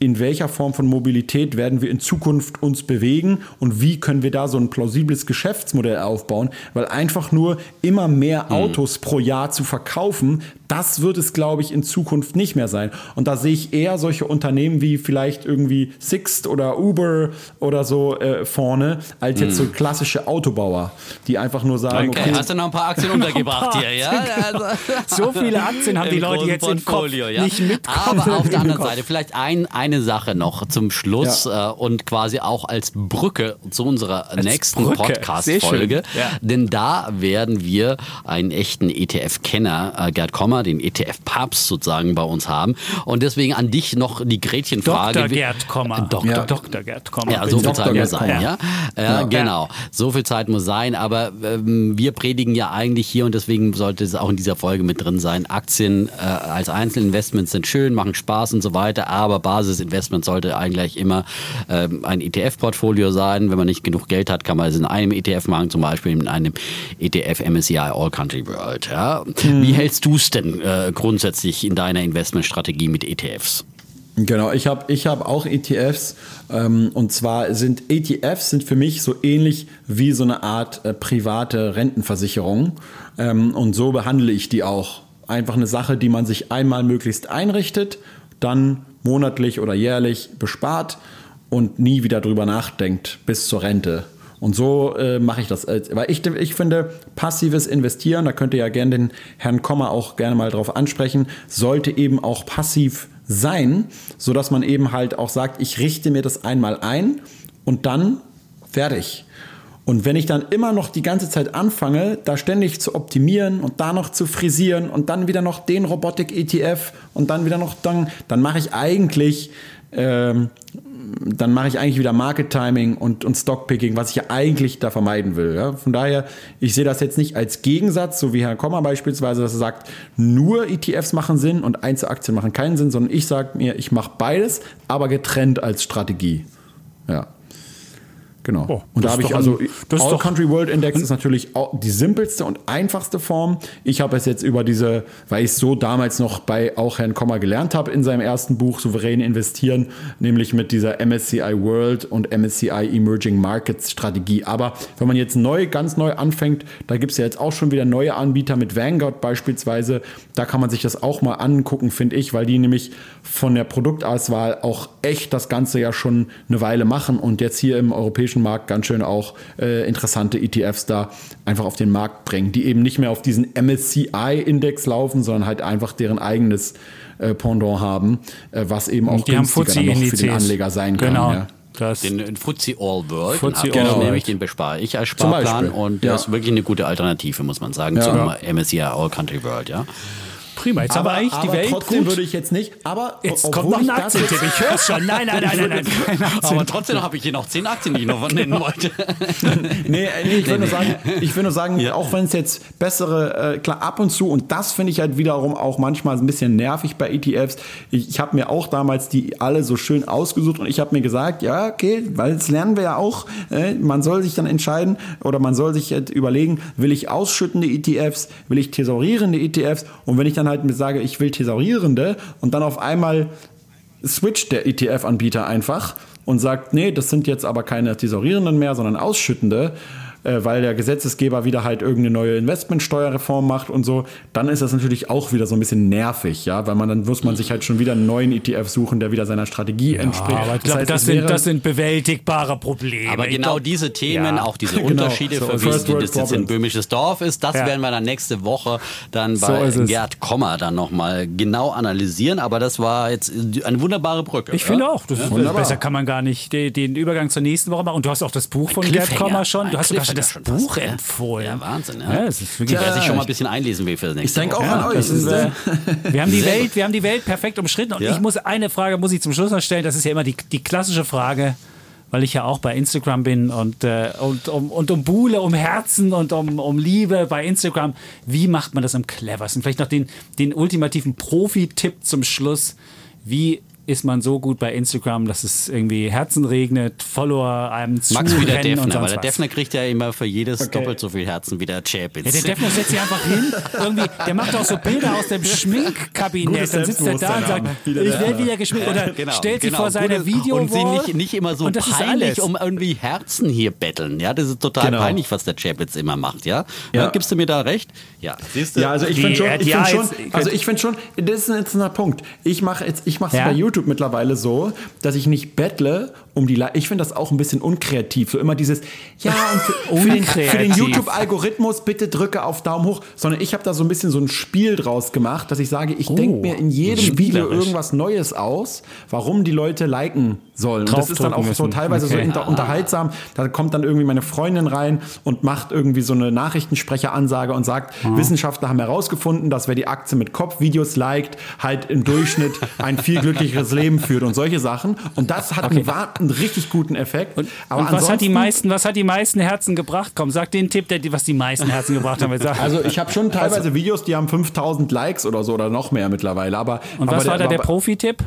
in welcher Form von Mobilität werden wir in Zukunft uns bewegen und wie können wir da so ein plausibles Geschäftsmodell aufbauen, weil einfach nur immer mehr hm. Autos mhm. pro Jahr zu verkaufen, das wird es, glaube ich, in Zukunft nicht mehr sein. Und da sehe ich eher solche Unternehmen wie vielleicht irgendwie Sixt oder Uber oder so äh, vorne, als jetzt mm. so hm. klassische Autobauer, die einfach nur sagen, okay, okay hast du noch ein paar Aktien (laughs) untergebracht hier, ja? (laughs) Also, (laughs) so viele Aktien haben die Leute jetzt Portfolio, im Kopf ja? nicht mitkommen. Aber auf der anderen Seite vielleicht ein, eine Sache noch zum Schluss ja. äh, und quasi auch als Brücke zu unserer als nächsten Podcast-Folge. Ja. Denn da werden wir einen echten ETF-Kenner, äh, Gerd Kommer, den ETF-Papst sozusagen bei uns haben. Und deswegen an dich noch die Gretchenfrage. Dr. Gerd Kommer. Dr. Ja. Dr. Gerd Kommer. Ja, so viel Zeit muss sein. Ja? Ja, genau. So viel Zeit muss sein. Aber ähm, wir predigen ja eigentlich hier und deswegen sollte es auch in dieser Folge mit drin sein. Aktien äh, als Einzelinvestments sind schön, machen Spaß und so weiter. Aber Basisinvestment sollte eigentlich immer ähm, ein ETF-Portfolio sein. Wenn man nicht genug Geld hat, kann man es in einem ETF machen, zum Beispiel in einem ETF MSCI All Country World. Ja? Hm. Wie hältst du es denn äh, grundsätzlich in deiner Investmentstrategie mit ETFs? Genau, ich habe ich hab auch ETFs ähm, und zwar sind ETFs sind für mich so ähnlich wie so eine Art äh, private Rentenversicherung ähm, und so behandle ich die auch. Einfach eine Sache, die man sich einmal möglichst einrichtet, dann monatlich oder jährlich bespart und nie wieder drüber nachdenkt bis zur Rente. Und so äh, mache ich das. Weil ich, ich finde, passives Investieren, da könnt ihr ja gerne den Herrn Kommer auch gerne mal drauf ansprechen, sollte eben auch passiv sein, sodass man eben halt auch sagt, ich richte mir das einmal ein und dann fertig. Und wenn ich dann immer noch die ganze Zeit anfange, da ständig zu optimieren und da noch zu frisieren und dann wieder noch den Robotik-ETF und dann wieder noch dann, dann mache ich eigentlich ähm, dann mache ich eigentlich wieder Market Timing und, und Stockpicking, was ich ja eigentlich da vermeiden will. Ja? Von daher, ich sehe das jetzt nicht als Gegensatz, so wie Herr Kommer beispielsweise, dass er sagt, nur ETFs machen Sinn und Einzelaktien machen keinen Sinn, sondern ich sage mir, ich mache beides, aber getrennt als Strategie. Ja. Genau. Oh, und da habe ich also das All Country World Index ist natürlich die simpelste und einfachste Form. Ich habe es jetzt über diese, weil ich es so damals noch bei auch Herrn Kommer gelernt habe in seinem ersten Buch Souverän investieren, nämlich mit dieser MSCI World und MSCI Emerging Markets Strategie. Aber wenn man jetzt neu, ganz neu anfängt, da gibt es ja jetzt auch schon wieder neue Anbieter mit Vanguard beispielsweise. Da kann man sich das auch mal angucken, finde ich, weil die nämlich von der Produktauswahl auch echt das Ganze ja schon eine Weile machen und jetzt hier im europäischen europäischen Markt ganz schön auch äh, interessante ETFs da einfach auf den Markt bringen, die eben nicht mehr auf diesen MSCI-Index laufen, sondern halt einfach deren eigenes äh, Pendant haben, äh, was eben auch die günstiger dann noch für den Anleger sein genau. kann. Ja. Das den, FTSE All World, FTSE All genau, nämlich den bespare ich als Sparplan und der ja. ist wirklich eine gute Alternative, muss man sagen, ja. zum MSCI All Country World, ja. Prima, jetzt aber, haben wir eigentlich die Welt trotzdem gut. würde ich jetzt nicht, aber jetzt kommt noch ein Aktientipp, ich höre schon. Nein, nein, nein, nein, nein. (laughs) aber trotzdem habe ich hier noch zehn Aktien, die ich noch nennen wollte. (laughs) nee, nee, ich würde nur sagen, ich will nur sagen auch wenn es jetzt bessere, äh, klar, ab und zu, und das finde ich halt wiederum auch manchmal ein bisschen nervig bei ETFs. Ich, ich habe mir auch damals die alle so schön ausgesucht und ich habe mir gesagt, ja, okay, weil das lernen wir ja auch, äh, man soll sich dann entscheiden oder man soll sich halt überlegen, will ich ausschüttende ETFs, will ich thesaurierende ETFs und wenn ich dann halt mir sage, ich will thesaurierende und dann auf einmal switcht der ETF-Anbieter einfach und sagt, nee, das sind jetzt aber keine thesaurierenden mehr, sondern ausschüttende, äh, weil der Gesetzesgeber wieder halt irgendeine neue Investmentsteuerreform macht und so, dann ist das natürlich auch wieder so ein bisschen nervig, ja, weil man dann muss man sich halt schon wieder einen neuen ETF suchen, der wieder seiner Strategie entspricht. aber ich glaube, das, es sind, das sind bewältigbare Probleme. Aber genau glaub, diese Themen, ja. auch diese (laughs) Genau. Unterschiede, So, für wie das jetzt in. Böhmisches Dorf ist, das Ja. werden wir dann nächste Woche dann So bei es. Gerd Kommer dann nochmal genau analysieren. Aber das war jetzt eine wunderbare Brücke. Ich ja? finde auch, das ist, Wunderbar. besser kann man gar nicht den, den Übergang zur nächsten Woche machen. Und du hast auch das Buch von Gerd. Kommer schon. Du hast sogar schon das schon Buch fast, ja. empfohlen. Ja, Wahnsinn. Ja. Ja, es ist wirklich Wer sich schon mal ich- ein bisschen einlesen will für das Ich nächste denke auch an euch. Das ist, siehst äh, wir, haben die Welt, wir haben die Welt perfekt umschritten. Und Ja. ich muss eine Frage muss ich zum Schluss noch stellen. Das ist ja immer die, die klassische Frage, weil ich ja auch bei Instagram bin und, äh, und, um, und um Buhle, um Herzen und um, um Liebe bei Instagram. Wie macht man das am cleversten? Vielleicht noch den, den ultimativen Profi-Tipp zum Schluss. Wie ist man so gut bei Instagram, dass es irgendwie Herzen regnet, Follower einem Max wie der Defner, weil der? Defner kriegt ja immer für jedes doppelt so viel Herzen wie der Chapitz. Ja, der Defner setzt sich einfach hin. Irgendwie, der macht auch so Bilder aus dem Schminkkabinett. Dann sitzt er da und sagt, ich werde wieder geschminkt. Oder (laughs) Genau, stellt sich genau. vor seiner Gutes- Video Und sie nicht, nicht immer so peinlich um irgendwie Herzen hier betteln. Ja, das ist total Genau. peinlich, was der Chapitz immer macht. Ja, Ja. ja. gibst du mir da recht? Ja, siehst du? Ja, also ich finde schon, ich ja, find schon, jetzt- also ich finde schon, das ist ein interessanter Punkt. Ich mache jetzt, ich mache es Ja? bei YouTube mittlerweile so, dass ich nicht bettle um die, Li- ich finde das auch ein bisschen unkreativ, so immer dieses, ja und für, (laughs) für den, für den. YouTube-Algorithmus bitte drücke auf Daumen hoch, sondern ich habe da so ein bisschen so ein Spiel draus gemacht, dass ich sage, ich denke mir in jedem Video irgendwas Neues aus, warum die Leute liken sollen. Und das ist dann auch Draufdrücken so müssen. teilweise so Okay. inter unterhaltsam. Da kommt dann irgendwie meine Freundin rein und macht irgendwie so eine Nachrichtensprecheransage und sagt, Wissenschaftler haben herausgefunden, dass wer die Aktie mit Kopfvideos liked, halt im Durchschnitt ein viel glücklicheres Leben führt und solche Sachen. Und das hat einen, einen richtig guten Effekt. Aber Und was hat, die meisten, was hat die meisten Herzen gebracht? Komm, sag den Tipp, der, die- was die meisten Herzen gebracht haben. Sag. Also ich habe schon teilweise Videos, die haben 5000 Likes oder so oder noch mehr mittlerweile. Aber, und aber was war da der Profi-Tipp?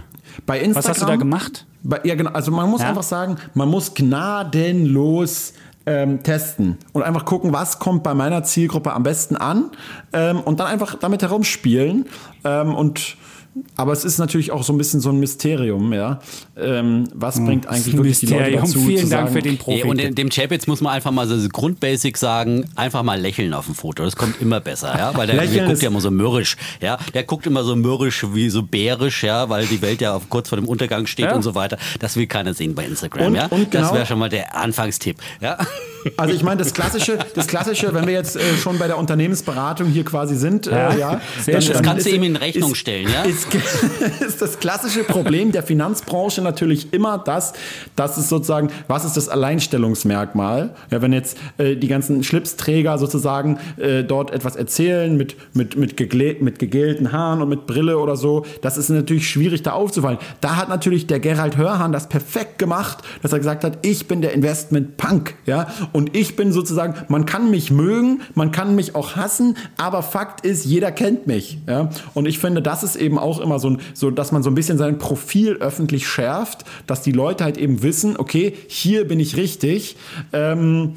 Bei Instagram, Was hast du da gemacht? Bei, ja, genau. Also man muss Ja? einfach sagen, man muss gnadenlos ähm, testen und einfach gucken, was kommt bei meiner Zielgruppe am besten an ähm, und dann einfach damit herumspielen ähm, und aber es ist natürlich auch so ein bisschen so ein Mysterium, ja. Ähm, was bringt eigentlich wirklich die Leute Hm. Dazu, Vielen zu Dank sagen, für den Ja, Profi. und dem- dem Chapitz muss man einfach mal so Grundbasic sagen, einfach mal lächeln auf dem Foto. Das kommt immer besser, ja, weil der, der guckt ja immer so mürrisch, ja. Der guckt immer so mürrisch wie so bärisch, ja, weil die Welt ja auf, kurz vor dem Untergang steht Ja. und so weiter. Das will keiner sehen bei Instagram, Und- ja. und Das genau- wäre schon mal der Anfangstipp, ja. Also ich meine, das klassische, das klassische, wenn wir jetzt äh, schon bei der Unternehmensberatung hier quasi sind, Ja, äh, ja, sehr schön. Das kannst du ihm in Rechnung ist- stellen, ja. Ist, (laughs) ist das klassische Problem der Finanzbranche natürlich immer das, dass es sozusagen, was ist das Alleinstellungsmerkmal? Ja, wenn jetzt äh, die ganzen Schlipsträger sozusagen äh, dort etwas erzählen mit, mit, mit, gegle mit gegelten Haaren und mit Brille oder so, das ist natürlich schwierig da aufzufallen. Da hat natürlich der Gerald Hörhan das perfekt gemacht, dass er gesagt hat, ich bin der Investment-Punk, ja, und ich bin sozusagen, man kann mich mögen, man kann mich auch hassen, aber Fakt ist, jeder kennt mich, ja, und ich finde, das ist eben auch immer so, so dass man so ein bisschen sein Profil öffentlich schärft, dass die Leute halt eben wissen, okay, hier bin ich richtig, ähm,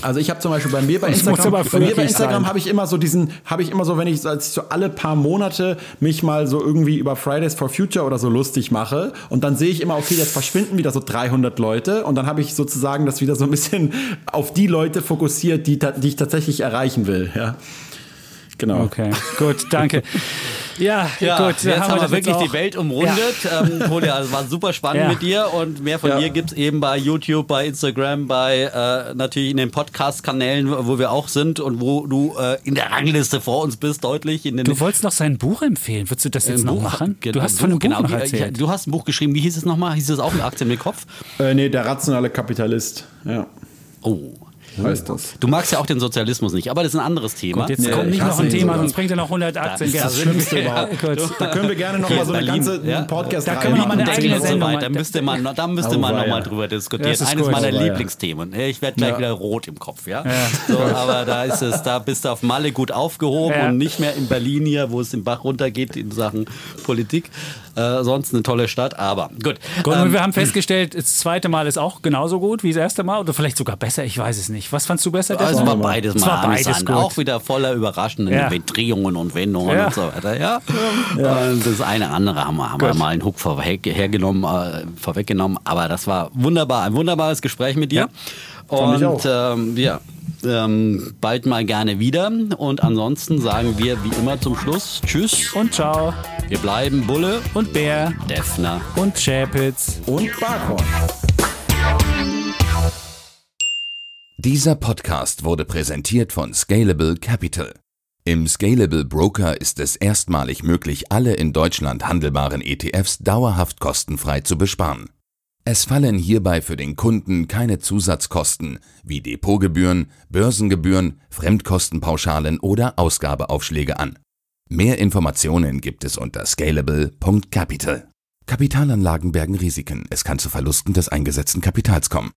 also ich habe zum Beispiel bei mir bei Instagram, bei mir bei Instagram habe ich immer so diesen, habe ich immer so, wenn ich so, als ich so alle paar Monate mich mal so irgendwie über Fridays for Future oder so lustig mache und dann sehe ich immer, okay, jetzt verschwinden wieder so 300 Leute und dann habe ich sozusagen das wieder so ein bisschen auf die Leute fokussiert, die, die ich tatsächlich erreichen will, ja. Genau. Okay, gut, danke. Ja, (laughs) Ja, gut, jetzt haben, wir das wirklich auch. die Welt umrundet. Ähm, Julia, es war super spannend Ja. mit dir und mehr von Ja. dir gibt es eben bei YouTube, bei Instagram, bei äh, natürlich in den Podcast-Kanälen, wo wir auch sind und wo du äh, in der Rangliste vor uns bist, deutlich. In den, Du wolltest noch sein Buch empfehlen. Würdest du das jetzt im noch Buch- machen? Genau, du hast von einem Buch genau, noch wie- erzählt. Du hast ein Buch geschrieben, wie hieß es nochmal? Hieß es auch mit Aktien mit Kopf? Äh, nee, der rationale Kapitalist, ja, Oh. Heißt das. Du magst ja auch den Sozialismus nicht, aber das ist ein anderes Thema. Und jetzt Nee, kommt ich nicht noch ein Thema, sogar. sonst bringt er noch 118 Das Das Gäste. Schlimmste (laughs) überhaupt. Kurz. Da können wir gerne noch Hier mal in so eine Berlin, ganze ja. Podcast Da können wir noch mal eine eigene Sendung. Da machen. müsste man, da müsste Oh, man nochmal drüber diskutieren. Das ist Eines gut. meiner Oh. Lieblingsthemen. Ich werde gleich Ja. wieder rot im Kopf, ja. So, aber da ist es, da bist du auf Malle gut aufgehoben Ja. und nicht mehr in Berlin hier, wo es den Bach runtergeht in Sachen Politik. Äh, sonst eine tolle Stadt, aber gut. Gut, Ähm, und wir haben festgestellt, das zweite Mal ist auch genauso gut wie das erste Mal oder vielleicht sogar besser, ich weiß es nicht. Was fandst du besser? also war beides Es mal war beides amüsant. gut. Auch wieder voller überraschenden Ja. Drehungen und Wendungen Ja. und so weiter. Ja. Und das eine andere haben wir, haben wir mal einen Hook hergenommen, äh, vorweggenommen. Aber das war wunderbar, ein wunderbares Gespräch mit dir. Und ähm, ja, ähm, bald mal gerne wieder. Und ansonsten sagen wir wie immer zum Schluss Tschüss Und ciao. Wir bleiben Bulle Und Bär. Defner. Und Chapitz. Und Barkhorn. Dieser Podcast wurde präsentiert von Scalable Capital. Im Scalable Broker ist es erstmalig möglich, alle in Deutschland handelbaren ETFs dauerhaft kostenfrei zu besparen. Es fallen hierbei für den Kunden keine Zusatzkosten wie Depotgebühren, Börsengebühren, Fremdkostenpauschalen oder Ausgabeaufschläge an. Mehr Informationen gibt es unter scalable.capital. Kapitalanlagen bergen Risiken. Es kann zu Verlusten des eingesetzten Kapitals kommen.